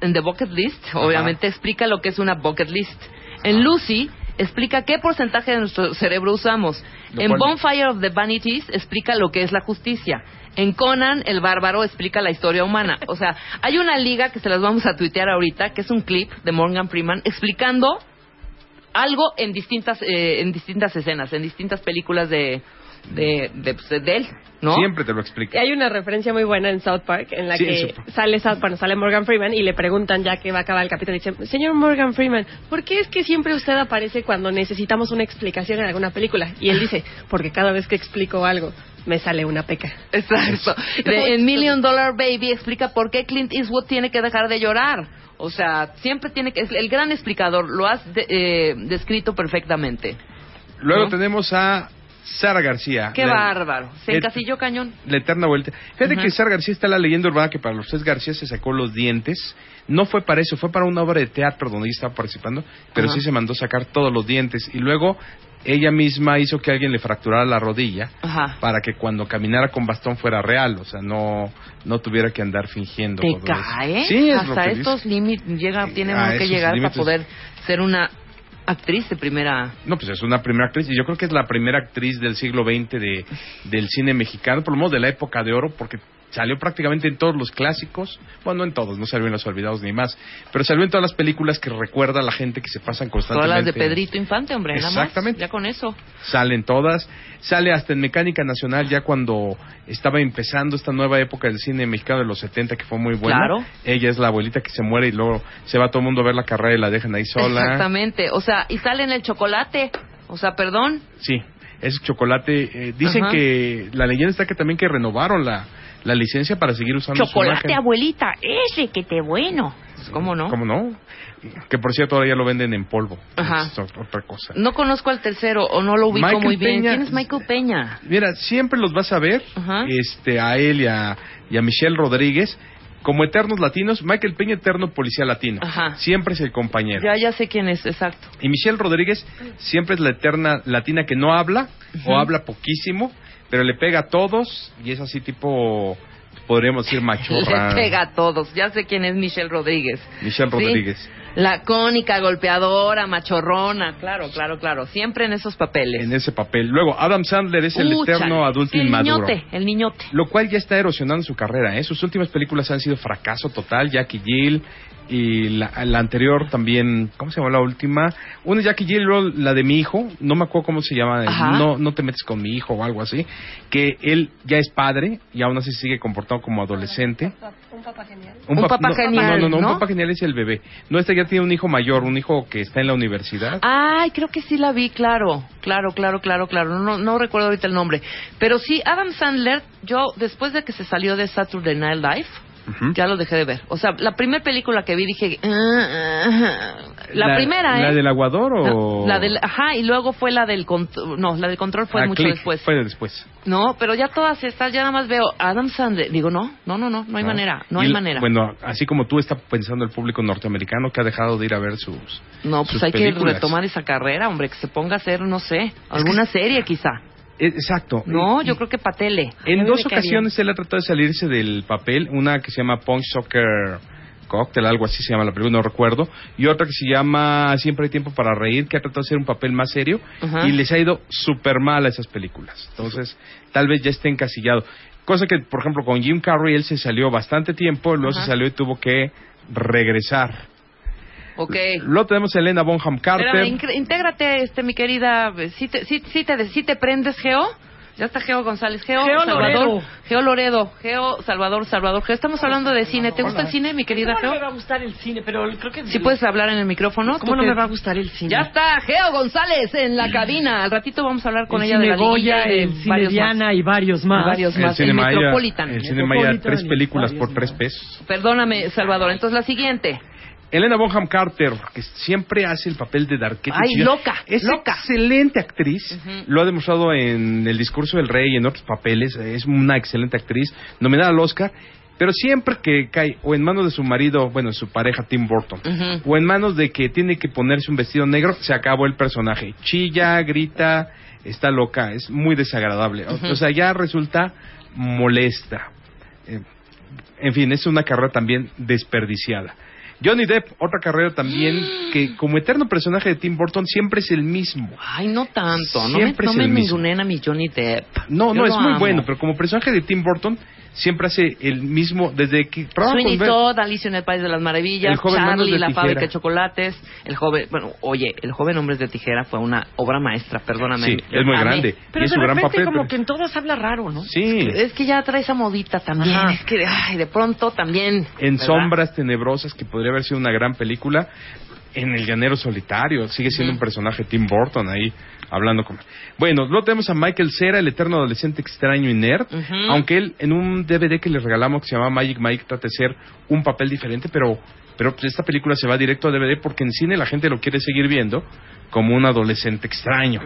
en The Bucket List, obviamente explica lo que es una bucket list. En Lucy explica qué porcentaje de nuestro cerebro usamos. Lo en Bonfire of the Vanities explica lo que es la justicia. En Conan, el bárbaro explica la historia humana. O sea, hay una liga que se las vamos a tuitear ahorita, que es un clip de Morgan Freeman explicando algo en distintas eh, en distintas escenas, en distintas películas de de, de, pues, de él, ¿no? Siempre te lo explica. Y hay una referencia muy buena en South Park en la Sí, que South Park. sale South, bueno, sale Morgan Freeman y le preguntan ya que va a acabar el capítulo y dicen, señor Morgan Freeman, ¿por qué es que siempre usted aparece cuando necesitamos una explicación en alguna película? Y él dice, porque cada vez que explico algo me sale una peca. Exacto. De- en Million Dollar Baby explica por qué Clint Eastwood tiene que dejar de llorar. O sea, siempre tiene que... Es el gran explicador. Lo has de- eh, descrito perfectamente. Luego ¿no? tenemos a Sara García. Qué la- bárbaro. Se et- encasilló cañón. La eterna vuelta. Fíjate Ajá. que Sara García está la leyenda urbana que para los tres García se sacó los dientes. No fue para eso, fue para una obra de teatro donde ella estaba participando, pero sí se mandó sacar todos los dientes. Y luego ella misma hizo que alguien le fracturara la rodilla Ajá. para que cuando caminara con bastón fuera real, o sea, no, no tuviera que andar fingiendo. Te cae. Sí, es Hasta estos límites llega, tiene que llegar límites. para poder ser una actriz de primera. No, pues es una primera actriz y yo creo que es la primera actriz del siglo XX de, del cine mexicano, por lo menos de la época de oro, porque salió prácticamente en todos los clásicos, bueno, no en todos, no salió en Los Olvidados ni más, pero salió en todas las películas que recuerda a la gente que se pasan Todas constantemente. las de Pedrito Infante, hombre, nada más. Exactamente. Ya con eso. Salen todas, sale hasta en Mecánica Nacional ya cuando estaba empezando esta nueva época del cine mexicano de los 70 que fue muy buena. Claro. Ella es la abuelita que se muere y luego se va todo el mundo a ver la carrera y la dejan ahí sola. Exactamente. O sea, y sale en el chocolate. O sea, perdón. Sí, ese chocolate. eh, dicen Ajá. que la leyenda está que también que renovaron la, la licencia para seguir usando su Chocolate, imagen. abuelita. Ese que te bueno. ¿Cómo no? ¿Cómo no? Que por cierto ahora ya lo venden en polvo. Ajá. Es ot- otra cosa. No conozco al tercero o no lo ubico Michael muy bien. Peña- ¿Quién es Michael Peña? Mira, siempre los vas a ver, Ajá. este, a él y a, y a Michelle Rodríguez, como eternos latinos. Michael Peña, eterno policía latino. Ajá. Siempre es el compañero. Ya, ya sé quién es, exacto. Y Michelle Rodríguez siempre es la eterna latina que no habla Ujú. o habla poquísimo, pero le pega a todos y es así tipo, podríamos decir machorra. Le pega a todos. Ya sé quién es Michelle Rodríguez. Michelle Sí. Rodríguez. La cónica, golpeadora, machorrona. Claro, claro, claro. Siempre en esos papeles. En ese papel. Luego, Adam Sandler es el eterno adulto el inmaduro. niñote, el niñote. Lo cual ya está erosionando su carrera. ¿eh? Sus últimas películas han sido fracaso total. Jackie Jill y la, la anterior también. ¿Cómo se llama la última? Una es Jackie Jill y luego la de mi hijo. No me acuerdo cómo se llama. Ajá. No, no te metes con mi hijo o algo así. Que él ya es padre y aún así sigue comportando como adolescente. Un papá genial. Un pap- papá no, genial, No, no, no, ¿no? un papá genial es el bebé. No, este ya tiene un hijo mayor, un hijo que está en la universidad. Ay, creo que sí la vi, claro. Claro, claro, claro, claro. No, no recuerdo ahorita el nombre. Pero sí, Adam Sandler, yo después de que se salió de Saturday Night Live, ya lo dejé de ver. O sea, la primera película que vi dije... "Ah, ah, ah". la, primera, ¿eh? ¿La del aguador o...? La del, ajá, y luego fue la del control. No, la del control fue Ah, mucho Click, después. Fue después. No, pero ya todas estas, ya nada más veo Adam Sandler. Digo, no, no, no, no, no hay ¿no? manera, no Y hay l- manera. Bueno, así como tú está pensando el público norteamericano que ha dejado de ir a ver sus no, pues sus hay películas. que retomar esa carrera, hombre, que se ponga a hacer, no sé, alguna serie quizá. Eh, Exacto. No, yo creo que pa' tele. En dos ocasiones él ha tratado de salirse del papel, una que se llama Punch Soccer Cocktail, algo así se llama la película, no recuerdo, y otra que se llama Siempre hay tiempo para reír, que ha tratado de hacer un papel más serio y les ha ido súper mal a esas películas. Entonces, tal vez ya esté encasillado. Cosa que, por ejemplo, con Jim Carrey él se salió bastante tiempo, luego se salió y tuvo que regresar. Ok. Luego tenemos a Elena Bonham Carter. Espérame, intégrate, este, mi querida. ¿Sí te, sí, sí te, sí te prendes, Geo? Ya está Geo González. Geo, Geo Salvador. Loredo. Geo Loredo. Geo Salvador, Salvador. Geo, estamos hablando de cine. ¿Te gusta el cine, mi querida ¿Cómo no me Geo? va a gustar el cine? Pero creo que... Si puedes hablar en el micrófono. ¿Cómo ¿tú no me va a gustar el cine? Ya está, Geo González en la cabina. Al ratito vamos a hablar con el ella cine de la Goya, de el cine varios Diana y varios más. Y varios más. Cine El Maya, Metropolitan. el Cine Maya, tres películas por tres pesos. Perdóname, Salvador. Entonces la siguiente. Elena Bonham Carter, que siempre hace el papel de Darkette. Ay, Chillón. loca, Es loca. excelente actriz. Lo ha demostrado en El discurso del rey y en otros papeles. Es una excelente actriz. Nominada al Oscar. Pero siempre que cae o en manos de su marido, bueno, su pareja Tim Burton, o en manos de que tiene que ponerse un vestido negro, se acabó el personaje. Chilla, grita, está loca, es muy desagradable. O sea, ya resulta molesta. Eh, en fin, es una carrera también desperdiciada. Johnny Depp, otra carrera también que como eterno personaje de Tim Burton siempre es el mismo. Ay, no tanto. No Siempre me, es no me mismo. ningunen a mi Johnny Depp. No, Yo no, es muy amo. bueno, pero como personaje de Tim Burton siempre hace el mismo desde que Sweeney Todd, Alicia en el País de las Maravillas, Charlie, la fábrica de chocolates, el joven, bueno, oye, el joven Hombres de Tijera fue una obra maestra, perdóname. Sí, es muy grande. Pero y es de su gran repente papel. como pero- que en todas habla raro, ¿no? Sí, Es que ya trae esa modita también, Ajá. es que, ay, de pronto también. en ¿verdad? Sombras Tenebrosas, que podría haber sido una gran película. En El Llanero Solitario, sigue siendo un personaje Tim Burton ahí hablando con. Bueno, luego tenemos a Michael Cera, el eterno adolescente extraño y nerd. Aunque él en un DVD que le regalamos que se llama Magic Mike trata de ser un papel diferente, pero pero pues, esta película se va directo a DVD porque en cine la gente lo quiere seguir viendo como un adolescente extraño.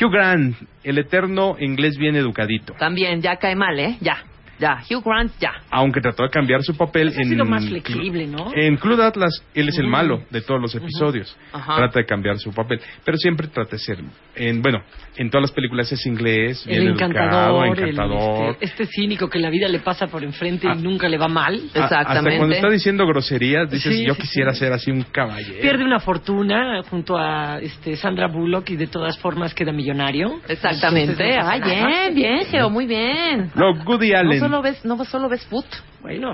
Hugh Grant, el eterno inglés bien educadito. También, ya cae mal, ¿eh? Ya, ya. Hugh Grant, ya. Aunque trató de cambiar su papel Ha en sido más flexible, ¿no? en Club Atlas, él es el malo de todos los episodios. Ajá. Trata de cambiar su papel, pero siempre trata de ser, en, bueno, en todas las películas es inglés, bien El educado, encantador, el, encantador. este, este cínico que la vida le pasa por enfrente Ah. y nunca le va mal. A- Hasta cuando está diciendo groserías, dices, Sí, yo sí, quisiera sí. ser así un caballero. Pierde una fortuna junto a este Sandra Bullock y de todas formas queda millonario. Exactamente. Entonces, nada. bien, bien, Geo, muy bien. Luego, Woody No Allen, solo ves, no solo ves foot. Bueno,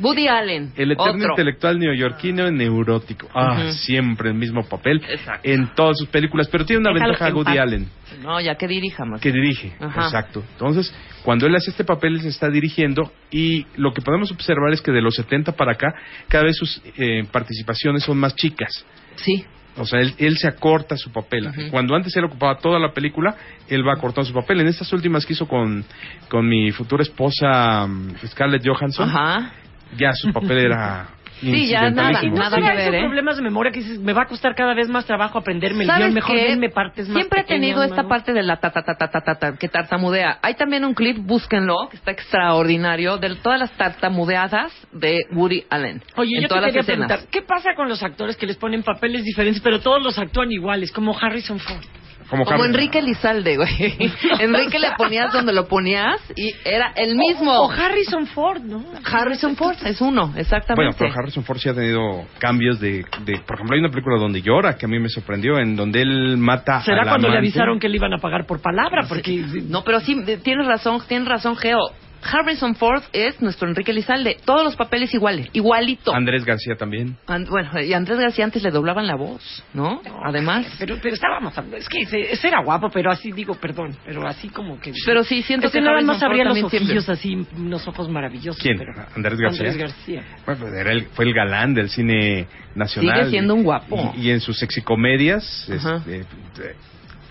Woody Allen. el eterno otro. intelectual neoyorquino neurótico. Ah, siempre el mismo papel Exacto. en todas sus películas, pero tiene una Déjalo ventaja en Woody. Allen. No, ya que dirija más. que dirige, Ajá. exacto. Entonces, cuando él hace este papel, él se está dirigiendo y lo que podemos observar es que de los 70 para acá, cada vez sus eh, participaciones son más chicas. Sí. O sea, él, él se acorta su papel. Cuando antes él ocupaba toda la película, él va acortando su papel. En estas últimas que hizo con, con mi futura esposa mm, Scarlett Johansson, Ajá. ya su papel era Sí, ya nada, nada ¿No que será ver, ¿eh? problemas de memoria que dices, me va a costar cada vez más trabajo aprenderme el ¿Sabes guion? Mejor qué? denme partes más Siempre he pequeñas, tenido esta ¿no? parte de la ta ta ta ta ta ta, ta, que tartamudea. Hay también un clip, búsquenlo, que está extraordinario, de todas las tartamudeadas de Woody Allen. Oye, en yo te todas las quería escenas. preguntar, ¿qué pasa con los actores que les ponen papeles diferentes, pero todos los actúan iguales, como Harrison Ford? Como, Enrique Lizalde, güey. Enrique le ponías donde lo ponías y era el mismo. O Harrison Ford, ¿no? Harrison Ford es uno, Bueno, exactamente. pero Harrison Ford sí ha tenido cambios de, de... Por ejemplo, hay una película donde llora, que a mí me sorprendió, en donde él mata ¿Será a la cuando le avisaron que le iban a pagar por palabra? Porque No, pero sí, tienes razón, tienes razón, Geo. Harrison Ford es nuestro Enrique Lizalde. Todos los papeles iguales, igualito. Andrés García también. And- bueno, y Andrés García antes le doblaban la voz, ¿no? Además. Pero, pero estábamos es que ese, ese era guapo, pero así digo, perdón, pero así como que... Pero sí, siento Ese que nada más abría los ojillos así, unos ojos maravillosos. ¿Quién? pero- Andrés García. Andrés García. Bueno, pues era el- fue el galán del cine nacional. Sigue siendo un guapo. Y, y en sus sexicomedias, Ajá. este,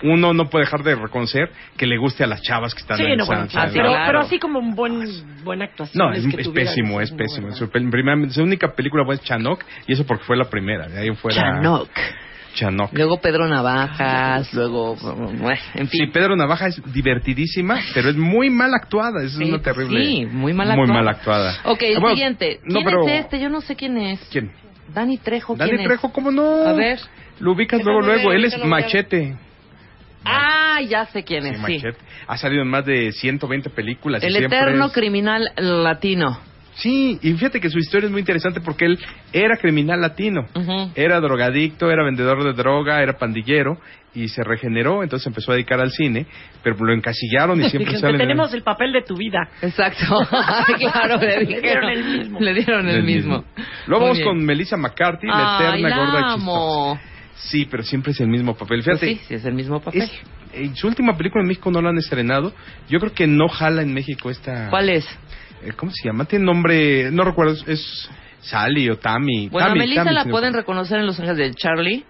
uno no puede dejar de reconocer que le guste a las chavas que están Sí, en no, bueno, pero, claro. pero así como un buen, buena actuación. No, es, que es tuviera, pésimo, es muy pésimo. Su, pel- primera- su única película fue Chanok, y eso porque fue la primera. De ahí fuera. Chanok. Chanok. Luego Pedro Navajas, luego, bueno, en Sí, fin. Pedro Navaja es divertidísima, pero es muy mal actuada. Es Sí, una terrible. sí, muy mal Muy actuada. mal actuada. Ok, el Ah, bueno, siguiente. No, ¿Quién pero. es este? Yo no sé quién es. ¿Quién? Dani Trejo, ¿quién Dani es? Trejo, ¿cómo no? A ver. Lo ubicas luego, luego. Él es. Machete. Ah, ya sé quién es, sí. Machete. Ha salido en más de 120 películas. El eterno es- criminal latino. Sí, y fíjate que su historia es muy interesante porque él era criminal latino. Era drogadicto, era vendedor de droga, era pandillero y se regeneró, entonces empezó a dedicar al cine, pero lo encasillaron y siempre sale "Te en- tenemos el papel de tu vida. Exacto. claro, le, dieron el mismo. Le dieron el mismo. Luego Muy vamos bien. con Melissa McCarthy, la Ay, eterna la gorda amo. chistosa. Sí, pero siempre es el mismo papel. Pues Fíjate, sí, sí, es el mismo papel. es- eh, su última película en México no la han estrenado. Yo creo que no jala en México esta... ¿Cuál es? eh, ¿Cómo se llama? Tiene nombre, no recuerdo, es- Sally o Tammy. Bueno, a Tammy, Melissa Tammy, la no- pueden reconocer en Los Ángeles de Charlie,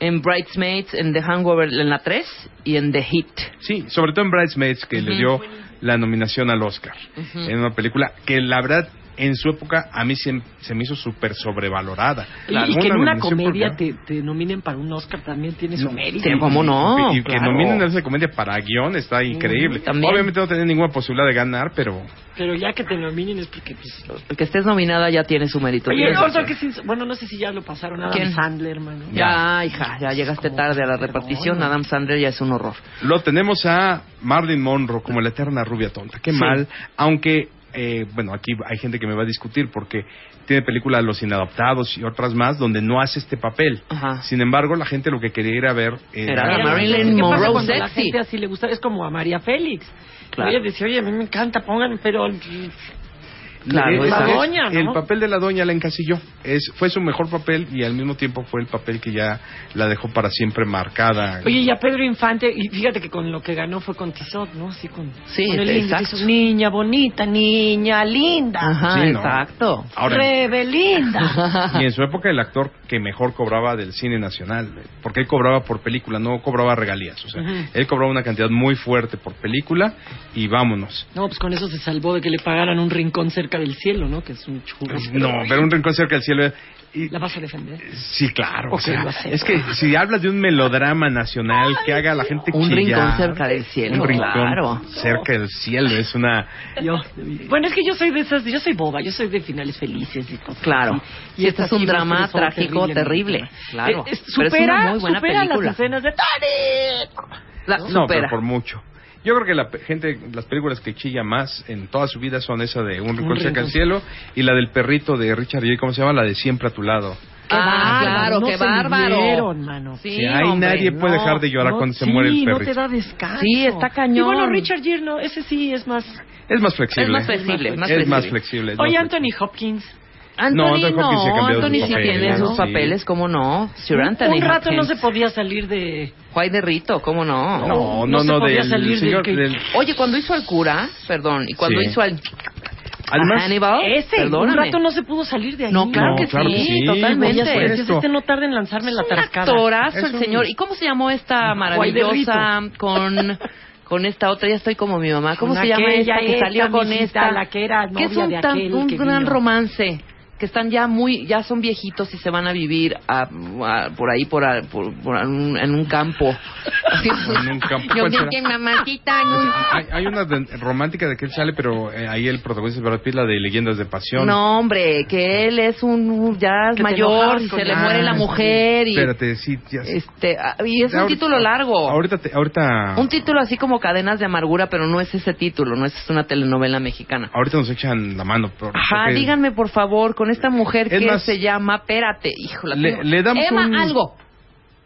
en Bridesmaids, en The Hangover en la 3 y en The Hit. Sí, sobre todo en Bridesmaids, que le dio la nominación al Oscar. En una película que la verdad en su época a mí se, se me hizo súper sobrevalorada. Y, y que en una comedia porque- te, te nominen para un Oscar también tiene su mérito. Y- Y, y que nominen a esa comedia para guion está increíble. Obviamente no tenía ninguna posibilidad de ganar, pero... Pero ya que te nominen es porque... Pues, El que estés nominada ya tiene su mérito. Oye, otro razón. que sin- bueno, no sé si ya lo pasaron. Adam ¿Quién? Sandler, mano. Ya, hija, ya llegaste tarde a la repartición. Adam Sandler ya es un horror. Lo tenemos a Marilyn Monroe como la eterna rubia tonta. Qué Sí. mal, aunque, eh, bueno, aquí hay gente que me va a discutir porque tiene películas Los Inadaptados y otras más donde no hace este papel. Sin embargo, la gente lo que quería ir a ver era, Era Marilyn ¿Qué pasa Monroe cuando la sexy? gente así le gusta? Es como a María Félix. Claro. Ella decía, oye, a mí me encanta, pongan, pero... Claro, la doña, ¿no? El papel de la doña la encasilló. Es, fue su mejor papel y al mismo tiempo fue el papel que ya la dejó para siempre marcada. Oye, y a Pedro Infante, y fíjate que con lo que ganó fue con Tizot, ¿no? Así con, Sí, con el lindo, exacto. dices, niña bonita, niña linda. Ajá, Sí, ¿no? exacto. Ahora- Rebe linda. Y en su época el actor que mejor cobraba del cine nacional, porque él cobraba por película, no cobraba regalías. O sea, él cobraba una cantidad muy fuerte por película y vámonos. No, pues con eso se salvó de que le pagaran un rincón cerca del cielo, ¿no? Que es un churro. No, ver un rincón cerca del cielo. y- ¿La vas a defender? Sí, claro. o Ok, sea, es que si hablas de un melodrama nacional que haga a la gente Un chillar, rincón cerca del cielo, un rincón claro. cerca del cielo es una Yo, bueno, es que yo soy de esas, yo soy boba, yo soy de finales felices y cosas Claro. así. Y este es un drama trágico terriblemente- terrible. Claro. Eh, es- Pero es supera, una muy buena supera película. las escenas de Tony. La no, supera. pero por mucho. Yo creo que la gente, las películas que chilla más en toda su vida son esa de Un rincón cerca del rincón. cielo y la del perrito de Richard Gere, ¿cómo se llama? La de Siempre a tu lado. Ah, claro, no qué se bárbaro. midieron, mano. Sí, Sí, ahí hombre, nadie puede no. dejar de llorar No, cuando se sí, muere el no perrito. te da descanso. Sí, está cañón. Y bueno, Richard Gere, no, ese sí es más... Es más flexible. Es más flexible, más Es más flexible. flexible. es Oye, más Anthony Hopkins. Anthony No, no, Anthony Hopkins sí Anthony sus sí papeles, tiene ¿no? sus papeles, ¿cómo no? Sir Anthony un rato no Hopkins. se podía salir de... Juay de Rito, ¿cómo no? No, no, no se no, podía del salir señor... del que- del- Oye, cuando hizo al cura, perdón, y cuando Sí. hizo al Además- Hannibal, Ese, perdóname. un rato no se pudo salir de ahí. No, claro No, que claro sí, que sí, totalmente. Sabes, supuesto. este no tarda en lanzarme la un tarascada. actorazo el Es un- señor. ¿Y cómo se llamó esta maravillosa con con esta otra? Ya estoy como mi mamá. ¿Cómo Con se llama aquella, esta que esta, salió con esta? la que era que es novia un, de tan- aquel un que gran vino. romance que están ya muy ya son viejitos y se van a vivir a- a- por ahí por, a- por, por un- en un campo En un campo. yo ¿Cuál vi que mamacita en un- Hay, hay una de- romántica de que él sale, pero eh, ahí el protagonista es Brad Pitt, la de Leyendas de Pasión. no hombre que él es un ya mayor y se le muere la Ah, mujer y Espérate, sí, ya sé. este ah, y es un Ahorita- título largo Ahorita, te- ahorita, Un título así como Cadenas de Amargura, pero no es ese título, no es una telenovela mexicana. ahorita nos echan la mano. pero- Ajá, porque díganme por favor, con esta mujer Es que más, se llama, espérate, hijo, la le- le damos Emma un- algo.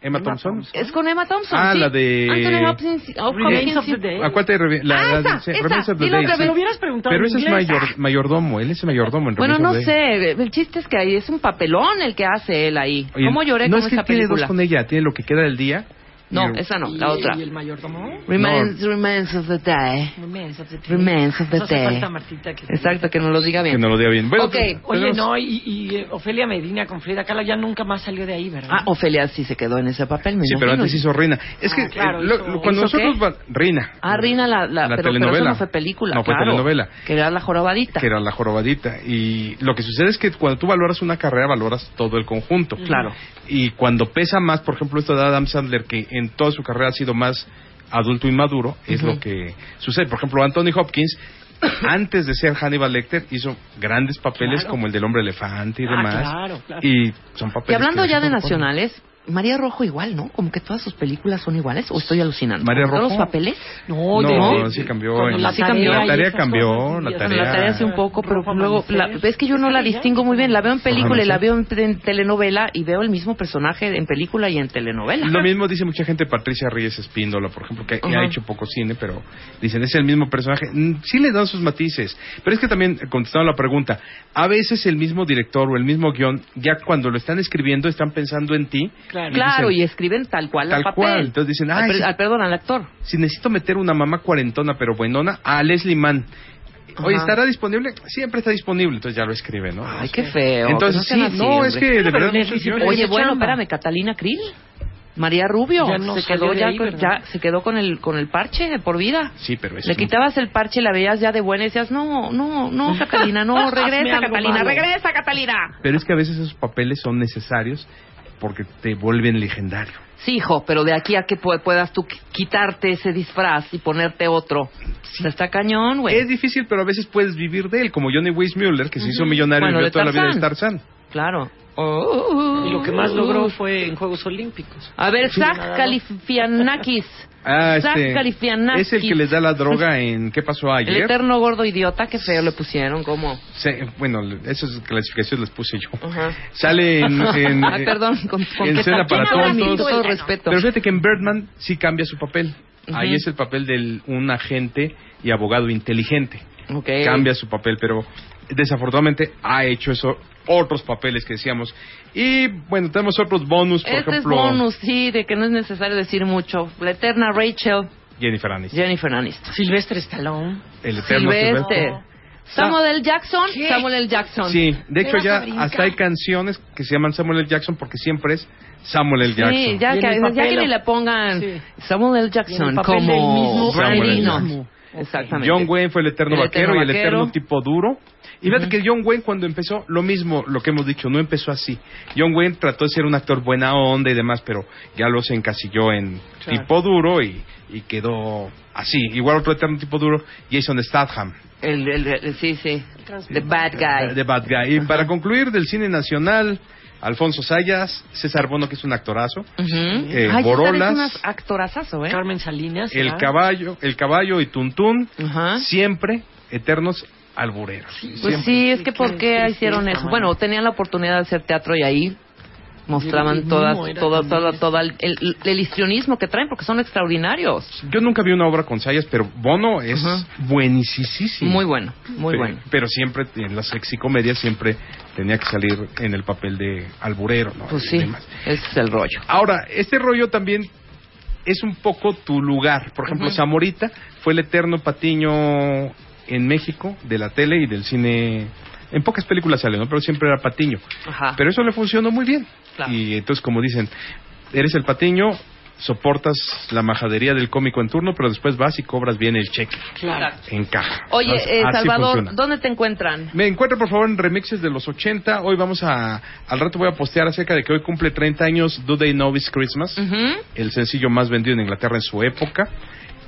Emma Thompson. Es con Emma Thompson. Ah, sí. la de- Anthony Hopkins. Hopkins, Remains of sí. the Day. ¿A cuál te revi- la, Ah, la- esa, sí, esa, Remains of the Day, otra sí. Me hubieras preguntado Pero en ese es mayor, mayordomo, él es mayordomo en Bueno, no of the Day. sé, el chiste es que ahí es un papelón el que hace él ahí. Oye, ¿Cómo lloré no con es que esta tiene película? dos con ella, tiene lo que queda del día. No, y- esa no, ¿Y- la otra. ¿Y el mayordomo? Remains, remains of the day. Remains of the Day. Remains of the Nos hace day. falta Martita que- Exacto, que nos lo diga bien. Que no lo diga bien. Bueno, Ok. pues, Oye, no, y, y, eh, Ofelia Medina con Frida Kahlo ya nunca más salió de ahí, ¿verdad? Ah, Ofelia sí se quedó en ese papel, me Sí, pero imagino. antes hizo Reina. Es que Ah, claro, eh, lo- hizo- cuando ¿hizo nosotros... va- Reina. Ah, Rina, la, la, La pero, pero eso telenovela. no fue película, No, fue claro, telenovela. Que era la jorobadita. que era la jorobadita. Y lo que sucede es que cuando tú valoras una carrera, valoras todo el conjunto. Claro. Y cuando pesa más, por ejemplo, esto de Adam Sandler, que en toda su carrera ha sido más adulto y maduro, es lo que sucede. Por ejemplo, Anthony Hopkins, antes de ser Hannibal Lecter, hizo grandes papeles Claro. como el del hombre elefante y Ah, demás. claro, claro. Y son papeles. Y hablando ya de nacionales, María Rojo igual, ¿no? Como que todas sus películas son iguales, o estoy alucinando. María ¿Todos Rojo? los papeles? No, No, de- sí cambió. en- la Sí cambió. La tarea cambió, cosas, la Bueno, tarea... la tarea sí un poco, pero Rojo luego la, es que yo no la distingo muy bien. La veo en película y la veo en, en telenovela y veo el mismo personaje en película y en telenovela. Lo mismo dice mucha gente, Patricia Reyes Espíndola, por ejemplo, que, ha hecho poco cine, pero dicen, es el mismo personaje. Mm, Sí le dan sus matices, pero es que también, contestando la pregunta, a veces el mismo director o el mismo guion, ya cuando lo están escribiendo, están pensando en ti Claro. Claro, Y dicen- y escriben tal cual Tal al papel. cual. Entonces dicen, Al ay, al- perdón, al actor. Si necesito meter una mamá cuarentona pero buenona, a Leslie Mann. Oye. ¿estará disponible? Siempre está disponible, entonces ya lo escribe, ¿no? Ay, qué feo. Entonces, sí, así, no, es que de verdad Oye, bueno, espérame, Catalina Krill. María Rubio Ya no se quedó ya, ahí, con, ¿verdad? ya se quedó con el con el parche de por vida. Sí, pero es Le quitabas el parche, la veías ya de buena y decías, "No, no, no, Catalina, no, regresa Catalina, malo. regresa Catalina." Pero es que a veces esos papeles son necesarios porque te vuelven legendario. Sí, hijo, pero de aquí a que pu- puedas tú qui- quitarte ese disfraz y ponerte otro. Está cañón, güey. Es difícil, pero a veces puedes vivir de él, como Johnny Weissmuller, que se hizo millonario Bueno, y vivió toda la vida de Tarzán. Tarzán. Claro. Y lo que más logró fue en Juegos Olímpicos. A ver, Zach nadador. Galifianakis. Ah, Zach este, es el que les da la droga en ¿Qué pasó El ayer? eterno gordo idiota, qué feo le pusieron, ¿cómo? Se- bueno, esas clasificaciones las puse yo. Sale en, en, Ah, perdón, con, con en qué Cena para todo el Tontos. todo respeto. Pero fíjate que en Birdman sí cambia su papel. Ahí es el papel de un agente y abogado inteligente. Ok. Cambia su papel, pero desafortunadamente ha hecho eso otros papeles que decíamos. Y bueno, tenemos otros bonus, por este ejemplo, es bonus, sí, de que no es necesario decir mucho. La eterna Rachel, Jennifer Aniston. Jennifer Aniston. Silvestre Stallone. El eterno Silvestre. Silvestre. Samuel L. Jackson, Samuel L. Jackson. Sí, de hecho ya hasta hay canciones que se llaman Samuel L. Jackson porque siempre es Samuel L. Jackson. Sí, ya que, ya que ni le pongan Samuel L. Jackson como Samuel L. Jackson. Exactamente. John Wayne fue el eterno El vaquero y el eterno tipo duro. Y fíjate que John Wayne cuando empezó, lo mismo, lo que hemos dicho, no empezó así. John Wayne trató de ser un actor buena onda y demás, pero ya lo se encasilló en Claro. tipo duro y, y quedó así. Igual otro eterno tipo duro, Jason Statham, El, el- el- sí, sí. The Bad Guy. The Bad Guy. Y para concluir, del cine nacional, Alfonso Sayas, César Bono, que es un actorazo, eh, Ay, Borolas, actorazazo, ¿eh? Carmen Salinas. el ¿verdad? caballo, el caballo y Tuntún, siempre eternos albureros. Pues Siempre. sí, es que ¿por qué hicieron eso? Bueno, tenían la oportunidad de hacer teatro y ahí mostraban todas, todo, eso. todo el, el, el histrionismo que traen porque son extraordinarios. Yo nunca vi una obra con Sayas, pero Bono es Ajá. buenísimo. Muy bueno, muy bueno. Pero siempre, en las sexicomedias, siempre tenía que salir en el papel de alburero, ¿no? Pues sí, ese es el rollo. Ahora, este rollo también es un poco tu lugar. Por ejemplo, Ujú. Zamorita fue el eterno patiño en México de la tele y del cine. En pocas películas sale, ¿no? Pero siempre era patiño. Ajá. Pero eso le funcionó muy bien. Claro. Y entonces, como dicen, eres el patiño, soportas la majadería del cómico en turno, pero después vas y cobras bien el cheque. Claro. Encaja. Oye, Así- eh, Salvador, funciona. ¿dónde te encuentran? Me encuentro por favor en remixes de los 80. Hoy vamos a. Al rato voy a postear acerca de que hoy cumple 30 años Do They Know It's Christmas, el sencillo más vendido en Inglaterra en su época.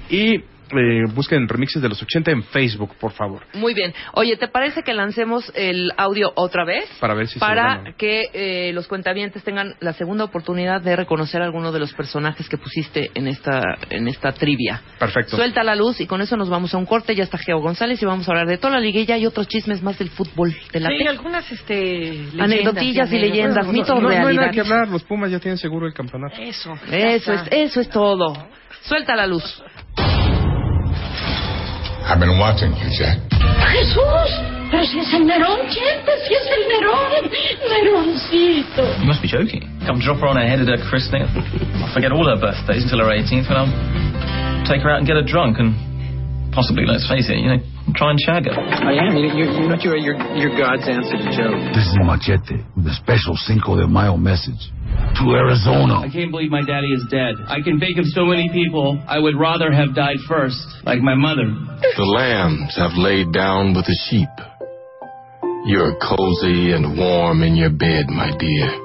Y eh, busquen remixes de los 80 en Facebook, por favor. Muy bien. Oye, ¿te parece que lancemos el audio otra vez? Para ver si Para ¿no? que eh, los cuentavientes tengan la segunda oportunidad de reconocer a alguno de los personajes que pusiste en esta, en esta trivia. Perfecto. Suelta la luz y con eso nos vamos a un corte. Ya está Geo González y vamos a hablar de toda la liguilla y otros chismes más del fútbol, de la Sí, algunas este, leyendas Anecdotillas y leyendas, No, mitos, no, no hay nada que hablar. Los Pumas ya tienen seguro el campeonato. Eso. Eso es, eso es todo. Suelta la luz. I've been watching you, Jack. Jesús, pero si es el Nerón, gente, si es el Nerón, Neroncito. You must be joking. Come drop her on her head at her christening. I'll forget all her birthdays until her 18th, and I'll take her out and get her drunk and possibly, let's face it, you know, try and shag her. I am. You, you, you know, you're, you're, you're God's answer to Joe. This is Machete with a special Cinco de Mayo message to Arizona. I can't believe my daddy is dead. I can think of so many people I would rather have died first, like my mother. The lambs have laid down with the sheep. You're cozy and warm in your bed, my dear.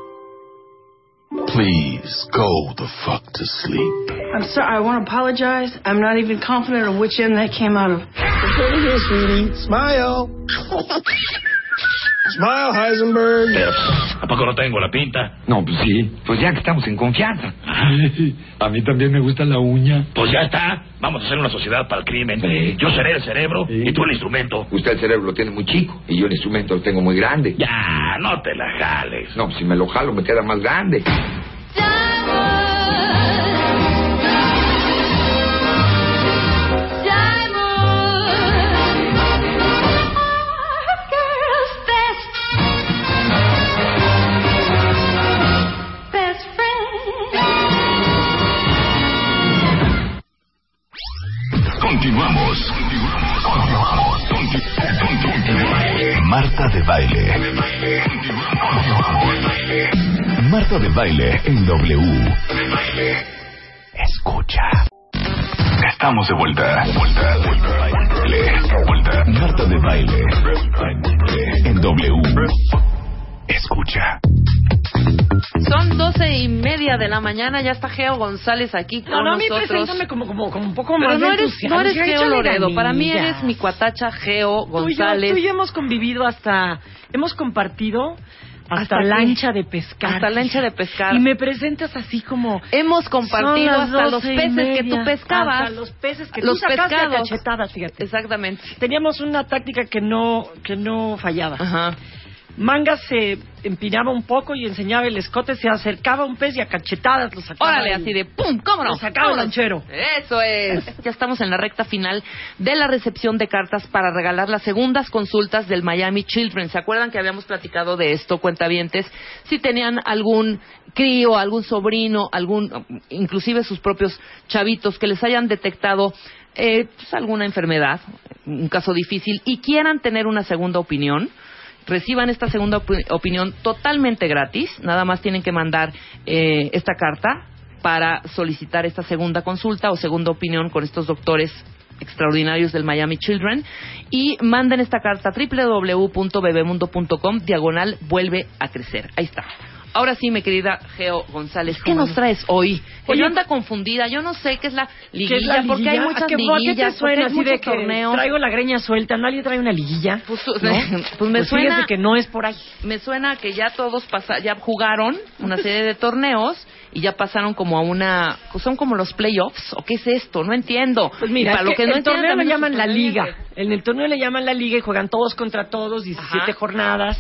Please go the fuck to sleep. I'm sorry. I want to apologize. I'm not even confident of which end that came out of. here, sweetie. Smile. Smile, Heisenberg. Pero, ¿a poco no tengo la pinta? No, pues sí. Pues ya que estamos en confianza. a mí también me gusta la uña. Pues ya está. Vamos a hacer una sociedad para el crimen. Yo seré el cerebro y tú el instrumento. Usted el cerebro lo tiene muy chico y yo el instrumento lo tengo muy grande. Ya, no te la jales. No, pues si me lo jalo me queda más grande. Best Continuamos. Continuamos. Marta de baile. Marta de baile en W. Escucha. Estamos de vuelta. Vuelta. Marta de baile en W. Escucha. Son doce y media de la mañana, ya está Geo González aquí con No, no, a mí nosotros. preséntame como, como, como un poco Pero más no eres, no eres Geo Loredo, para mí eres mi cuatacha Geo Tú y yo- González. Tú y yo hemos convivido hasta, hemos compartido hasta, ¿Hasta lancha de pescar. Hasta lancha de pescar. Y me presentas así como... Hemos compartido hasta los peces que tú media. pescabas. Hasta los peces que Los tú sacaste a pescados. cachetadas, fíjate. Exactamente. Teníamos una táctica que no, que no fallaba. Ajá. Manga se empinaba un poco y enseñaba el escote, se acercaba un pez y a cachetadas lo sacaba. Órale, el- así de ¡pum! ¿Cómo no? Lo sacaba el lanchero. Eso es. Ya estamos en la recta final de la recepción de cartas para regalar las segundas consultas del Miami Children. ¿Se acuerdan que habíamos platicado de esto, cuentavientes? Si tenían algún crío, algún sobrino, algún, inclusive sus propios chavitos que les hayan detectado eh, pues, alguna enfermedad, un caso difícil, y quieran tener una segunda opinión, reciban esta segunda opi- opinión totalmente gratis. Nada más tienen que mandar eh, esta carta para solicitar esta segunda consulta o segunda opinión con estos doctores extraordinarios del Miami Children y manden esta carta a www.bebemundo.com diagonal vuelve a crecer. Ahí está. Ahora sí, mi querida Geo González, ¿qué ¿Cómo nos no? traes hoy? Oye, yo anda confundida, yo no sé qué es la ¿Qué liguilla, es la porque hay liguilla? muchas ¿A qué- te liguillas, porque suena así de que torneos. Traigo la greña suelta, ¿nadie trae una liguilla? Pues, ¿No? pues me suena fíjese que no es por ahí. me suena que ya todos pasa, ya jugaron una serie de torneos y ya pasaron como a una son como los playoffs o qué es esto no entiendo Pues mira, para es lo que que no el torneo le llaman la liga. En el torneo le llaman la liga y juegan todos contra todos, 17 Ajá. jornadas.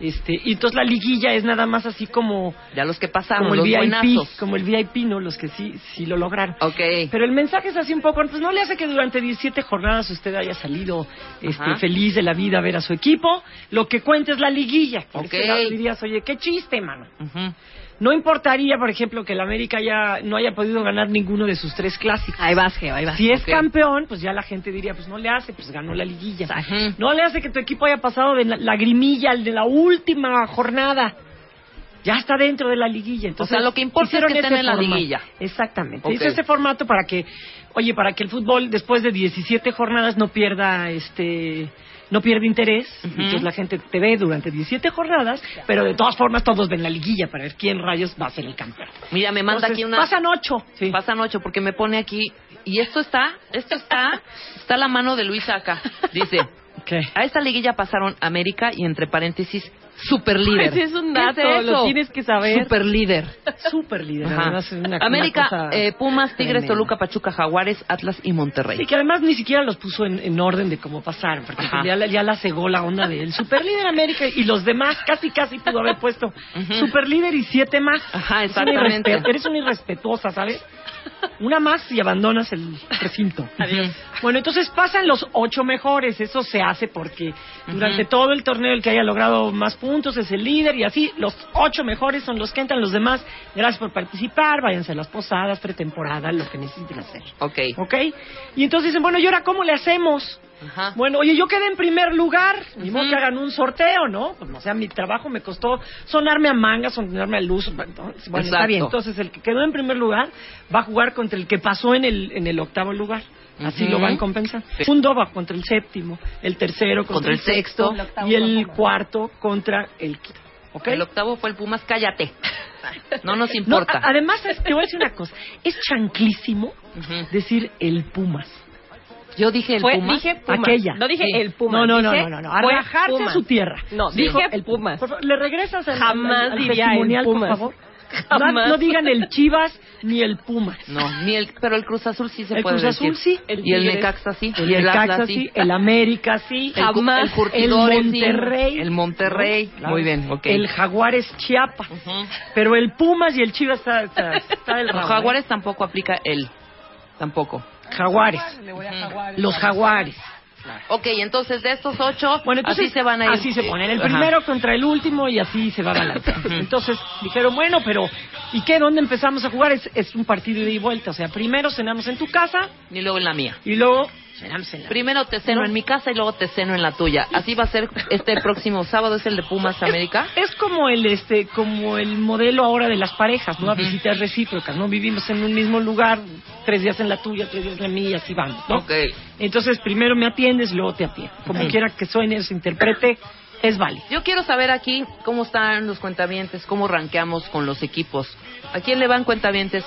Este, y entonces la liguilla es nada más así como ya los que pasaron como el los VIP, buenazos como el VIP, ¿no? Los que sí sí lo lograron. Ok. Pero el mensaje es así un poco, pues no le hace que durante 17 jornadas usted haya salido este, feliz de la vida a ver a su equipo. Lo que cuenta es la liguilla. Ok. dirías, oye, qué chiste, mano. Ujú. No importaría, por ejemplo, que el América ya no haya podido ganar ninguno de sus tres clásicos. Ahí vas, Geo, ahí vas. Si es campeón, pues ya la gente diría, pues no le hace, pues ganó la liguilla. Ujú. No le hace que tu equipo haya pasado de la lagrimilla al de la última jornada. Ya está dentro de la liguilla. Entonces, O sea, lo que importa es que estén en la formato. liguilla. Exactamente. Ok. Hizo ese formato para que, oye, para que el fútbol después de 17 jornadas no pierda este no pierde interés, Ujú. entonces la gente te ve durante 17 jornadas, pero de todas formas todos ven la liguilla para ver quién rayos va a ser el campeón. mira me manda Entonces, aquí una Pasan ocho. Sí. pasan ocho porque me pone aquí y esto está esto está está la mano de Luisa acá dice a esta liguilla pasaron América y entre paréntesis super líder Pues es un ¿Qué dato, es lo tienes que saber. super líder Súper líder. Además, es una- una América, cosa eh, Pumas, Tigres, tremenda. Toluca, Pachuca, Jaguares, Atlas y Monterrey. Sí, que además ni siquiera los puso en, en orden de cómo pasaron, porque ya, la- ya la cegó la onda del superlíder América y los demás casi casi pudo haber puesto superlíder y siete más. Ajá, exactamente. Eres una irrespetuosa, ¿sabes? Una más y abandonas el recinto. Adiós. Bueno, entonces pasan los ocho mejores. Eso se hace porque durante todo el torneo el que haya logrado más puntos es el líder y así los ocho mejores son los que entran. Los demás, gracias por participar, váyanse a las posadas, pretemporada, lo que necesiten hacer. Ok. ¿Ok? Y entonces dicen, bueno, ¿y ahora cómo le hacemos? Ajá. Bueno, oye, yo quedé en primer lugar, ni modo que hagan un sorteo, ¿no? Pues, o sea, mi trabajo me costó sonarme a manga, sonarme a luz. Bueno, está bien. Entonces, el que quedó en primer lugar va a jugar contra el que pasó en el, en el octavo lugar. Así lo van compensando. Sí. El segundo va contra el séptimo, el tercero contra, Contra el sexto. y el cuarto contra el quinto. ¿Ok? El octavo fue el Pumas, cállate. No nos No, importa. a- además, es- te voy a decir una cosa. Es chanclísimo decir el Pumas. Yo dije el Fue- Pumas. dije Pumas. Aquella. No dije Sí. el Puma. No, no, no, dije no, no, no. A fue Pumas. su tierra. No, Dijo dije el Pumas. Por favor, ¿Le regresas al, Jamás al- al diría el testimonial, por Pumas. favor? Jamás. No, no digan el Chivas ni el Pumas. No, ni el, pero el Cruz Azul sí se El puede Cruz Azul decir. sí. y el Tigres. Necaxa sí. El y el Necaxa Atlas sí, el América sí, El, Cu- Jamás. el Curtidores el sí. Monterrey. El Monterrey. Claro. Muy bien, ok. El Jaguares Chiapas. Pero el Pumas y el Chivas está, está, está del Los rabo, Jaguares tampoco aplica él. Tampoco. Jaguares. Los Jaguares. Ok, entonces de estos ocho, Bueno, entonces así se van a ir. Así se ponen. El Ajá. primero contra el último y así se va balanceando. Entonces dijeron, bueno, pero ¿y qué? ¿Dónde empezamos a jugar? Es, es un partido de ida y vuelta. O sea, primero cenamos en tu casa Y luego en la mía. y luego Primero te ceno No. en mi casa y luego te ceno en la tuya. Así va a ser este próximo sábado, es el de Pumas América. Es como el este como el modelo ahora de las parejas, ¿no? A visitas recíprocas, ¿no? Vivimos en un mismo lugar, tres días en la tuya, tres días en la mía, así vamos, ¿no? Ok. Entonces, primero me atiendes, luego te atiendo. Como quiera que suene se interprete, es válido. Yo quiero saber aquí cómo están los cuentavientes, cómo ranqueamos con los equipos. ¿A quién le van cuentavientes?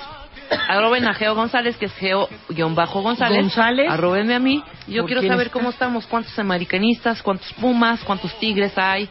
Arroben a Geo González, que es Geo-González. González. Arrobenme a mí. Yo ¿Por quiero saber está? cómo estamos, cuántos americanistas, cuántos Pumas, cuántos Tigres hay,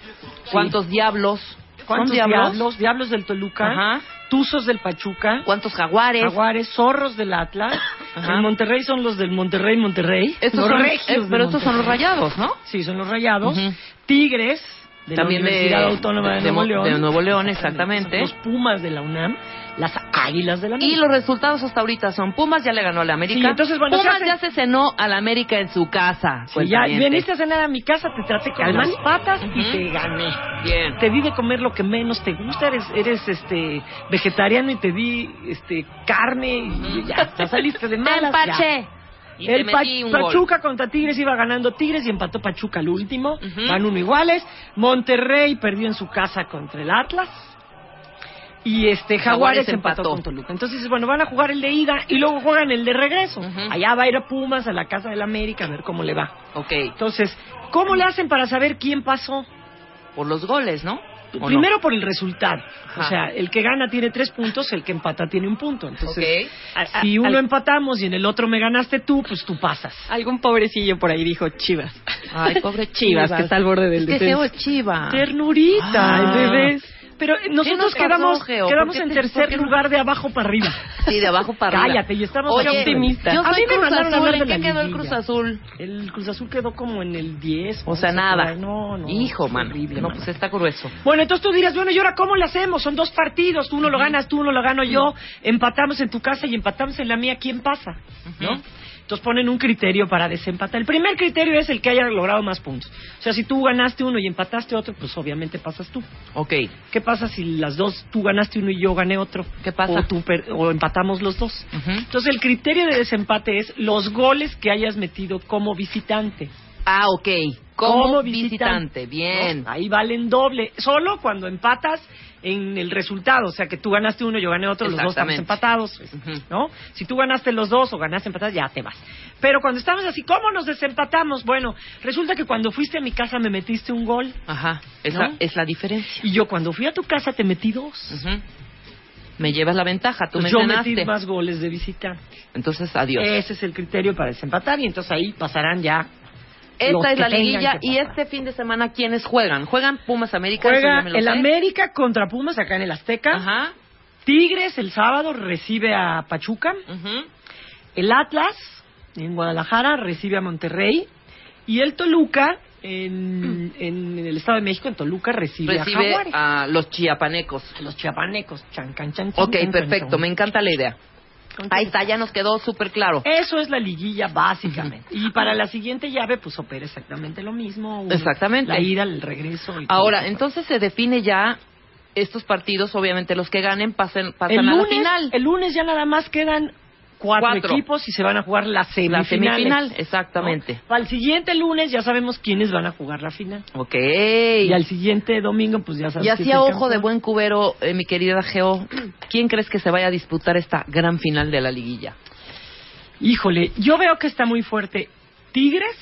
cuántos Diablos. ¿Son ¿Cuántos Diablos? diablos? Diablos del Toluca, Ajá. Tuzos del Pachuca, ¿Cuántos Jaguares? Jaguares, Zorros del Atlas. Ajá. En Monterrey son los del Monterrey, Monterrey. Estos los son- regios eh, pero estos son los rayados, ¿no? Sí, son los rayados. Tigres, de También la de- Universidad Autónoma de, de Nuevo León. de Nuevo León, exactamente. Los Pumas de la UNAM, las Águilas de la Y los resultados hasta ahorita son Pumas ya le ganó a la América. Sí, entonces, bueno, Pumas se hace- ya se cenó a la América en su casa. Sí, ya cuentavientes. viniste a cenar a mi casa, te traté con las patas y Ujú. te gané. Bien. Te di de comer lo que menos te gusta, eres, eres este vegetariano y te di este carne y ya, ya saliste de malas. ya. empaché. Y El Pa- gol. Pachuca contra Tigres iba ganando Tigres y empató Pachuca al último. Van uno iguales. Monterrey perdió en su casa contra el Atlas. Y este Jaguares, Jaguares empató. empató. con Toluca. Entonces, bueno, van a jugar el de ida y luego juegan el de regreso. Allá va a ir a Pumas, a la casa del América, a ver cómo le va. Ok. Entonces, ¿cómo le hacen para saber quién pasó? Por los goles, ¿no? ¿O Primero por el resultado. Ajá. O sea, el que gana tiene tres puntos, el que empata tiene un punto. Entonces, Ok. si uno al- empatamos y en el otro me ganaste tú, pues tú pasas. Algún pobrecillo por ahí dijo Chivas. Ay, pobre Chivas, Chivas. que está al borde del Es que descenso. Geo es Chiva. Ternurita, Ah. bebés. Pero ¿Qué nosotros pasó, quedamos, quedamos ¿Por qué en te- tercer no? lugar de abajo para arriba. Sí, de abajo para arriba. Cállate, y estamos Oye, optimistas. Yo A soy mí me Cruz mandaron a Azul. hablar ¿En qué quedó el. Cruz Azul? El Cruz Azul quedó como en el 10. O sea, 11 nada. No, no. Hijo, es mano. horrible, no, pues está grueso. Bueno, entonces tú dirás, bueno, ¿y ahora cómo le hacemos? Son dos partidos, tú uno lo ganas, tú uno lo gano yo, empatamos en tu casa y empatamos en la mía, ¿quién pasa? ¿No? Entonces ponen un criterio para desempatar. El primer criterio es el que haya logrado más puntos. O sea, si tú ganaste uno y empataste otro, pues obviamente pasas tú. Ok. ¿Qué pasa si las dos, tú ganaste uno y yo gané otro? ¿Qué pasa? O, tú per- o empatamos los dos. Entonces el criterio de desempate es los goles que hayas metido como visitante. Ah, ok. Como, Como visitante. Bien. ¿no? Ahí valen doble. Solo cuando empatas en el resultado. O sea, que tú ganaste uno, yo gané otro, los dos estamos empatados. pues. ¿No? Si tú ganaste los dos o ganaste empatados, ya te vas. Pero cuando estamos así, ¿cómo nos desempatamos? Bueno, resulta que cuando fuiste a mi casa me metiste un gol. Ajá. Esa ¿No? es la diferencia. Y yo cuando fui a tu casa te metí dos. Ujú. Me llevas la ventaja. Tú Pues me yo cenaste. metí más goles de visitante. Entonces, adiós. Ese es el criterio para desempatar y entonces ahí pasarán ya. Esta es la liguilla y este fin de semana ¿quiénes juegan? Juegan Pumas América. Juega el sé. América contra Pumas acá en el Azteca. Ajá. Tigres el sábado recibe a Pachuca. Ujú. El Atlas en Guadalajara recibe a Monterrey. Y el Toluca en, en el Estado de México, en Toluca, recibe, a Recibe Jaguares. a los chiapanecos. Los chiapanecos. Chan, chan, chan, Ok, chan, perfecto. chan, Me encanta la idea. Ahí está, ya nos quedó súper claro. Eso es la liguilla básicamente. Y para la siguiente llave, pues opera exactamente lo mismo. Exactamente. La ida, el regreso. y Ahora, entonces se define ya estos partidos, obviamente los que ganen pasen, pasan el a la final. El lunes ya nada más quedan cuatro, Cuatro. equipos y se van a jugar La semifinales. semifinal, exactamente. ¿no? Para el siguiente lunes ya sabemos quiénes van a jugar la final. Ok. Y al siguiente domingo, pues ya sabes. Y así a ojo de buen cubero, eh, mi querida Geo, ¿quién crees que se vaya a disputar esta gran final de la liguilla? Híjole, yo veo que está muy fuerte. Tigres,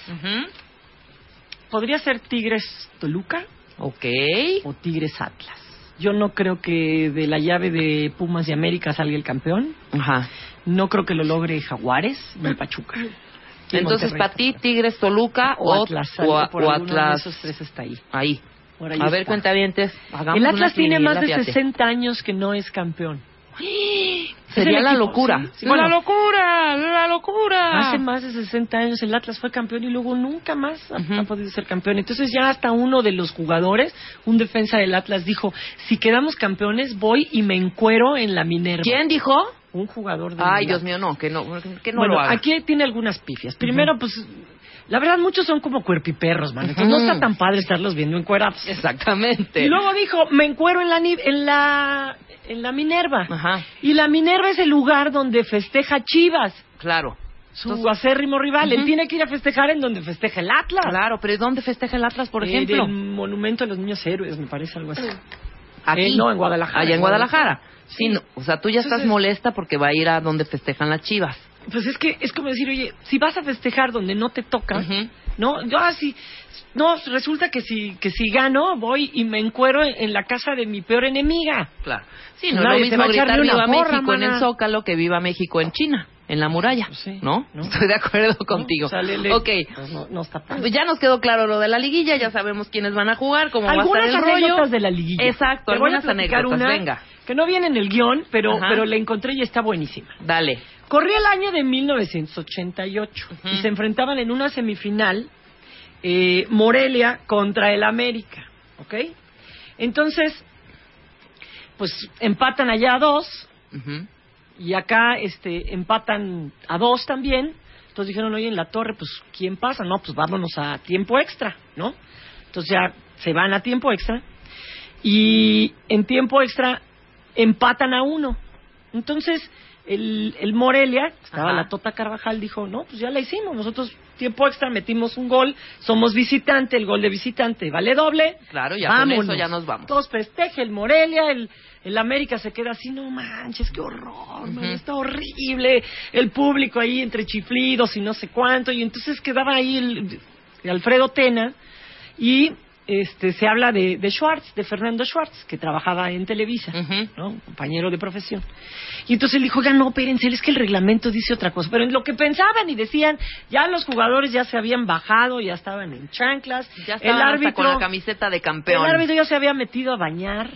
podría ser Tigres Toluca Ok. o Tigres Atlas. Yo no creo que de la llave de Pumas y América salga el campeón. Ajá. No creo que lo logre Jaguares ni Pachuca. Y Entonces, para ti, Tigres, Toluca o o, Atlas. o, o de Atlas. esos tres está ahí. Ahí. Por ahí A ver, cuentavientes. hagamos El Atlas tiene más de quiniela, fíjate. 60 años que no es campeón. Sería la locura. sí, sí. Bueno, locura! ¡La locura! Hace más de 60 años el Atlas fue campeón y luego nunca más ha, ha podido ser campeón. Entonces ya hasta uno de los jugadores, un defensa del Atlas, dijo, si quedamos campeones voy y me encuero en la Minerva. ¿Quién dijo? Un jugador del Ay. Dios mío, no, que no, que no bueno, lo haga. aquí tiene algunas pifias. Primero, pues, la verdad, muchos son como cuerpiperros, man. Entonces no está tan padre estarlos viendo encuerados. Exactamente. Y luego dijo, me encuero en la, en la, en la Minerva. Ajá. Y la Minerva es el lugar donde festeja Chivas. Claro. su acérrimo rival. Él tiene que ir a festejar en donde festeja el Atlas. Claro, pero ¿y dónde festeja el Atlas, por Eh, ejemplo? del monumento a los niños héroes, me parece algo así. Aquí. Eh, no, en Guadalajara. Allá en Guadalajara. Sí, no, o sea, tú ya estás molesta porque va a ir a donde festejan las chivas. Pues es que es como decir, oye, si vas a festejar donde no te toca, ¿no? Yo así, no, resulta que si, que si gano, voy y me encuero en, en la casa de mi peor enemiga. Claro. Sí, no es Nadie lo te mismo gritar viva porra, México en el Zócalo que viva México en China, en la muralla, ¿no? Estoy de acuerdo contigo. O sea, le- le- ok. pues no, no está. Pues ya nos quedó claro lo de la liguilla, ya sabemos quiénes van a jugar, cómo Algunas va a estar el rollo. anécdotas de la liguilla. Exacto, algunas anécdotas, una venga. Que no viene en el guion, pero, Ajá. pero la encontré y está buenísima. Dale. Corría el año de 1988 y se enfrentaban en una semifinal eh, Morelia contra el América, ¿ok? Entonces, pues empatan allá a dos y acá este empatan a dos también. Entonces dijeron, oye, en la torre, pues, ¿quién pasa? No, pues vámonos a tiempo extra, ¿no? Entonces ya se van a tiempo extra y en tiempo extra empatan a uno. Entonces, el, el Morelia, estaba Ajá. la Tota Carvajal, dijo, no, pues ya la hicimos, nosotros tiempo extra metimos un gol, somos visitante, el gol de visitante vale doble. Claro, ya con vámonos. eso ya nos vamos. Todos festeja el Morelia, el, el América se queda así, no manches, qué horror, man, está horrible. El público ahí entre chiflidos y no sé cuánto, y entonces quedaba ahí el, el Alfredo Tena y este se habla de, de Schwartz, de Fernando Schwartz, que trabajaba en Televisa, ¿no? compañero de profesión. Y entonces él dijo, oigan, no, espérense, es que el reglamento dice otra cosa. Pero en lo que pensaban y decían, ya los jugadores ya se habían bajado, ya estaban en chanclas. Ya el estaban hasta árbitro, con la camiseta de campeón. el árbitro ya se había metido a bañar,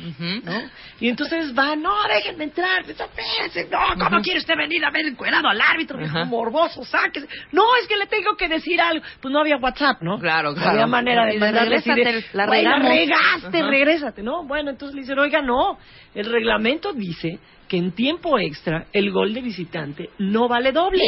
¿no? Y entonces va, no, déjenme entrar, espérense, no, ¿cómo Ujú. quiere usted venir a ver encuerado al árbitro? Viejo morboso, sáquese. No, es que le tengo que decir algo. Pues no había WhatsApp, ¿no? Claro, No claro. había manera de mandarle la "Güey, la regamos". regaste, Ajá. regrésate, ¿no? Bueno, entonces le dicen, oiga, no, el reglamento dice que en tiempo extra el gol de visitante no vale doble.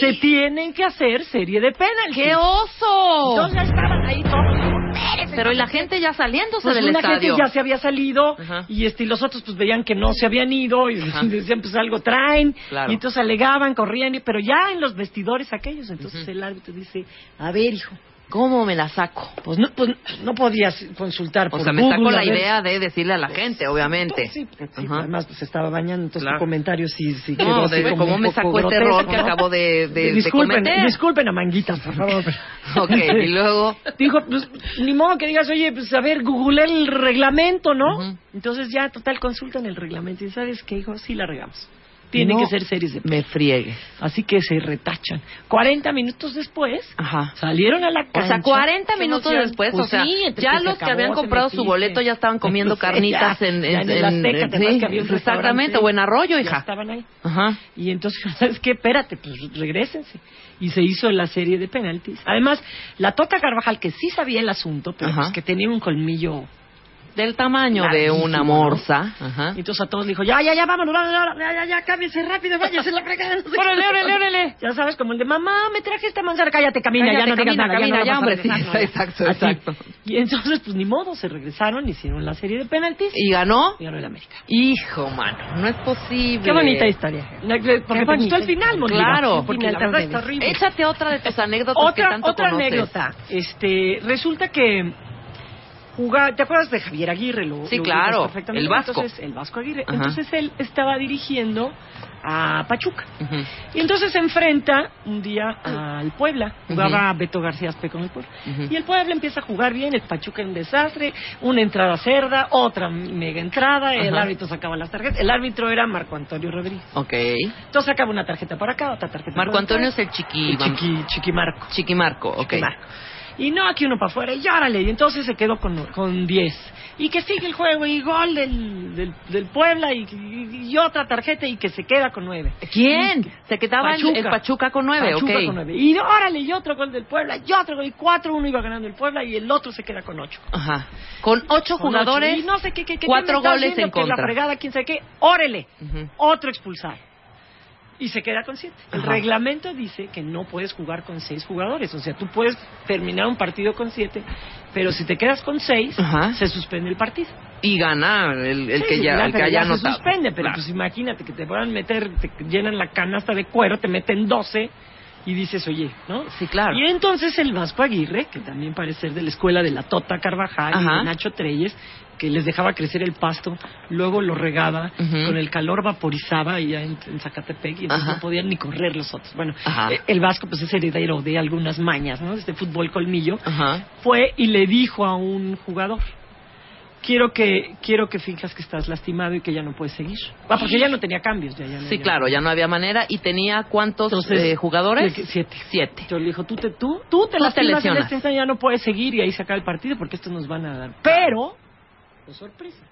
Se tienen que hacer serie de penaltis. ¡Qué oso! Entonces estaban ahí todos. como, "Espérense, Pero y la gente ya saliéndose pues del una estadio. gente ya se había salido Ajá. y este y los otros pues veían que no se habían ido y Ajá. decían pues algo traen Claro. y entonces alegaban, corrían, y- pero ya en los vestidores aquellos, entonces el árbitro dice, a ver hijo, ¿Cómo me la saco? pues no, pues no podías consultar O por sea, me saco la idea de decirle a la gente, obviamente. Sí, sí, además pues estaba bañando, entonces Claro. tu comentario sí, sí No, quedó así de como cómo me sacó este error que ¿no? acabo de, de- de disculpen, cometer. disculpen a Manguitas, por favor. Ok, y luego... Dijo, pues, ni modo que digas, oye, pues, a ver, google el reglamento, ¿no? Entonces ya, total, consultan el reglamento. ¿Y sabes qué, hijo? Sí la regamos. Tienen No que ser series de Me friegue. Así que se retachan. 40 minutos después, Ajá. salieron a la O cancha. sea, 40 Qué minutos después, Pues o sea, sí, ya que los que habían comprado su boleto ya estaban comiendo carnitas ya, en, ya en el Azteca, ¿te acuerdas sí, que había un exactamente, o en Arroyo, Ya hija. estaban ahí. Ajá. Y entonces, ¿sabes qué? Espérate, pues regrésense. Y se hizo la serie de penaltis. Además, la Tota Carvajal, que sí sabía el asunto, pero pues, que tenía un colmillo Del tamaño de una ¿no? morsa. Ajá. Y entonces a todos le dijo, ya, ya, ya, vámonos, vámonos, ya, ya, ya, cámbiense rápido, váyanse la fregada. no sé qué. Órale, órale, órale. Ya sabes, como el de, mamá, me traje esta manzana, cállate, camina, ya no digas camina, nada, camina, ya, no hombre, sí, exacto, Así. exacto. Y entonces, pues ni modo, se regresaron, hicieron la serie de penaltis. ¿Y ganó? Y ganó el América. Hijo, mano, no es posible. Qué bonita historia. La- Porque te bonita gustó el final, Mónica. Claro, porque la verdad está horrible. Échate otra de tus anécdotas que otra tanto otra conoces. anécdota. Este, resulta que jugaba, ¿te acuerdas de Javier Aguirre? Lo, Sí, lo claro, perfectamente. el Vasco. Entonces, el Vasco Aguirre. Ajá. Entonces él estaba dirigiendo a Pachuca. Y entonces se enfrenta un día al Puebla. Jugaba Beto García Aspe con el Puebla. Y el Puebla empieza a jugar bien, el Pachuca un desastre, una entrada cerda, otra mega entrada, el árbitro sacaba las tarjetas. El árbitro era Marco Antonio Rodríguez. Ok. Entonces sacaba una tarjeta por acá, otra tarjeta Marco acá. Antonio es el chiqui... El chiqui, chiquimarco. Chiquimarco, ok. Chiquimarco. Y no, aquí uno para afuera, y órale. Y entonces se quedó con, con 10. Y que sigue el juego, y gol del, del, del Puebla, y, y- y otra tarjeta, y que se queda con 9. ¿Quién? Se quedaba el- el Pachuca con nueve, Pachuca ok. con nueve. Y órale, y otro gol del Puebla, y otro gol, y 4-1 iba ganando el Puebla, y el otro se queda con 8. Ajá. Con ocho Con jugadores, ocho. Y no sé qué, qué, qué, cuatro ¿qué me estás goles en Que contra. la fregada, quién sabe qué, órale, Ujú. otro expulsado. Y se queda con siete. El Ajá. reglamento dice que no puedes jugar con seis jugadores. O sea, tú puedes terminar un partido con siete, pero si te quedas con seis, Ajá. se suspende el partido. Y gana el, el Sí, que ya, el que haya ya se anotado. suspende, pero Claro. pues imagínate que te puedan meter, te llenan la canasta de cuero, te meten 12, y dices, oye, ¿no? Sí, claro. Y entonces el Vasco Aguirre, que también parece ser de la escuela de la Tota Carvajal y de Nacho Treyes, que les dejaba crecer el pasto, luego lo regaba, con el calor vaporizaba allá en, en Zacatepec y entonces Ajá. no podían ni correr los otros. Bueno, eh, el Vasco pues es heredero de algunas mañas, ¿no? Este fútbol colmillo. Ajá. Fue y le dijo a un jugador, quiero que quiero que finjas que estás lastimado y que ya no puedes seguir. Ah, porque ya no tenía cambios. Ya, ya no- Sí, claro, ya no había manera. ¿Y tenía cuántos Entonces, eh, jugadores? Siete. Siete. Entonces le dijo, tú te, tú, tú te Tú te lastimas en lesionas. este ya no puedes seguir y ahí sacar el partido porque estos nos van a dar. Pero, oh, sorpresa,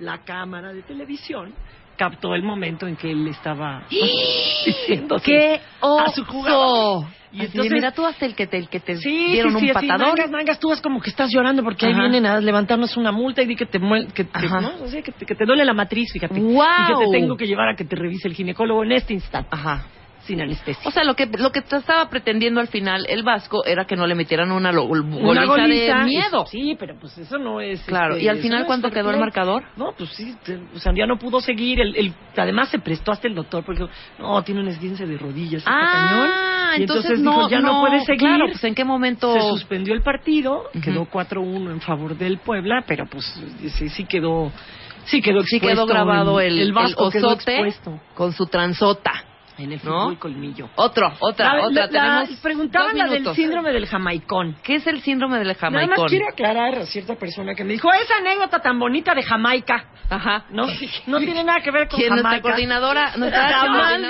la cámara de televisión captó el momento en que él estaba diciendo ¡Qué a su jugador. Y Así, entonces- mira, tú hasta el que te, el que te Sí, dieron sí, un patadón. mangas, mangas, tú vas como que estás llorando porque ahí vienen a levantarnos una multa y di que te, que, te- Ajá. ¿no? O sea, que, te, que te duele la matriz, fíjate. Y que te tengo que llevar a que te revise el ginecólogo en este instante. Ajá. Sin anestesia. O sea, lo que lo que estaba pretendiendo al final el Vasco era que no le metieran una, lo- Una goliza, de miedo. Sí, pero pues eso no es. Claro, este, ¿y al final no cuánto quedó el marcador? No, pues sí, te- o sea, ya no pudo seguir. El, el- además se prestó hasta el doctor porque no, tiene un esguince de rodillas. cañón. Ah, Y entonces, dijo, no, ya no, puede seguir. Claro, pues en qué momento Se suspendió el partido, Ujú. quedó 4-1 en favor del Puebla, pero pues sí, sí quedó. Sí quedó sí quedó grabado el, el, Vasco el quedó osote expuesto con su transota. En el ¿no? fútbol colmillo. Otro, otra, La- otra. la- Tenemos la- preguntaban dos la del síndrome del jamaicón. ¿Qué es el síndrome del Nada jamaicón? más quiero aclarar a cierta persona que me dijo, esa anécdota tan bonita de Jamaica. Ajá. No, no tiene nada que ver con ¿Quién, nuestra Jamaica. coordinadora? Nuestra coordinadora yo,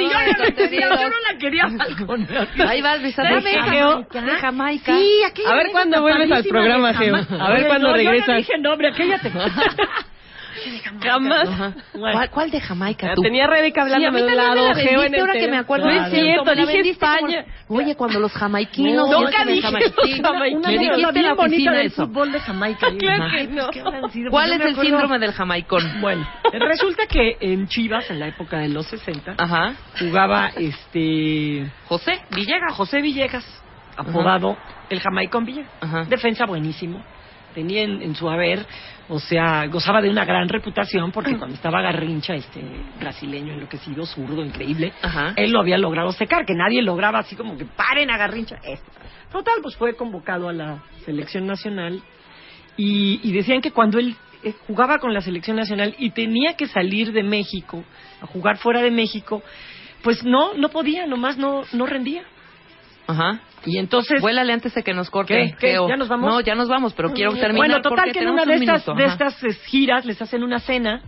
de no, no la quería balconear. Ahí vas, Luisa. ¿De Jamaica? de Jamaica. Sí, aquella A ver cuándo vuelves al programa, Geo. A ver cuándo no, regresas. no dije nombre, aquella te... Jamás. Ajá. ¿Cuál, cuál de Jamaica? Tú? tenía Rebeca Sí, a hablándome mí de la Geo en el ahora que me acuerdo. No es Claro. cierto, dije vendiste como- España. Oye, cuando los jamaiquinos... No, nunca de dije Jamaica. Sí, una, una me dijiste la bonita oficina del eso. fútbol de Jamaica. Claro Ajá. que no. ¿Cuál es el síndrome del jamaicón? Bueno, resulta que en Chivas, en la época de los 60, Ajá. jugaba este José Villegas. José Villegas, apodado el Jamaicón Villegas. Defensa buenísimo. Tenía en, en su haber, o sea, gozaba de una gran reputación porque cuando estaba Garrincha, este brasileño enloquecido, zurdo, increíble, Ajá. él lo había logrado secar, que nadie lograba así como que paren a Garrincha. Esto. Total, pues fue convocado a la selección nacional y, y decían que cuando él eh, jugaba con la selección nacional y tenía que salir de México a jugar fuera de México, pues no, no podía, nomás no, no rendía. Ajá. Y entonces... Vuélale antes de que nos corten. ¿Qué? ¿Ya nos vamos? No, ya nos vamos, pero quiero terminar Bueno, total que en una de un estas, minuto. de estas giras les hacen una cena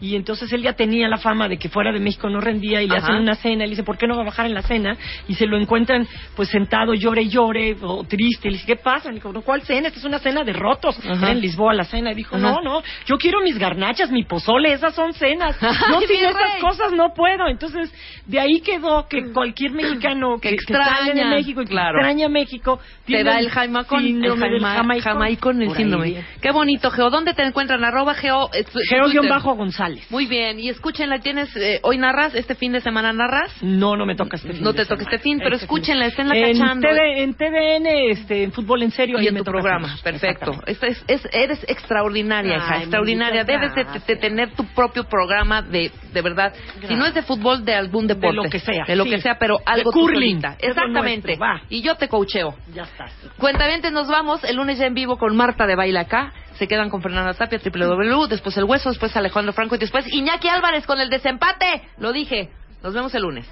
y entonces él ya tenía la fama de que fuera de México no rendía y le Ajá. hacen una cena y le dice, ¿por qué no va a bajar en la cena? Y se lo encuentran pues sentado, llore y llore, o triste. Y le dice, ¿qué pasa? Le dijo, "No, ¿cuál cena? Esta es una cena de rotos. Era en Lisboa la cena. Y dijo, Ajá. no, no, yo quiero mis garnachas, mi pozole, esas son cenas. Yo sin esas cosas no puedo. Entonces, de ahí quedó que cualquier mexicano que, Que que sale de extraña, México y claro. Extraña México Te da el jamaicón, el síndrome del jama- jamaicón. el síndrome. bien. Qué bonito, Geo. ¿Dónde te encuentran? Arroba Geo. eh, tu- Geo Twitter. guion bajo González. Muy bien. Y escúchenla. ¿Tienes, eh, hoy narras? ¿Este fin de semana narras? No, no me toca este fin. No de te toca este fin, pero Este escúchenla, esténla en cachando. TV en TVN, este, en Fútbol en Serio. y en tu programa, perfecto. Esta es, es- eres extraordinaria, hija, extraordinaria. Debes de, gracias. de tener tu propio programa de, de verdad. Si no es de fútbol, de algún De deporte. lo que sea, De lo sí. que sea, pero De algo tú curling. Exactamente. nuestro. Y yo te coacheo. Ya está. Cuentamente nos vamos. El lunes ya en vivo con Marta de Baila acá. Se quedan con Fernanda Tapia, Triple W, después El Hueso, después Alejandro Franco y después Iñaki Álvarez con el desempate. Lo dije. Nos vemos el lunes.